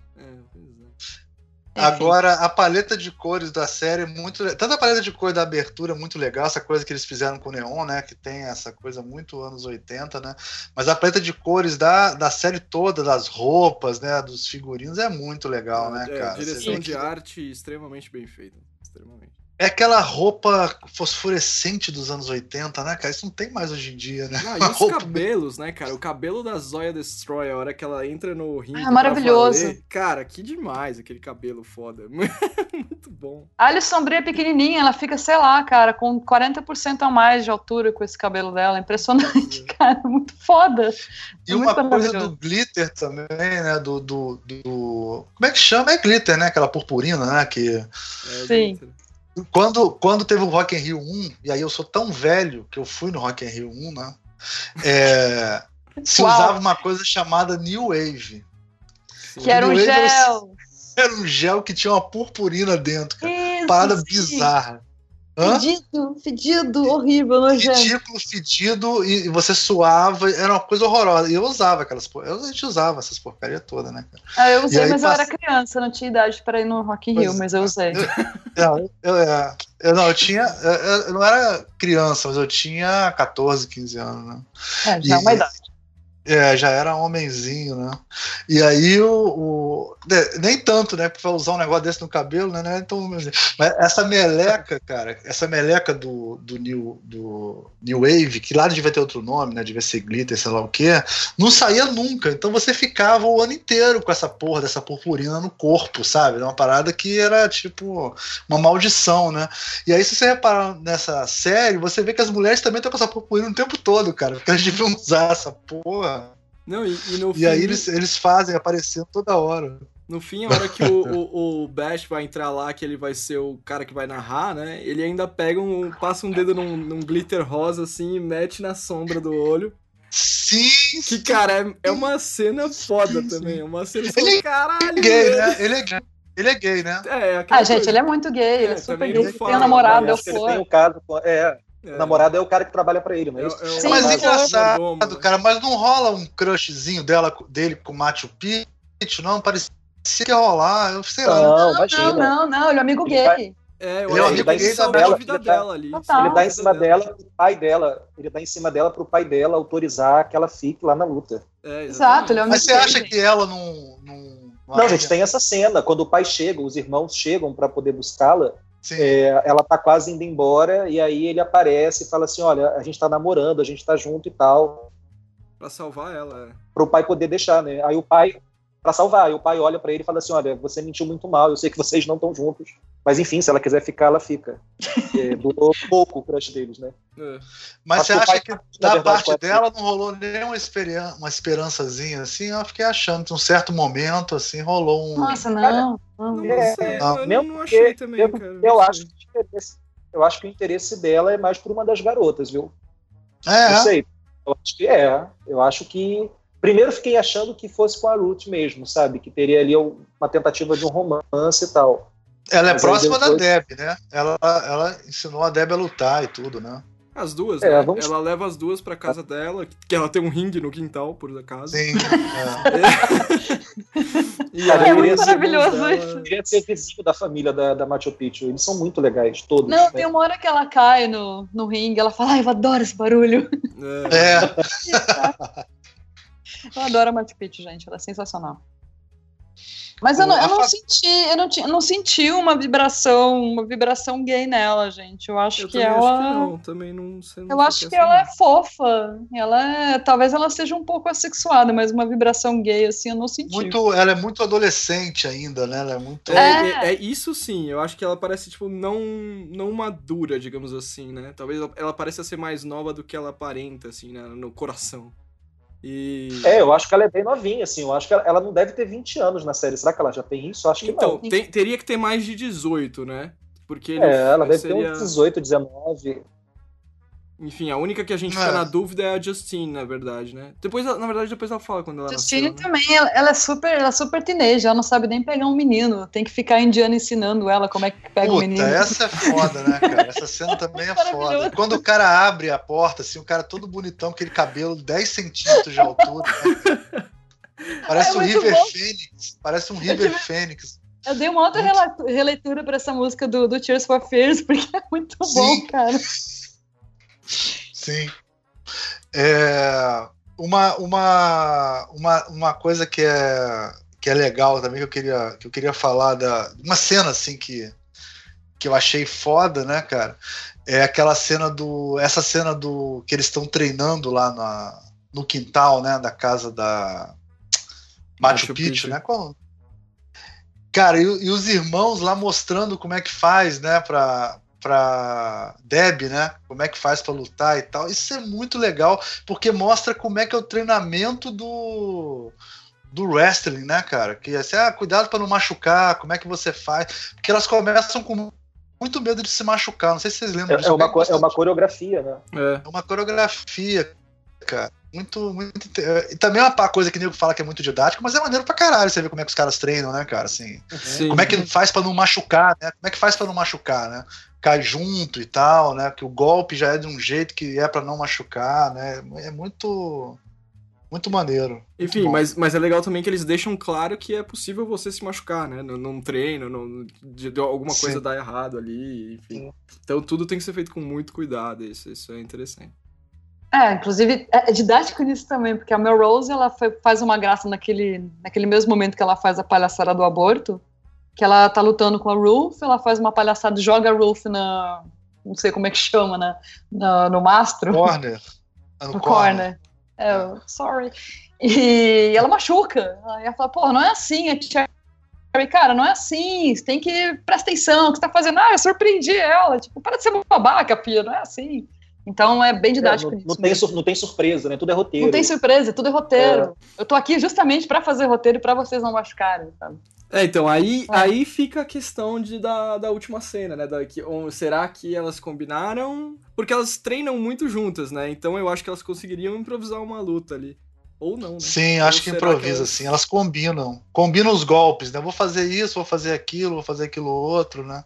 Agora, a paleta de cores da série é muito. Tanto a paleta de cor da abertura é muito legal, essa coisa que eles fizeram com o Neon, né? Que tem essa coisa muito anos 80, né? Mas a paleta de cores da, da série toda, das roupas, né? Dos figurinos, é muito legal, né, É, cara? Você direção vê de que- arte extremamente bem feita. Extremamente. É aquela roupa fosforescente dos anos 80, né, cara? Isso não tem mais hoje em dia, né? Ah, e os roupa- cabelos, né, cara? O cabelo da Zoya Destroy, a hora que ela entra no ringue. Ah, maravilhoso. valer, Cara, que demais aquele cabelo foda. Muito bom. A Alice Sombria é pequenininha, ela fica, sei lá, cara, com 40% a mais de altura com esse cabelo dela. Impressionante, cara. Muito foda. E É uma muito coisa do glitter também, né? Do, do, do- Como é que chama? É glitter, né? Aquela purpurina, né? Que É, Sim. glitter. Quando, quando teve o Rock in Rio 1, e aí eu sou tão velho que eu fui no Rock in Rio 1, né? É, se Uau. usava uma coisa chamada New Wave. Que era um New Wave o- gel. Era um gel que tinha uma purpurina dentro, cara. Isso, Parada sim. bizarra. Hã? Fedido, fedido, horrível, nojento. Ridículo, fedido, e, e você suava, era uma coisa horrorosa. E eu usava aquelas por- eu, A gente usava essas porcarias todas, né, cara? Ah, eu usei, mas eu passa- era criança, não tinha idade para ir no Rock in Rio, Pois mas eu usei. Não, eu, eu, é, eu- não, eu tinha. Eu, eu não era criança, mas eu tinha 14, 15 anos, né? É, já é E- uma idade. É, já era homenzinho, né? E aí o. o- nem tanto, né? Pra usar um negócio desse no cabelo, né? né, Então, mas essa meleca, cara, essa meleca do, do, New, do New Wave, que lá devia ter outro nome, né? Devia ser glitter, sei lá o quê, não saía nunca. Então você ficava o ano inteiro com essa porra dessa purpurina no corpo, sabe? Uma parada que era tipo uma maldição, né? E aí, se você reparar nessa série, você vê que as mulheres também estão com essa purpurina o tempo todo, cara. Porque elas deviam usar essa porra. Não, e, e no E fim, aí eles, eles fazem aparecendo toda hora. no fim, a hora que o, o, o Bash vai entrar lá, que ele vai ser o cara que vai narrar, né? Ele ainda pega um. passa um dedo num, num glitter rosa assim e mete na sombra do olho. Sim, Que, cara, é, é uma cena foda Sim, sim. também. É uma cena Ele assim, é caralho. gay, né? Ele é gay. Ele é gay, né? É, Ah, gente, coisa. ele é muito gay, ele é, É, super gay. fala, tem um namorado, é acho que ele tem um caso. É, É. o namorado é o cara que trabalha pra ele, não é É- isso? é o- Sim, Mas sim. engraçado, cara, mas não rola um crushzinho dela, dele com o Machu Picchu, não? Parecia que ia rolar, eu sei lá. Não, Não, imagina. não, não, ele é amigo Ele gay. vai- É, eu Ele é amigo ele gay da salvou Bela, a vida ele tá- dela ali. Total. Ele dá em cima dela. dela pro pai dela. Ele dá em cima dela pro pai dela autorizar que ela fique lá na luta. É, Exato, ele é um Mas você acha que ela não. Não, Não, gente, tem essa cena. Quando o pai chega, os irmãos chegam pra poder buscá-la. É, ela tá quase indo embora, e aí ele aparece e fala assim: Olha, a gente tá namorando, a gente tá junto e tal, Pra salvar ela, é. pro pai poder deixar, né? Aí o pai. Para salvar. E o pai olha para ele e fala assim: Olha, você mentiu muito mal, eu sei que vocês não estão juntos. Mas enfim, se ela quiser ficar, ela fica. É, durou pouco o crush deles, né? É. Mas Acho você acha que, que da parte dela não rolou nem uma, esperança, uma esperançazinha assim? Eu fiquei achando que um certo momento assim rolou um. Nossa, não. não, é, não, eu não, não achei também, eu, cara. Eu acho, que, eu acho que o interesse dela é mais por uma das garotas, viu? É. Não sei. Eu acho que é. Eu acho que. Primeiro fiquei achando que fosse com a Ruth mesmo, sabe? Que teria ali uma tentativa de um romance e tal. Ela é Mas próxima depois... da Deb, né? Ela, ela ensinou a Deb a lutar e tudo, né? As duas, é, né? Vamos... Ela leva as duas pra casa dela, que ela tem um ringue no quintal, por acaso. Sim. É, e é muito maravilhoso dela... isso. Queria ser vizinho da família da, da Machu Picchu. Eles são muito legais, todos. Não, né? tem uma hora que ela cai no, no ringue, ela fala, ai, eu adoro esse barulho. É. é. eu adoro a Machu Picchu, gente. Ela é sensacional. Mas eu não, eu não senti, eu não, eu não senti uma vibração, uma vibração gay nela, gente. Eu acho eu que ela. Acho que não, também não sei. Eu acho que ela é fofa. Ela é, talvez ela seja um pouco assexuada, mas uma vibração gay assim eu não senti. Muito, ela é muito adolescente ainda, né? Ela é muito. É, é, é isso sim. Eu acho que ela parece tipo não, não madura, digamos assim, né? Talvez ela, ela pareça ser mais nova do que ela aparenta, assim, né? no coração. E... É, eu acho que ela é bem novinha, assim. Eu acho que ela, ela não deve ter 20 anos na série. Será que ela já tem isso? Acho que então, não. Então, teria que ter mais de 18, né? Porque é, ela deve seria... ter uns 18, 19. Enfim, a única que a gente é. fica na dúvida é a Justine, na verdade, né? Depois, na verdade, depois ela fala quando ela Justine nasceu, né? também, ela, ela, é super, ela é super teenager, ela não sabe nem pegar um menino. Tem que ficar indiana ensinando ela como é que pega Puta, um menino. essa é foda, né, cara? Essa cena também é foda. Quando o cara abre a porta, assim, o cara todo bonitão, aquele cabelo 10 centímetros de altura. Né? Parece é um River bom. Fênix. Parece um River tive... Fênix. Eu dei uma outra releitura pra essa música do, do Tears for Fears, porque é muito Sim. bom, cara. Sim. É, uma, uma, uma, uma coisa que é, que é legal também que eu queria, que eu queria falar da uma cena assim que, que eu achei foda, né, cara? É aquela cena do essa cena do que eles estão treinando lá na, no quintal, né, da casa da Machu, Machu Picchu, Picchu, né? Qual, Cara, e, e, os irmãos lá mostrando como é que faz, né, pra, pra Deb, né? Como é que faz para lutar e tal. Isso é muito legal, porque mostra como é que é o treinamento do do wrestling, né, cara? Que é assim, ah, cuidado para não machucar, como é que você faz? Porque elas começam com muito medo de se machucar. Não sei se vocês lembram é, disso. É uma, é uma coreografia, né? É. é uma coreografia, cara. Muito, muito. E também é uma coisa que o nego fala que é muito didático, mas é maneiro pra caralho você ver como é que os caras treinam, né, cara? Assim, Sim. Como é que faz para não machucar, né? Como é que faz para não machucar, né? Cai junto e tal, né? Que o golpe já é de um jeito que é para não machucar, né? É muito muito maneiro. Enfim, mas, mas é legal também que eles deixam claro que é possível você se machucar, né? Num, treino, num, de, de alguma Sim. coisa dar errado ali, enfim. Sim. Então tudo tem que ser feito com muito cuidado, isso, isso é interessante. É, inclusive é, é didático nisso também, porque a Melrose ela foi, faz uma graça naquele, naquele mesmo momento que ela faz a palhaçada do aborto, que ela tá lutando com a Ruth, ela faz uma palhaçada, joga a Ruth na. não sei como é que chama, né? Na, no mastro. Corner. No, no corner. corner. É, sorry. E ela machuca. Aí ela fala, pô, não é assim, a tia. Cara, não é assim, você tem que prestar atenção, o que você tá fazendo? Ah, eu surpreendi ela. Tipo, para de ser babaca, Pia, não é assim. Então é bem didático. É, não, não, tem, não tem surpresa, né? Tudo é roteiro. Não tem surpresa, tudo é roteiro. É. Eu tô aqui justamente para fazer roteiro e pra vocês não machucarem, sabe? É, então, aí, é. aí fica a questão de, da, da última cena, né? Da, que, ou, será que elas combinaram? Porque elas treinam muito juntas, né? Então eu acho que elas conseguiriam improvisar uma luta ali. Ou não, né? Sim, acho ou que improvisa, que elas... sim. Elas combinam. Combinam os golpes, né? Vou fazer isso, vou fazer aquilo, vou fazer aquilo outro, né?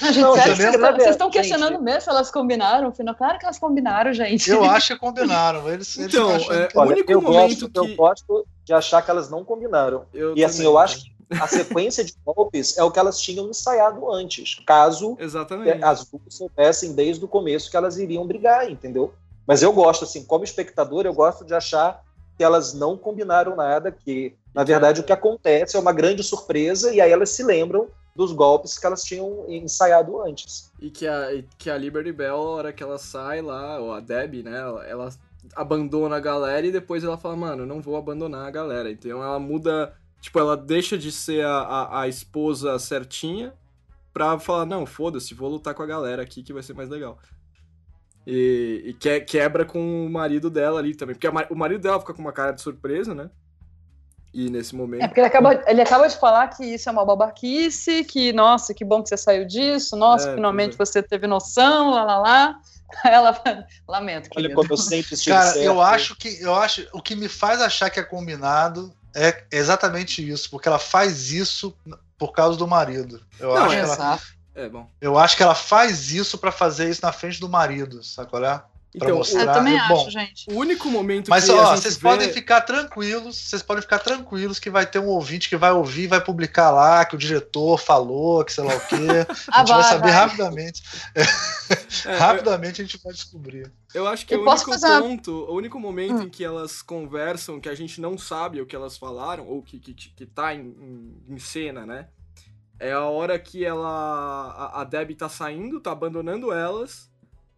Não, gente, não, sério, vocês, vocês estão questionando gente. mesmo se elas combinaram? Claro que elas combinaram, gente. Eu acho que combinaram. Eles, então, eles é, o único eu momento gosto, que... Eu gosto de achar que elas não combinaram. Eu e também. assim, eu acho que a sequência de golpes é o que elas tinham ensaiado antes, caso Exatamente. as duas soubessem desde o começo que elas iriam brigar, entendeu? Mas eu gosto, assim, como espectador, eu gosto de achar que elas não combinaram nada, que, na verdade, o que acontece é uma grande surpresa e aí elas se lembram dos golpes que elas tinham ensaiado antes. E que a, que a Liberty Bell, na hora que ela sai lá, ou a Debbie, né, ela abandona a galera e depois ela fala, mano, não vou abandonar a galera. Então ela muda Tipo, ela deixa de ser a, a, a esposa certinha pra falar, não, foda-se, vou lutar com a galera aqui que vai ser mais legal. E, e que, quebra com o marido dela ali também. Porque a, o marido dela fica com uma cara de surpresa, né? E nesse momento. É porque ele acaba, ele acaba de falar que isso é uma babaquice, que, nossa, que bom que você saiu disso, nossa, É, finalmente pois você teve noção, lá lá lá. Ela lamento. Olha querido. como eu sempre estive Cara, certo. eu acho que eu acho o que me faz achar que é combinado é exatamente isso, porque ela faz isso por causa do marido. Eu Não, acho é que ela. É, bom. eu acho que ela faz isso pra fazer isso na frente do marido, sabe qual é? Então, mostrar. Eu também Bom, acho, gente. o único momento Mas que ó, vocês vê... podem ficar tranquilos, vocês podem ficar tranquilos que vai ter um ouvinte que vai ouvir, vai publicar lá que o diretor falou, que sei lá o quê. A Ah, gente vai, vai, saber vai. rapidamente. É, rapidamente a gente vai descobrir. Eu acho que é Eu o único ponto, o único momento Hum. em que elas conversam, que a gente não sabe o que elas falaram, ou que, que, que tá em, em, em cena, né? É a hora que ela. A, a Debbie tá saindo, tá abandonando elas.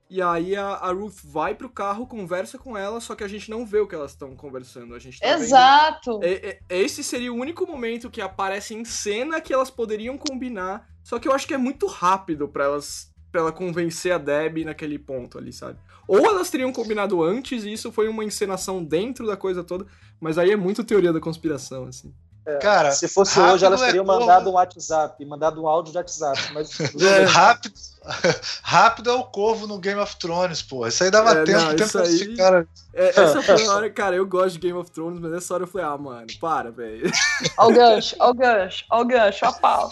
E aí a, a Ruth vai pro carro, conversa com ela, só que a gente não vê o que elas estão conversando. A gente tá vendo- Exato. É- Esse seria o único momento que aparece em cena que elas poderiam combinar. Só que eu acho que é muito rápido pra elas para ela convencer a Debbie naquele ponto ali, sabe? Ou elas teriam combinado antes e isso foi uma encenação dentro da coisa toda, mas aí é muito teoria da conspiração, assim. Cara, Se fosse hoje, elas é teriam corvo. mandado um WhatsApp, mandado um áudio de WhatsApp. Mas É, rápido, rápido é o corvo no Game of Thrones, pô. Isso aí dava É, tempo, não, tempo aí- cara. É, essa foi a hora, cara, eu gosto de Game of Thrones, mas nessa hora eu falei, ah, mano, para, velho. Ó o gancho, ó o gancho, ó o gancho, ó a pau.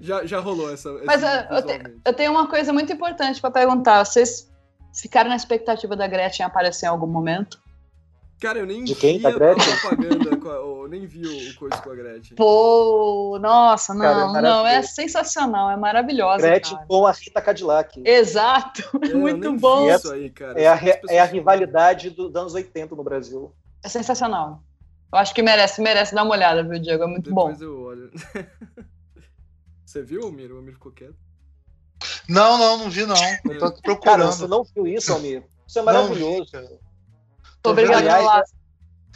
Já, já rolou essa. Mas, é, eu te-. Eu tenho uma coisa muito importante pra perguntar. Vocês ficaram na expectativa da Gretchen aparecer em algum momento? Cara, eu nem De quem? vi Da a propaganda, com a- eu nem vi o, o coisa com a Gretchen. Pô, nossa, não, Cara, é não, é maravilhoso. sensacional, é maravilhosa. Gretchen cara. com a Rita Cadillac. Exato, É, eu muito nem vi bom. Isso aí, cara. É a, é a rivalidade do- dos anos 80 no Brasil. É sensacional. Eu acho que merece, merece dar uma olhada, viu, Diego? É muito bom. Depois eu olho. Você viu, Almir? O Almir ficou quieto. Não, não, não vi não. Eu tô aqui Cara, procurando. você não viu isso, Almir? Isso é Não maravilhoso. vi, cara. Obrigado, Aliás, Olá.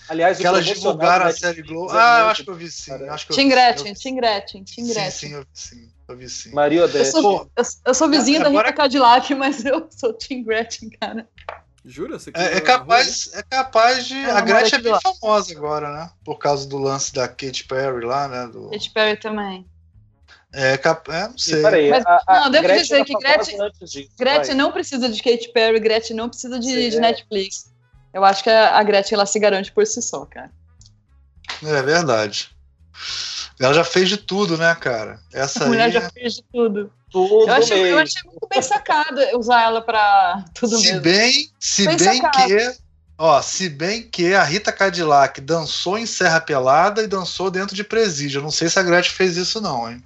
Aliás, Que elas divulgaram a da série Globo. É Ah, eu acho que eu vi sim. cara. Acho que eu Tim Gretchen, eu- Tim Gretchen, Tim Sim, Gretchen. sim, eu vi sim. Eu vi sim. Maria Eu Odete. sou, eu, eu sou vizinha da Agora- Rita Cadillac, mas eu sou Tim Gretchen, cara. Jura? Você É, é capaz, é capaz de. É, a Gretchen é bem lá. famosa agora, né? Por causa do lance da Katy Perry lá, né? Do... Katy Perry também. É, cap... é, não sei. Peraí, Mas- a, a não, devo Gretchen dizer era que Gretchen- disso, Gretchen vai. não precisa de Katy Perry, Gretchen não precisa de, Sim, de é. Netflix. Eu acho que a, Gretchen ela se garante por si só, cara. É verdade. Ela já fez de tudo, né, cara? Essa A mulher aí. já fez de tudo. Tudo Eu achei, eu achei muito bem sacada usar ela pra tudo Se mesmo. bem, se Bem bem sacado. que. Ó, se bem que a Rita Cadillac dançou em Serra Pelada e dançou dentro de presídio. Eu não sei se a Gretchen fez isso, não, hein?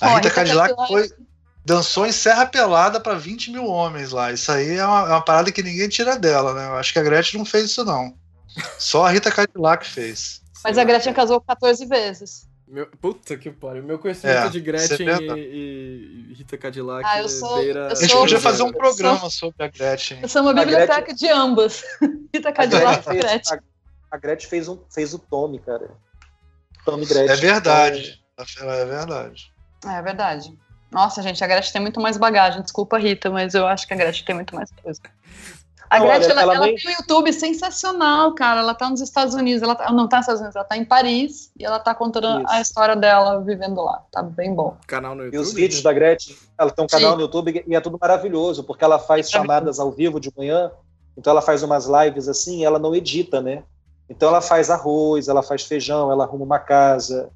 A Rita Rita Cadillac Cadillac- foi. Dançou em Serra Pelada para 20 mil homens lá. Isso aí é uma, é uma parada que ninguém tira dela, né? Eu acho que a Gretchen não fez isso, não. Só a Rita Cadillac fez. Mas a Gretchen casou 14 vezes. Meu, puta que pariu. Meu conhecimento É, de Gretchen é e, e- Rita Cadillac Ah, eu sou- beira... eu A gente sou- podia fazer um eu sou- programa sobre a Gretchen. Eu sou uma A biblioteca Gretchen- de ambas. Rita Cadillac e Gretchen. a, a Gretchen fez, um, fez o Tommy, cara. Tommy Gretchen. É verdade. É verdade. É verdade. Nossa, gente, a Gretchen tem muito mais bagagem. Desculpa, Rita, mas eu acho que a Gretchen tem muito mais coisa. A Não, Gretchen, olha, ela, ela ela nem- tem um YouTube sensacional, cara. Ela tá nos Estados Unidos. Ela, tá, não tá nos Estados Unidos, ela tá em Paris. E ela tá contando Isso. a história dela vivendo lá. Tá bem bom. Canal no E YouTube. os vídeos da Gretchen, ela tem um canal Sim. no YouTube e é tudo maravilhoso, porque ela faz Maravilhoso. chamadas ao vivo de manhã, então ela faz umas lives assim, e ela não edita, né? Então ela faz arroz, ela faz feijão, ela arruma uma casa,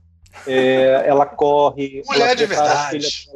é, ela corre, Mulher ela de verdade.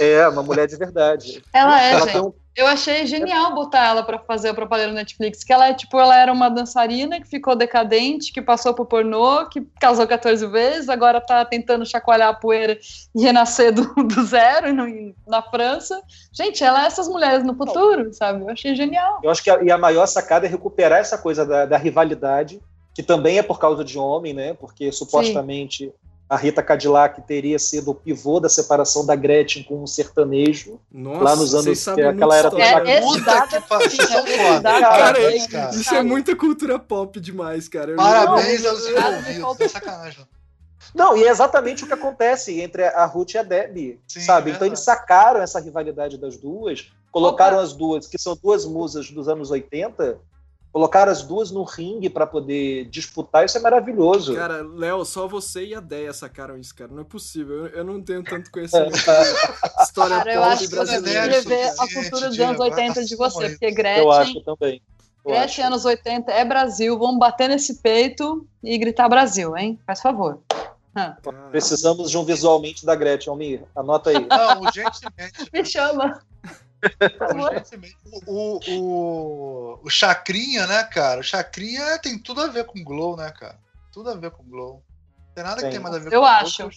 É, uma mulher de verdade. Ela é, ela gente. tem um, Eu achei genial botar ela pra fazer a propaganda no Netflix, que ela é tipo, ela era uma dançarina que ficou decadente, que passou por pornô, que casou 14 vezes, agora tá tentando chacoalhar a poeira e renascer do, do zero no- na França. Gente, ela é essas mulheres no futuro, sabe? Eu achei genial. eu acho que a, e a maior sacada é recuperar essa coisa da, da rivalidade, que também é por causa de homem, né? Porque supostamente a Rita Cadillac teria sido o pivô da separação da Gretchen com um sertanejo. Nossa, lá nos anos que aquela era. É, Puta que é pariu, foda. dado- Cara, cara. Isso é muita cultura pop demais, cara. Eu- Parabéns Não, aos envolvidos, é sacanagem. Não, e é exatamente o que acontece entre a Ruth e a Debbie, Sim, sabe? é Então eles sacaram essa rivalidade das duas, colocaram Opa. as duas, que são duas musas dos anos 80, colocaram as duas no ringue para poder disputar, isso é maravilhoso. Cara, Léo, só você e a Deia sacaram isso, cara. Não é possível. Eu, eu não tenho tanto conhecimento de história Cara, eu acho que eu brasileira. deveria ver a cultura dos anos 80 de você, porque Eu Gretchen, acho também. Eu Gretchen acho. anos 80 é Brasil, vamos bater nesse peito e gritar Brasil, hein? Faz favor. Precisamos de um visualmente da Gretchen, Almir. Anota aí. Não, urgentemente. Me chama. O, o, o, Chacrinha, né, cara? O Chacrinha tem tudo a ver com Glow, né, cara? Tudo a ver com Glow. Não tem nada que Tem. tem mais a ver Eu com acho. Glow.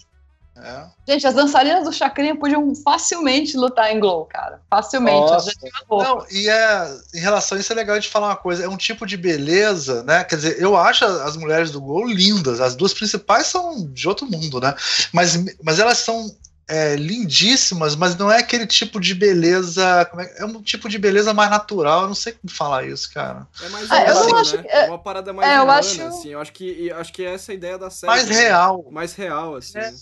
É. Gente, as dançarinas do Chacrinha podiam facilmente lutar em Glow, cara. Facilmente. Não, e é, em relação a isso é legal de falar uma coisa, é um tipo de beleza, né? Quer dizer, eu acho as mulheres do Gol lindas, as duas principais são de outro mundo, né? Mas, mas elas são é, lindíssimas, mas não é aquele tipo de beleza. como é, é um tipo de beleza mais natural, eu não sei como falar isso, cara. É mais Ah, eu acho né? que- É uma parada mais é, eu humana, acho- assim. Eu acho que, e acho que essa é a ideia da série. Mais né? real. Mais real, assim. É.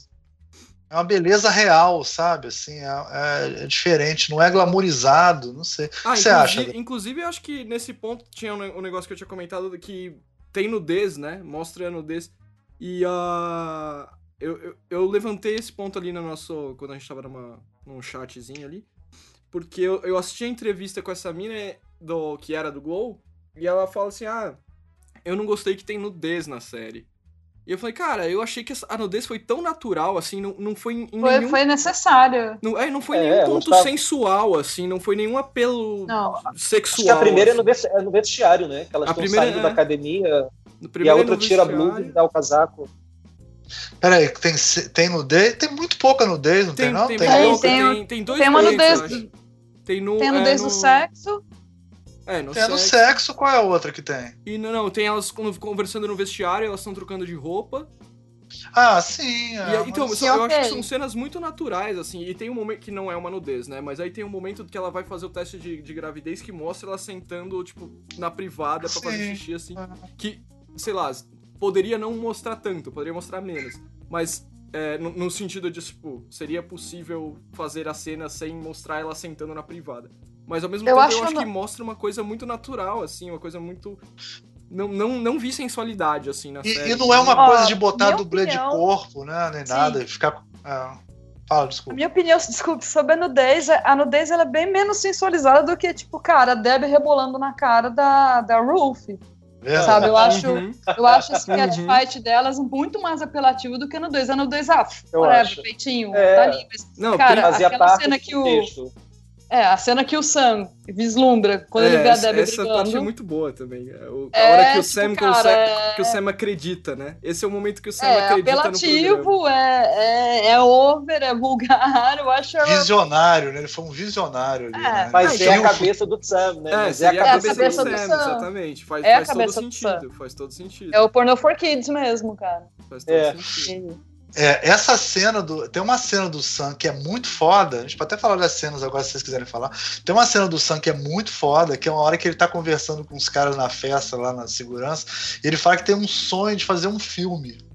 É uma beleza real, sabe? Assim, é, é- é diferente, não é glamourizado, não sei. Ah, O que você inclusive, acha? inclusive, eu acho que nesse ponto tinha um, um negócio que eu tinha comentado que tem nudez, né? Mostra a nudez. E a. eu, eu, eu levantei esse ponto ali no nosso. Quando a gente tava numa, num chatzinho ali. Porque eu, eu assisti a entrevista com essa mina do, que era do Glow. E ela fala assim: ah, eu não gostei que tem nudez na série. E eu falei, cara, eu achei que essa- a nudez foi tão natural, assim, não, não foi em Foi, nenhum foi necessário. não, é, não foi É, nenhum ponto tava- sensual, assim, não foi nenhum apelo Não. sexual. Acho que a primeira é no, assim. é no vestiário, né? Que elas A estão primeira saindo é- da academia No e a é outra tira a blusa e dá o casaco. Peraí, tem, tem nudez? Tem muito pouca nudez, não tem, Tem, não? tem, Tem, pouca, tem- tem, tem dois tem uma nudez. Tem no. Tem é, nudez no, do sexo. É, no É no sexo. sexo, qual é a outra que tem? E não, não, tem elas con- conversando no vestiário, elas estão trocando de roupa. Ah, sim. E É, então, mas- só- eu ok. acho que são cenas muito naturais, assim, e tem um momento que não é uma nudez, né? Mas aí tem um momento que ela vai fazer o teste de, de gravidez que mostra ela sentando, tipo, na privada pra fazer Sim. xixi, assim. Que, sei lá, poderia não mostrar tanto, poderia mostrar menos. Mas, é, no, no sentido de, tipo, seria possível fazer a cena sem mostrar ela sentando na privada. Mas ao mesmo Eu tempo acho eu acho que mostra uma coisa muito natural, assim, uma coisa muito. Não, não, não vi sensualidade, assim, na E, série. e não é uma Ó, coisa de botar dublê de opinião- corpo, né? Nem Sim. nada. Ficar. é. Fala, A desculpa. minha opinião, desculpe, sobre a nudez, a nudez ela é bem menos sensualizada do que, tipo, cara, a Debbie rebolando na cara da, da Ruth. Verdade. Sabe, eu acho, Uhum. eu acho esse Uhum. catfight delas muito mais apelativo do que a nudez. A nudez, ah, Eu whatever, peitinho, É. tá ali. Mas, Não, cara, aquela parte cena que o. texto. É, a cena que o Sam vislumbra quando ele É, vê a essa, Debbie essa brigando. parte é muito boa também. É, o- a É, hora que o, tipo, Sam cara, consegue, é- que o Sam acredita, né? Esse é o momento que o Sam É acredita no programa. apelativo, é, é, é over, é vulgar, eu acho. Visionário, né? Ele foi um visionário ali. É. né? Mas Ele é a cabeça do Sam, né? É, Mas é a seria a cabeça, cabeça, cabeça do, do Sam, Sam. exatamente. Faz, É a faz todo cabeça do sentido. Faz todo sentido. É o porno for kids mesmo, cara. Faz todo É. sentido. É, essa cena do. Tem uma cena do Sam que é muito foda. A gente pode até falar das cenas agora se vocês quiserem falar. Tem uma cena do Sam que é muito foda, que é uma hora que ele tá conversando com os caras na festa, lá na segurança, e ele fala que tem um sonho de fazer um filme.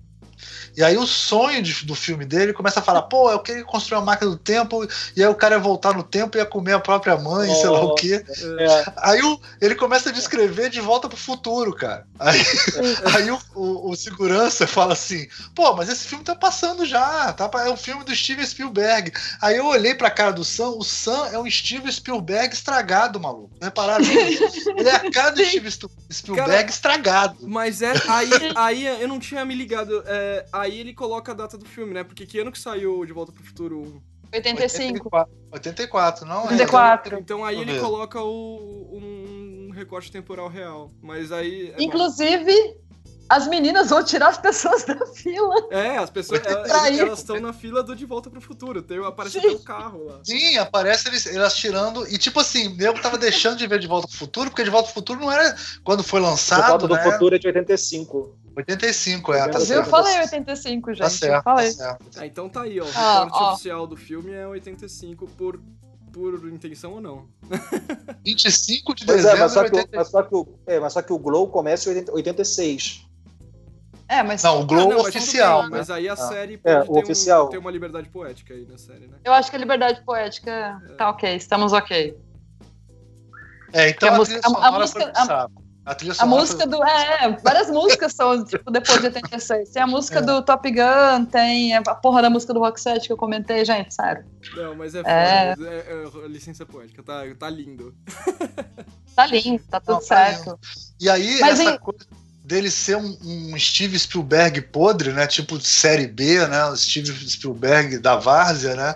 E aí o sonho de- do filme dele começa a falar, pô, eu queria construir uma máquina do tempo, e aí o cara ia voltar no tempo e ia comer a própria mãe, sei lá o quê. É, Aí o- ele começa a descrever de volta pro futuro, cara. Aí, aí o, o- o segurança fala assim: pô, mas esse filme tá passando já, tá? É um filme do Steven Spielberg. Aí eu olhei pra cara do Sam, o Sam é um Steven Spielberg estragado, maluco. Repararam? Ele é a cara do Steven Spielberg Cara, estragado. Mas é. Aí, aí eu não tinha me ligado. é, aí ele coloca a data do filme, né? Porque que ano que saiu De Volta pro Futuro 1? 85. 84, 84 não? é? 84. Então aí ele coloca o, um recorte temporal real. Mas aí. é bom. Inclusive, as meninas vão tirar as pessoas da fila. É, as pessoas elas estão na fila do De Volta pro Futuro. Tem, aparece o carro lá. Sim, aparece eles, elas tirando. E tipo assim, eu tava deixando de ver De Volta pro Futuro, porque De Volta pro Futuro não era quando foi lançado. De Volta né? do Futuro é de 85. 85, é. Tá eu falei 85, gente. Tá certo, eu falei. Tá certo. Ah, então tá aí, ó. O ah, recorte ó. oficial do filme é 85 por por intenção ou não. 25 de pois dezembro. É, mas, só que, mas, só que o, é, mas só que o Glow começa em 86. É, mas. Não, o Glow ah, não, oficial. Bem, né? Mas aí a ah. série é, pode ter, oficial. Um, ter uma liberdade poética aí na série, né? Eu acho que a liberdade poética é. tá ok, estamos ok. É, então a, a, música, a, a música, a, a trilha sonora. A música do. É, várias músicas são, tipo, depois de 86. Tem a música é. do Top Gun, tem a porra da música do Rock 7 que eu comentei, gente, sério. Não, mas é, é... Foda, é, é licença poética, tá, tá lindo. Tá lindo, tá tudo Não, tá certo. E aí, mas essa em... coisa dele ser um, um, Steve Spielberg podre, né? Tipo série B, né? O Steve Spielberg da Várzea, né?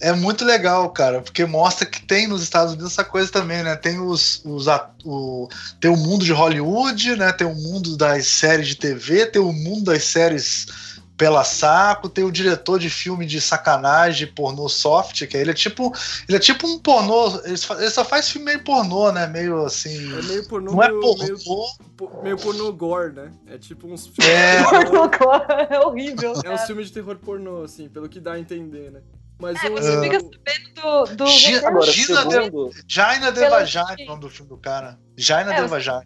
É muito legal, cara, porque mostra que tem nos Estados Unidos essa coisa também, né? Tem os, os o, tem o mundo de Hollywood, né? Tem o mundo das séries de TV, tem o mundo das séries pela saco, tem o diretor de filme de sacanagem, pornô soft, que é, ele é tipo, ele é tipo um pornô, ele só faz filme meio pornô, né? Meio assim, é meio pornô, não é meio, é pornô, meio, meio pornô gore, né? É tipo uns filmes é, pornô gore, é horrível. É um filme de terror pornô assim, pelo que dá a entender, né? Mas é, o... você fica sabendo do. do Gina, Agora, Gina segundo... de, Jaina Devajai, o nome do filme do cara. Jaina é, Devajai.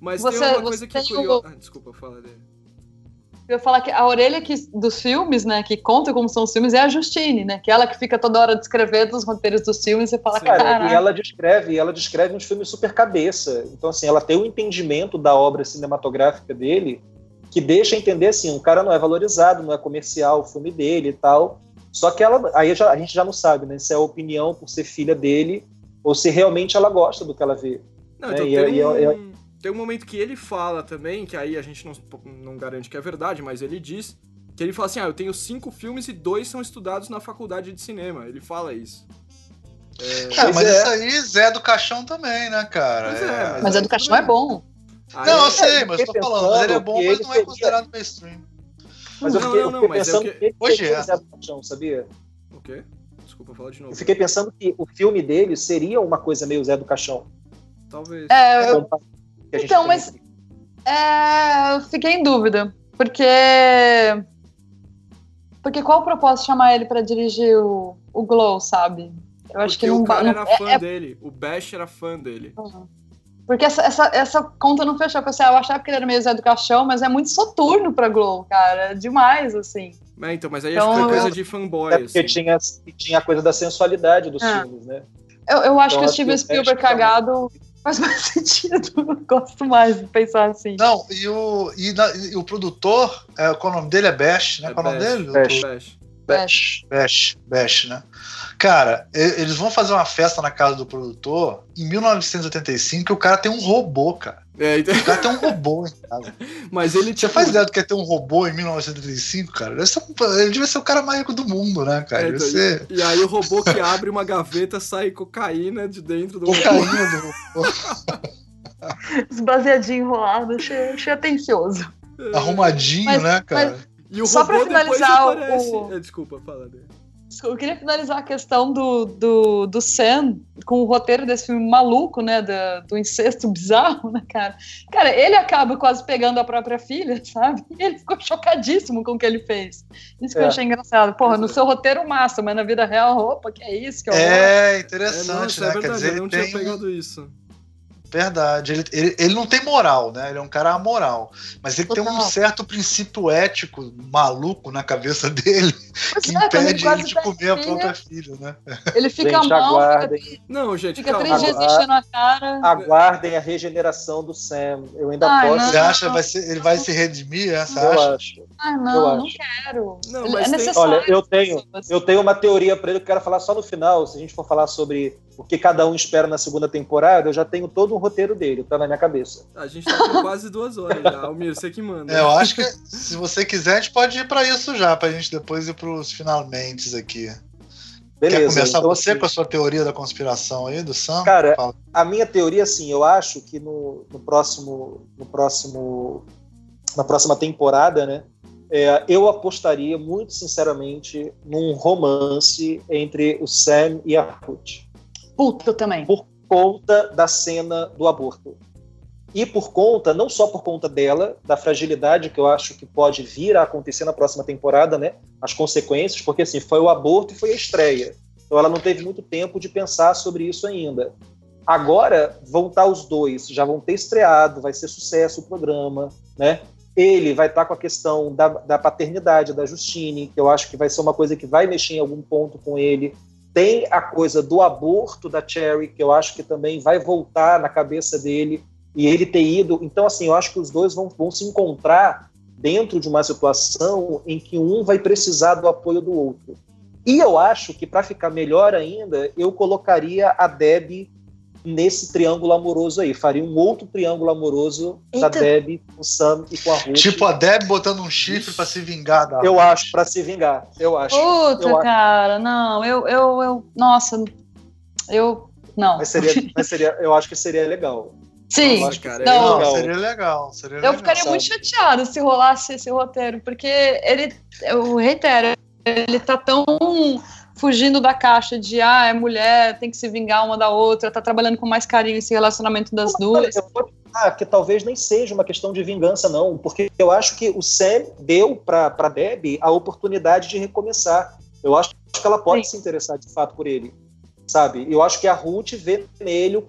Mas você, tem uma coisa que é curiosa. O... Ah, desculpa, fala dele. Eu ia falar que a orelha que, dos filmes, né, que conta como são os filmes, é a Justine, né? Que é ela que fica toda hora descrevendo os roteiros dos filmes e fala, cara. E ela descreve, ela descreve uns filmes super cabeça. Então, assim, ela tem um entendimento da obra cinematográfica dele que deixa entender assim, um cara não é valorizado, não é comercial o filme dele e tal. Só que ela, aí já, a gente já não sabe, né? Se é a opinião por ser filha dele ou se realmente ela gosta do que ela vê. Não, né? então e, tem, e, um, e, tem um momento que ele fala também, que aí a gente não, não garante que é verdade, mas ele diz que ele fala assim: ah, eu tenho cinco filmes e dois são estudados na faculdade de cinema. Ele fala isso. É, é mas é. isso aí Zé do Caixão também, né, cara? Mas, é, mas, mas Zé do Caixão é bom. não, eu sei, mas eu tô falando, mas ele é bom, mas não é considerado mainstream. Mas eu fiquei, não, não, eu fiquei pensando é que... Hoje é. Paixão, sabia? O quê? Desculpa, falar de novo. Eu fiquei pensando que o filme dele seria uma coisa meio Zé do Caixão. Talvez. É, eu... Então, mas. É, eu fiquei em dúvida. Porque. Porque qual o propósito de chamar ele para dirigir o, o Glow, sabe? Eu acho Porque que não. O cara era fã é, dele. O Bash era fã dele. Uhum. Porque essa, essa, essa conta não fechou. Eu, eu achava que ele era meio Zé do Caixão, mas é muito soturno pra Globo, cara. É demais, assim. É, então, mas aí então, acho que foi coisa de fanboy. É porque assim. tinha, tinha a coisa da sensualidade dos é. filmes, né? Eu, eu acho então, que o Steven Spielberg cagado faz mais sentido. Eu gosto mais de pensar assim. Não, e o, e, na, e o produtor, é, qual o nome dele? É Bash, né? É qual o nome dele? Bash. Bash. Bash. Bash, Bash, né? Cara, eles vão fazer uma festa na casa do produtor em 1985 e o cara tem um robô, cara. É, então... O cara tem um robô em casa. Mas ele. Você tipo... faz ideia do que é ter um robô em 1985, cara? Deve ser. Ele devia ser o cara mais rico do mundo, né, cara? É, então, ser... E aí o robô que abre uma gaveta sai cocaína de dentro do cocaína robô. do robô. Os baseadinhos enrolados, achei, achei atencioso. Arrumadinho, mas, né, cara? Mas... E o Só robô pra finalizar o... É, desculpa, fala dele. Eu queria finalizar a questão do, do, do Sam com o roteiro desse filme maluco, né? Do, do incesto bizarro, né, cara? Cara, ele acaba quase pegando a própria filha, sabe? E ele ficou chocadíssimo com o que ele fez. Isso que é. eu achei engraçado. Porra, no seu roteiro massa, mas na vida real, opa, que é isso? Que é, interessante, é, não, né? É verdade, dizer, eu não tinha tem... pegado isso. Verdade. Ele, ele, ele não tem moral, né? Ele é um cara amoral. Mas ele Total. tem um certo princípio ético maluco na cabeça dele pois que é, impede ele de comer a própria filha, né? Ele fica gente, mal, aguardem. fica, não, gente, fica calma. três dias enchendo a cara. Aguardem a regeneração do Sam. Eu ainda Ai, posso. Você acha vai ser, ele vai se redimir? Essa eu acha? acho. Ah, não, eu não acho. quero. Não, mas é tem... Olha, eu tenho, eu tenho uma teoria para ele que eu quero falar só no final. Se a gente for falar sobre o que cada um espera na segunda temporada, eu já tenho todo um roteiro dele, tá na minha cabeça. A gente tá com quase duas horas já, Almir, você que manda. É, eu acho que se você quiser, a gente pode ir para isso já, pra gente depois ir pros finalmente aqui. Beleza. Quer começar então, você assim, com a sua teoria da conspiração aí, do Sam? Cara, Fala. a minha teoria, assim, eu acho que no, no próximo, no próximo na próxima temporada, né? É, eu apostaria muito sinceramente num romance entre o Sam e a Ruth. Puta, também. Por conta da cena do aborto. E por conta, não só por conta dela, da fragilidade que eu acho que pode vir a acontecer na próxima temporada, né? As consequências, porque assim, foi o aborto e foi a estreia. Então ela não teve muito tempo de pensar sobre isso ainda. Agora vão estar os dois, já vão ter estreado, vai ser sucesso o programa, né? Ele vai estar com a questão da, da paternidade da Justine, que eu acho que vai ser uma coisa que vai mexer em algum ponto com ele. Tem a coisa do aborto da Cherry, que eu acho que também vai voltar na cabeça dele, e ele ter ido. Então, assim, eu acho que os dois vão, vão se encontrar dentro de uma situação em que um vai precisar do apoio do outro. E eu acho que, para ficar melhor ainda, eu colocaria a Deb nesse triângulo amoroso aí. Faria um outro triângulo amoroso Eita. da Deb com o Sam e com a Ruth. Tipo a Deb botando um chifre para se vingar da Eu acho, para se vingar. Eu acho. Puta, eu cara, acho. não. Eu, eu, eu. Nossa. Eu. Não. Mas seria, mas seria, eu acho que seria legal. Sim, acho, cara, não, não, seria legal. Seria eu legal, ficaria sabe? muito chateado se rolasse esse roteiro, porque ele, eu reitero, ele tá tão fugindo da caixa de ah, é mulher, tem que se vingar uma da outra, tá trabalhando com mais carinho esse relacionamento das não, duas. Eu vou ah, que talvez nem seja uma questão de vingança, não, porque eu acho que o Sam deu para Deb a oportunidade de recomeçar. Eu acho que ela pode Sim. se interessar de fato por ele, sabe? Eu acho que a Ruth vê nele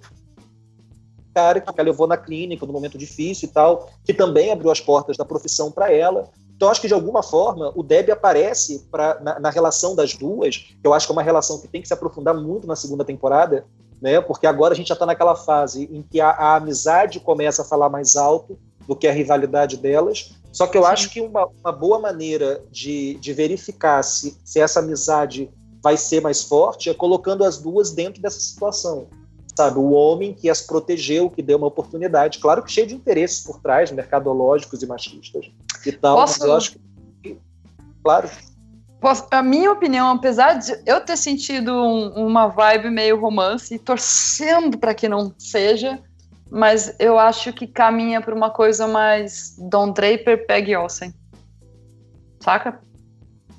cara que ela levou na clínica no momento difícil e tal, que também abriu as portas da profissão para ela. Então, acho que de alguma forma o Deb aparece pra, na, na, relação das duas, que eu acho que é uma relação que tem que se aprofundar muito na segunda temporada, né? Porque agora a gente já está naquela fase em que a, a, amizade começa a falar mais alto do que a rivalidade delas. Só que eu Sim. acho que uma, uma, boa maneira de, de verificar se, se essa amizade vai ser mais forte é colocando as duas dentro dessa situação sabe? O homem que as protegeu, que deu uma oportunidade, claro que cheio de interesses por trás, mercadológicos e machistas e tal, Posso... mas eu acho que, claro. Posso, a minha opinião, apesar de eu ter sentido um, uma vibe meio romance e torcendo para que não seja, mas eu acho que caminha para uma coisa mais Don Draper, Peg Olsen. Saca?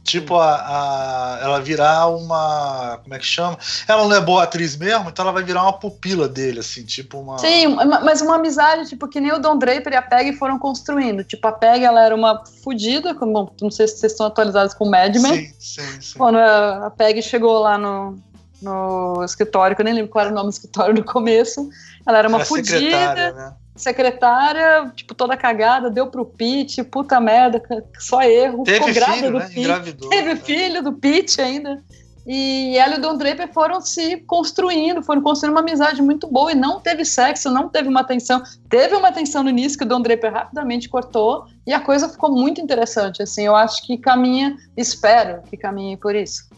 Tipo, a, a, ela virar uma. Como é que chama? Ela não é boa atriz mesmo, então ela vai virar uma pupila dele, assim, tipo uma. Sim, mas uma amizade, tipo, que nem o Don Draper e a Peg foram construindo. Tipo, a Peg, ela era uma fodida, não sei se vocês estão atualizados com o Mad Men. Sim, sim, sim. Quando a, a Peg chegou lá no, no escritório, que eu nem lembro qual era o nome do escritório no começo, ela era uma fodida. Né? Secretária, tipo, toda cagada, deu pro Pete, puta merda, só erro. Teve ficou grávida filho, do né? Pete. Engravidou, Teve né? filho do Pete ainda. E ela e o Don Draper foram se construindo, foram construindo uma amizade muito boa e não teve sexo, não teve uma tensão. Teve uma tensão no início que o Don Draper rapidamente cortou e a coisa ficou muito interessante. Assim, eu acho que caminha, espero que caminhe por isso.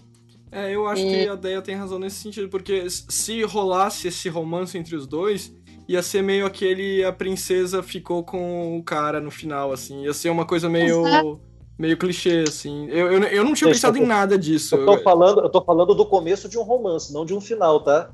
É, eu acho e... que a Deia tem razão nesse sentido, porque se rolasse esse romance entre os dois, ia ser meio aquele a princesa ficou com o cara no final, assim. Ia ser uma coisa meio. meio clichê, assim. Eu, eu, eu não tinha pensado em nada disso. Eu tô, falando, eu tô falando do começo de um romance, não de um final, tá?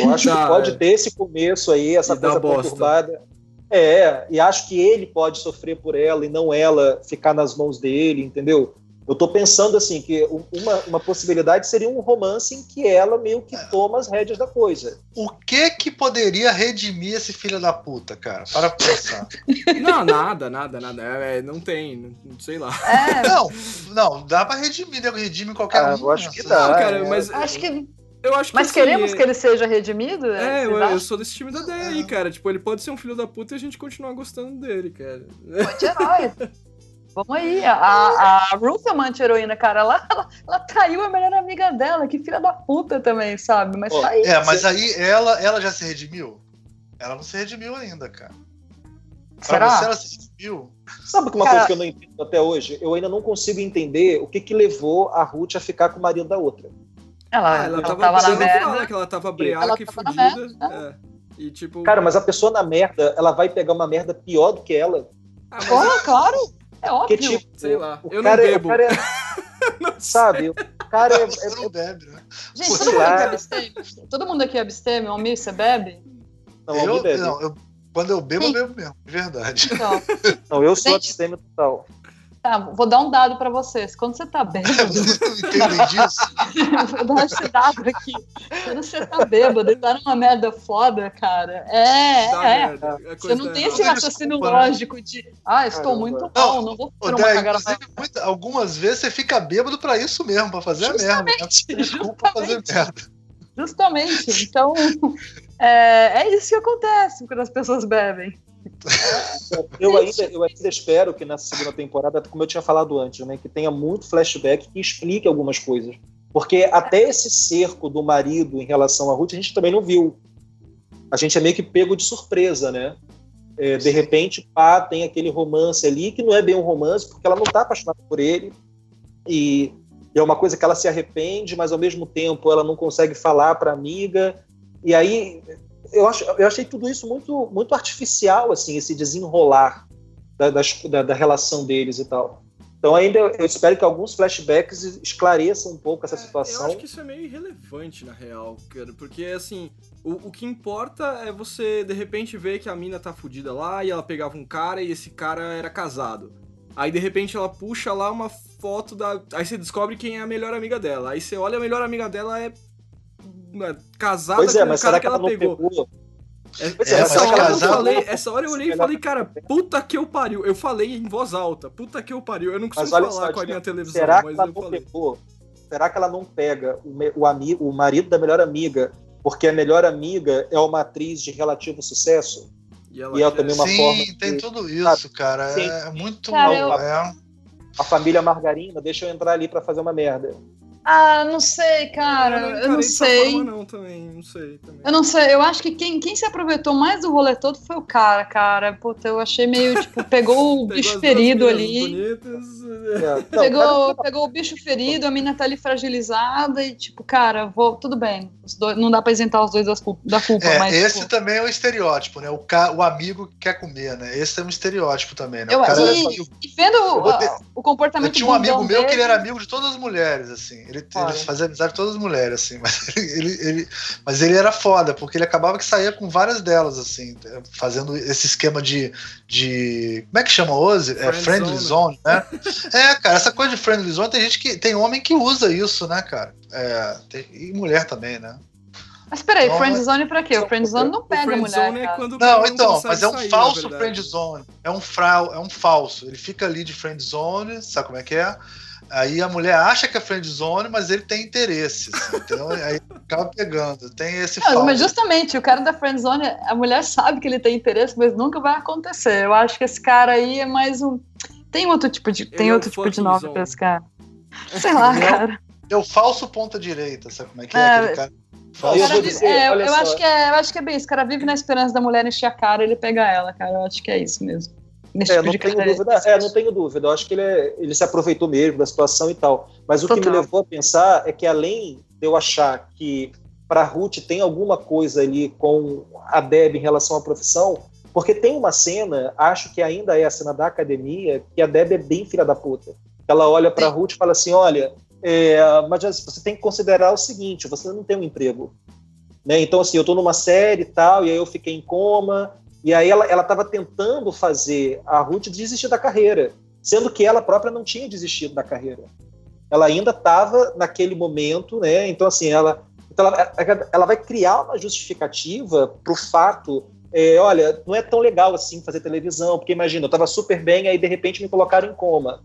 Eu acho tá, que pode é. ter esse começo aí, essa coisa conturbada. É, e acho que ele pode sofrer por ela e não ela ficar nas mãos dele, entendeu? Eu tô pensando assim, que uma, uma possibilidade seria um romance em que ela meio que toma as rédeas da coisa. O que que poderia redimir esse filho da puta, cara? Para pensar. não, nada, nada, nada. É, é não tem, não, sei lá. É. Não, não, dá pra redimir, né? Redime qualquer ah, um. Eu acho que dá. Não, cara, é. mas... Acho que... Eu acho que Mas assim, queremos que ele seja redimido? É, eu, eu, sou desse time da D aí, cara. Tipo, ele pode ser um filho da puta e a gente continuar gostando dele, cara. Pode herói. Vamos aí. A, a Ruth é uma anti-heroína, cara. Ela, ela, ela, traiu a melhor amiga dela. Que filha da puta também, sabe? Mas oh, tá aí. É, mas aí ela, ela já se redimiu? Ela não se redimiu ainda, cara. Será? Pra você ela se redimiu? Sabe uma cara... coisa que eu não entendo até hoje? Eu ainda não consigo entender o que que levou a Ruth a ficar com o marido da outra. Ela, ah, ela, ela tava, tava na merda. que ela tava breaca e fudida. É. E, tipo... Cara, mas a pessoa na merda, ela vai pegar uma merda pior do que ela. Ah, mas... oh, claro! É óbvio. Que, tipo, sei lá. Eu não é- bebo. É, sabe? O cara é. Você não bebe, né? Gente, todo mundo, aqui é abstêmio? todo mundo aqui é abstêmio? Almir, você bebe? Não, eu, bebe. Não, eu, Quando eu bebo, eu bebo mesmo, de verdade. Então, não, eu sou abstêmio total. Tá, vou dar um dado pra vocês. Quando você tá bêbado. Não entendem disso? vou dar esse dado aqui. Quando você tá bêbado e tá numa merda foda, cara. É, Dá é. merda, a Você não tem esse raciocínio Desculpa, né? lógico de, ah, estou Caramba. muito mal, não vou fazer uma cagada. muita- algumas vezes você fica bêbado pra isso mesmo, pra fazer a merda. Né? Justamente, Desculpa fazer justamente. merda. Justamente. Então, é, é isso que acontece quando as pessoas bebem. Eu ainda, eu ainda espero que nessa segunda temporada, como eu tinha falado antes, né, que tenha muito flashback que explique algumas coisas. Porque até esse cerco do marido em relação a Ruth, a gente também não viu. A gente é meio que pego de surpresa, né? É, de repente, pá, tem aquele romance ali, que não é bem um romance, porque ela não está apaixonada por ele. E, e é uma coisa que ela se arrepende, mas ao mesmo tempo ela não consegue falar para amiga. E aí eu, acho, eu achei tudo isso muito, muito artificial, assim, esse desenrolar da, das- da, da relação deles e tal. Então ainda eu espero que alguns flashbacks esclareçam um pouco essa É, Eu situação. acho que isso é meio irrelevante, na real, cara. Porque, assim, o, o que importa é você, de repente, ver que a mina tá fudida lá e ela pegava um cara e esse cara era casado. Aí, de repente, ela puxa lá uma foto da. Aí você descobre quem é a melhor amiga dela. Aí você olha, a melhor amiga dela é. É casada Pois é, com o mas cara que que ela ela pegou. pegou? É- é, essa, hora eu falei, essa hora eu olhei e falei, cara, puta que eu pariu. Eu falei em voz alta, puta que eu pariu. Eu não consigo falar só, com a minha televisão, será que mas ela eu não falei. pegou? Será que ela não pega o, o, amigo, o marido da melhor amiga porque a melhor amiga é uma atriz de relativo sucesso? E ela E é também uma Sim, forma de- tem tudo isso, cara. Sim. É muito. Cara, eu- é. A família Margarina deixa eu entrar ali para fazer uma merda. Ah, não sei, cara. Eu encarei não dessa sei. forma, não, também, não sei. Também. Eu não sei, eu acho que quem, quem se aproveitou mais do rolê todo foi o cara, cara. Puta, eu achei meio, tipo, pegou o bicho ferido ali. É, não, Pegou, pegou o bicho ferido, a mina tá ali fragilizada e, tipo, cara, vou, tudo bem. Os dois, não dá pra isentar os dois das da culpa, É, mas. esse tipo, também é um estereótipo, né? O, ca... o amigo que quer comer, né? Esse é um estereótipo também, né? eu, o cara é e, e vendo Eu ter- o comportamento Eu tinha um amigo meu que ele dele, era amigo de todas as mulheres, assim. Ele, Olha. ele fazia amizade com todas as mulheres, assim. Mas ele, ele- mas ele era foda, porque ele acabava que saía com várias delas, assim, fazendo esse esquema de. de como é que chama hoje? É Friend friendly zone. zone, né? é, cara, essa coisa de friendly zone tem gente que. Tem homem que usa isso, né, cara? É, tem- e mulher também, né? Mas peraí, Então, friendzone pra quê? O friendzone não O pega friend mulher, zone é quando Não, então, consegue mas é um sair, falso verdade. friend zone. É um, frau, é um falso. Ele fica ali de friend zone, sabe como é que é? Aí a mulher acha que é friend zone, mas ele tem interesse. assim, entendeu? Aí acaba pegando. Tem esse Não, falso. mas justamente, o cara da friendzone, a mulher sabe que ele tem interesse, mas nunca vai acontecer. Eu acho que esse cara aí é mais um... Tem outro tipo de, tem é outro tipo de nome zone. pra esse cara. Sei lá, Ele é- cara. É o falso ponta direita, sabe como é que é? É, Aquele cara. Falso eu dizer, é, eu, eu acho que é, eu acho que é bem isso. O cara vive na esperança da mulher encher a cara e ele pegar ela, cara. Eu acho que é isso mesmo. Nesse É, tipo não de tenho dúvida. É, não tenho dúvida. Eu acho que ele, é- ele se aproveitou mesmo da situação e tal. Mas o que me Total. levou a pensar é que além de eu achar que para Ruth tem alguma coisa ali com a Deb em relação à profissão, porque tem uma cena, acho que ainda é a cena da academia, que a Deb é bem filha da puta. Ela olha para Ruth e fala assim: olha, é, mas você tem que considerar o seguinte: você não tem um emprego. Né? Então, assim, eu tô numa série e tal, e aí eu fiquei em coma, e aí ela estava tentando fazer a Ruth desistir da carreira, sendo que ela própria não tinha desistido da carreira. Ela ainda estava naquele momento, né? Então assim, ela então ela, ela vai criar uma justificativa para o fato, é, olha, não é tão legal assim fazer televisão, porque imagina, eu estava super bem, aí de repente me colocaram em coma.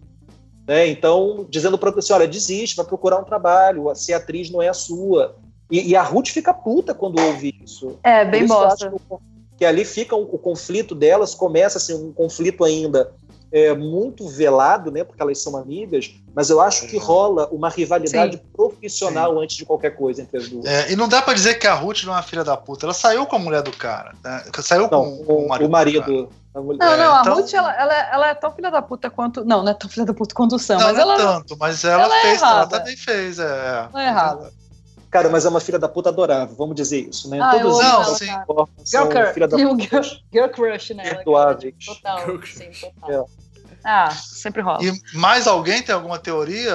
Né? Então, dizendo para assim, olha, desiste, vai procurar um trabalho, ser atriz não é a sua. E, e a Ruth fica puta quando ouve isso. É, bem isso eu bosta. acho que, o- que ali fica o, o conflito delas, começa assim, um conflito ainda é, muito velado, né? Porque elas são amigas, mas eu acho que Uhum. rola uma rivalidade Sim. profissional antes de qualquer coisa entre as duas. É, e não dá pra dizer que a Ruth não é uma filha da puta. Ela saiu com a mulher do cara. Né? Saiu Não, com, o, o do cara. marido. mulher- Não, É, não, a então- Ruth, ela, ela, ela é tão filha da puta quanto. Não, não é tão filha da puta quanto o Sam, Não, mas não ela tanto, mas ela, ela é fez, ela errada. também fez. É, não é errada. Cara, mas é uma filha da puta adorável, vamos dizer isso, né? Ah, eu Todos Não, sim. são Girl, filha da tem puta. girl, girl crush. Perdoáveis. Total, sim, crush. total. Ah, sempre rola. E mais alguém tem alguma teoria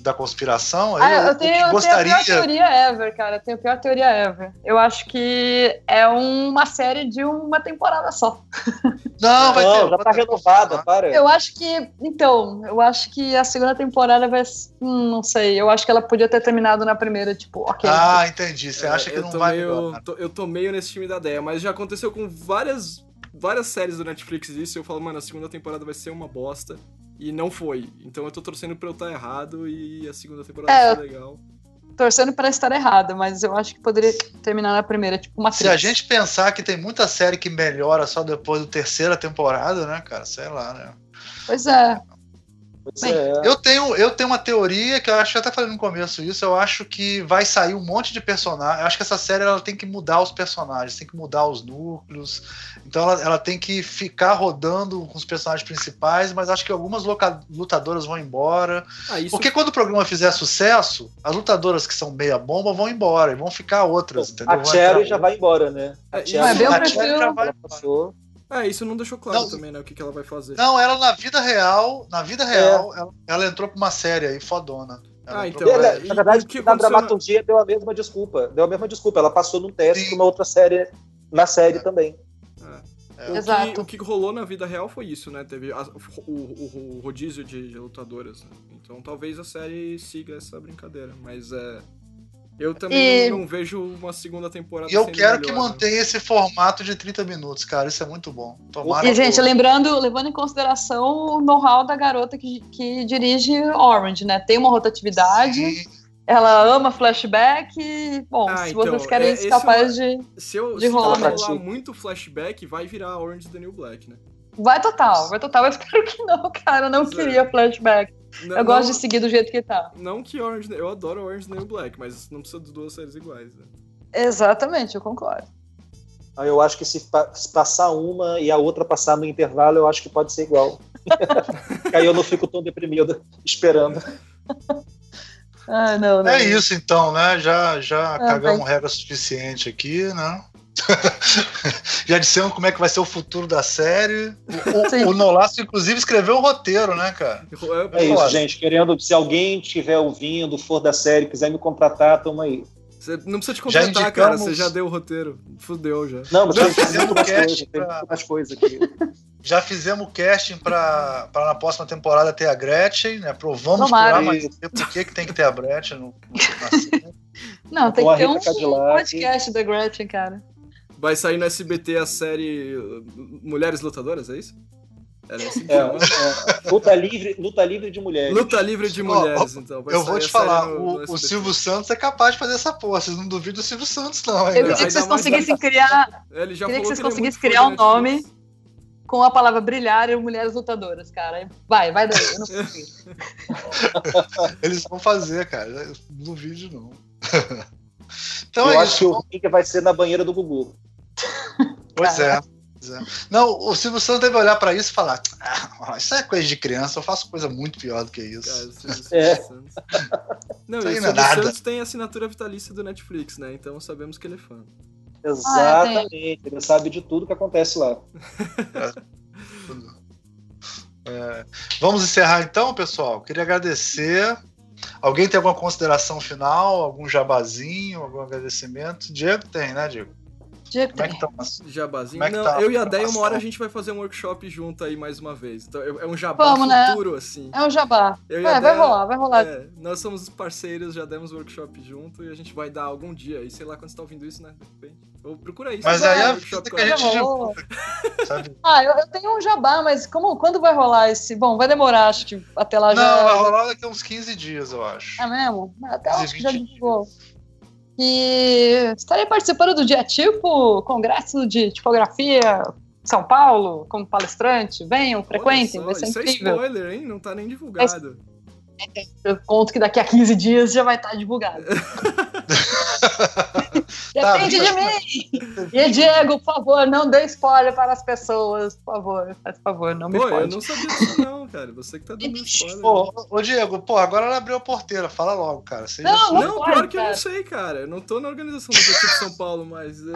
da conspiração? Ah, eu, eu, tenho, eu gostaria... tenho a pior teoria ever, cara. Eu tenho a pior teoria ever. Eu acho que é uma série de uma temporada só. Não, vai não, ter. Já tá renovada, para. Eu acho que. Então, eu acho que a segunda temporada vai. Hum, não sei. Eu acho que ela podia ter terminado na primeira, tipo, ok. Ah, entendi. Você acha é, que não vai. Meio, tô, eu tô meio nesse time da ideia, mas já aconteceu com várias várias séries do Netflix isso, eu falo, mano, a segunda temporada vai ser uma bosta. E não foi. Então eu tô torcendo pra eu estar errado e a segunda temporada é, vai ser legal. Torcendo para estar errado, mas eu acho que poderia terminar na primeira, tipo uma Se a gente pensar que tem muita série que melhora só depois da terceira temporada, né, cara? Sei lá, né? Pois é. Bem, é. eu, tenho, eu tenho uma teoria que eu acho que eu até falei no começo isso. Eu acho que vai sair um monte de personagens. Eu acho que essa série ela tem que mudar os personagens, tem que mudar os núcleos. Então ela, ela tem que ficar rodando com os personagens principais, mas acho que algumas lutadoras vão embora. Ah, isso... Porque quando o programa fizer sucesso, as lutadoras que são meia bomba vão embora e vão ficar outras. A Cherry já vai embora, né? A Cherry, a Cherry já vai embora. É, isso não deixou claro não, também, né? O que, que ela vai fazer. Não, ela na vida real, na vida real, é. ela, ela, entrou pra uma série aí, fodona. Ela ah, então. É, na verdade, que na dramaturgia deu a mesma desculpa. Deu a mesma desculpa. Ela passou num teste Sim. pra uma outra série na série é. também. É. O, que, o, que, rolou na vida real foi isso, né? Teve a, o, o, o, rodízio de, de lutadoras. Né? Então talvez a série siga essa brincadeira. Mas é. Eu também e... não, não, vejo uma segunda temporada. E eu quero melhor, que mantenha né? esse formato de 30 minutos, cara. Isso é muito bom. Tomara e, gente, lembrando, levando em consideração o know-how da garota que, que dirige Orange, né? Tem uma rotatividade. Sim. Ela ama flashback. Bom, ah, se então, vocês querem é, ser capazes de. Se eu de se rolar, rolar muito flashback, vai virar Orange the New Black, né? Vai total, vai total. Eu espero que não, cara. Eu não Mas queria é. flashback. Não, eu gosto não, de seguir do jeito que tá. Não que Orange. Eu adoro Orange New Black, mas não precisa de duas séries iguais, né? Exatamente, eu concordo. Ah, eu acho que se, se, passar uma e a outra passar no intervalo, eu acho que pode ser igual. Aí eu não fico tão deprimido esperando. Ah, não, não. É isso então, né? Já, já ah, cagamos vai... regra suficiente aqui, né? Já dissemos como é que vai ser o futuro da série. O, o, o Nolasco, inclusive, escreveu um roteiro, né, cara? É isso, gente. Querendo, se alguém estiver ouvindo, for da série, quiser me contratar, tamo aí. Você não precisa te contratar, indicamos... cara. Você já deu o roteiro. Fudeu já. Não, você já fizemos o casting pra... mais coisas aqui. Já fizemos o casting para na próxima temporada ter a Gretchen, né? Provamos Tomara. mas por que, que tem que ter a Gretchen no, no Não, tem que ter um, um podcast da Gretchen, cara. Vai sair no SBT a série uh, Mulheres Lutadoras, é isso? Era assim que é, é, luta, livre, luta livre de mulheres. Luta livre de mulheres, oh, então. Vai eu vou te falar, no, no o, Silvio Santos é capaz de fazer essa porra. Vocês não duvidam do Silvio Santos, não. Eu queria que vocês conseguissem criar. Ele já queria que vocês que conseguissem criar um nome com a palavra brilhar e mulheres lutadoras, cara. Vai, vai daí, eu não consigo. Eles vão fazer, cara. No vídeo, não. então eu é acho isso. que o que vai ser na banheira do Gugu. Pois é. é. Não, o Silvio Santos deve olhar para isso e falar: ah, Isso é coisa de criança, eu faço coisa muito pior do que isso. Cara, o Silvio é. Santos. Não, isso e o Silvio é Santos tem assinatura vitalícia do Netflix, né? Então sabemos que ele é fã. Exatamente, ah, ele sabe de tudo que acontece lá. É. Vamos encerrar então, pessoal. Queria agradecer. Alguém tem alguma consideração final? Algum jabazinho? Algum agradecimento? Diego tem, né, Diego? Como é que tá? Jabazinho? É não, tá eu e a Deia, uma hora a gente vai fazer um workshop junto aí mais uma vez. Então, é um jabá Vamos, né? futuro, né? assim. É um jabá. é, vai rolar, vai rolar. É, nós somos parceiros, já demos workshop junto e a gente vai dar algum dia. E sei lá quando você tá ouvindo isso, né? Ou procura isso. Mas aí é a vida que a gente divulga. ah, eu, eu, tenho um jabá, mas como, quando vai rolar esse? Bom, vai demorar, acho que até lá não, já. Não, vai rolar daqui a uns 15 dias, eu acho. É mesmo? Até acho que já divulgou. E estarei participando do dia tipo, congresso de tipografia São Paulo, como palestrante. Venham, frequentem, vai ser isso é incrível. é spoiler, hein? Não tá nem divulgado. Eu conto que daqui a 15 dias já vai estar divulgado. Depende de mim! E Diego, por favor, não dê spoiler para as pessoas, por favor. Faz favor, não me Pô, pode. eu não sabia disso não, cara. Você que tá dando spoiler. Ô, ô, Diego, pô, agora ela abriu a porteira. Fala logo, cara. Seja Não, assim. Não, pode, pior que eu cara. não sei, cara. Eu não tô na organização do Dia Tipo São Paulo, mas. eh,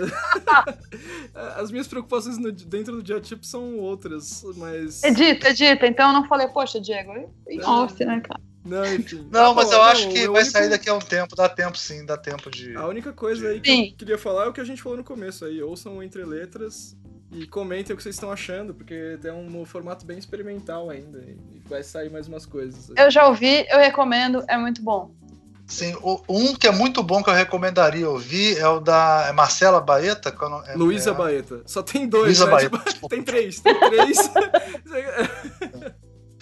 As minhas preocupações no- dentro do Dia Tipo são outras, mas. Edita, edita. Então eu não falei, poxa, Diego, em É. off, né, cara? Não, enfim. Não, Ah, mas eu acho não, que o vai único- sair daqui a um tempo. Dá tempo sim, dá tempo de. A única coisa aí que Sim. eu queria falar é o que a gente falou no começo aí. Ouçam entre letras e comentem o que vocês estão achando, porque é um formato bem experimental ainda. E vai sair mais umas coisas. aí. Eu já ouvi, eu recomendo, é muito bom. Sim, o- um que é muito bom que eu recomendaria ouvir é o da é Marcela Baeta. que não- é- Luísa é- Baeta. Só tem dois, Luísa né? Baeta. Tipo, tem três, tem três.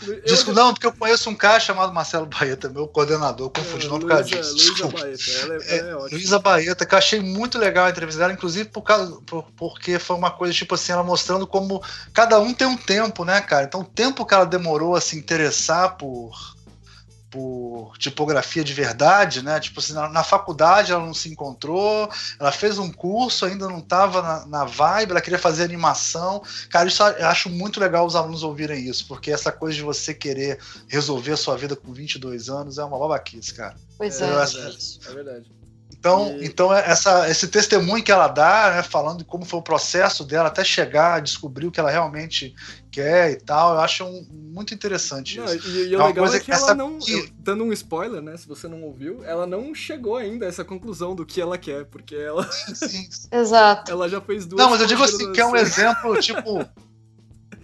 Eu- Disco, não, porque eu conheço um cara chamado Marcelo Baeta, meu coordenador, confundi o nome por causa disso. Luísa Desculpa. Baeta, ela é, ela é ótima. Luísa Baeta, que eu achei muito legal a entrevista dela, inclusive por causa, por- porque foi uma coisa tipo assim, ela mostrando como cada um tem um tempo, né, cara? Então o tempo que ela demorou a se interessar por, por tipografia de verdade, né? Tipo assim, na, na faculdade ela não se encontrou, ela fez um curso, ainda não estava na, na vibe, ela queria fazer animação. Cara, isso eu acho muito legal os alunos ouvirem isso, porque essa coisa de você querer resolver a sua vida com 22 anos é uma babaquice, cara. Pois É, é. é é verdade. Então, E- então é- essa, esse testemunho que ela dá, né, falando de como foi o processo dela até chegar a descobrir o que ela realmente quer e tal, eu acho um- muito interessante Não, isso. e, e É o legal coisa é que ela não. que- dando um spoiler, né? Se você não ouviu, ela não chegou ainda a essa conclusão do que ela quer, porque ela, Sim. Exato. ela já fez duas. Não, mas eu digo assim, que é um pós-graduações. exemplo, tipo,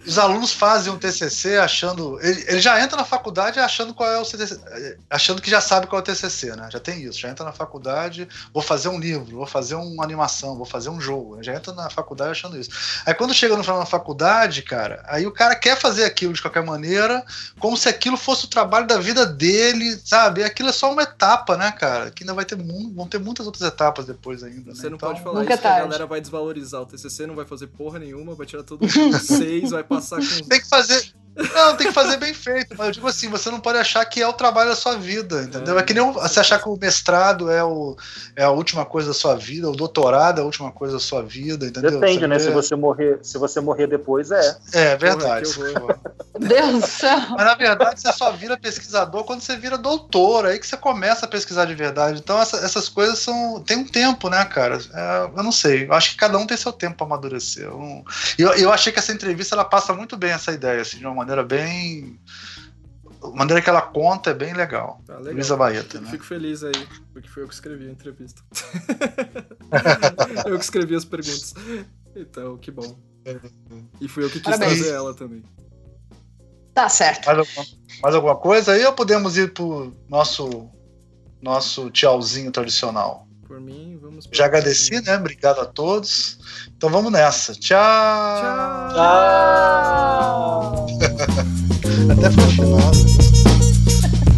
os alunos fazem um TCC achando, ele, ele já entra na faculdade achando qual é o TCC, achando que já sabe qual é o TCC, né? Já tem isso, já entra na faculdade, vou fazer um livro, vou fazer uma animação, vou fazer um jogo, né? já entra na faculdade achando isso. Aí quando chega no final da faculdade, cara, aí o cara quer fazer aquilo de qualquer maneira, como se aquilo fosse o trabalho da vida dele, sabe? E aquilo é só uma etapa, né, cara? Que ainda vai ter mu- vão ter muitas outras etapas depois ainda. Você né? não Então, pode falar isso, é que a galera vai desvalorizar o TCC, não vai fazer porra nenhuma, vai tirar todo mundo seis, vai passar com. tem que fazer. Não, tem que fazer bem feito. Mas eu digo assim, você não pode achar que é o trabalho da sua vida, entendeu? É, É, que nem o- com você achar que o mestrado é, o, é a última coisa da sua vida, o doutorado é a última coisa da sua vida, entendeu? Depende, né? vê- Se você morrer, se você morrer depois, é. É verdade. Que horror. Deus do céu. Mas na verdade você só vira pesquisador quando você vira doutor, aí que você começa a pesquisar de verdade. Então essa- essas coisas são. tem um tempo, né, cara? É, eu não sei. Eu acho que cada um tem seu tempo para amadurecer. Eu, eu, eu achei que essa entrevista ela passa muito bem essa ideia, assim, de uma maneira bem. A maneira que ela conta é bem legal. Tá legal. Luísa Baeta, Fico, né? fico feliz aí, porque foi eu que escrevi a entrevista. eu que escrevi as perguntas. Então, que bom. E fui eu que quis Parabéns. trazer ela também. Tá certo. Mais alguma, mais alguma coisa aí ou podemos ir pro nosso, nosso tchauzinho tradicional? Por mim, vamos Já agradeci, né? Obrigado a todos. Então vamos nessa. Tchau! Tchau! Tchau! Até final.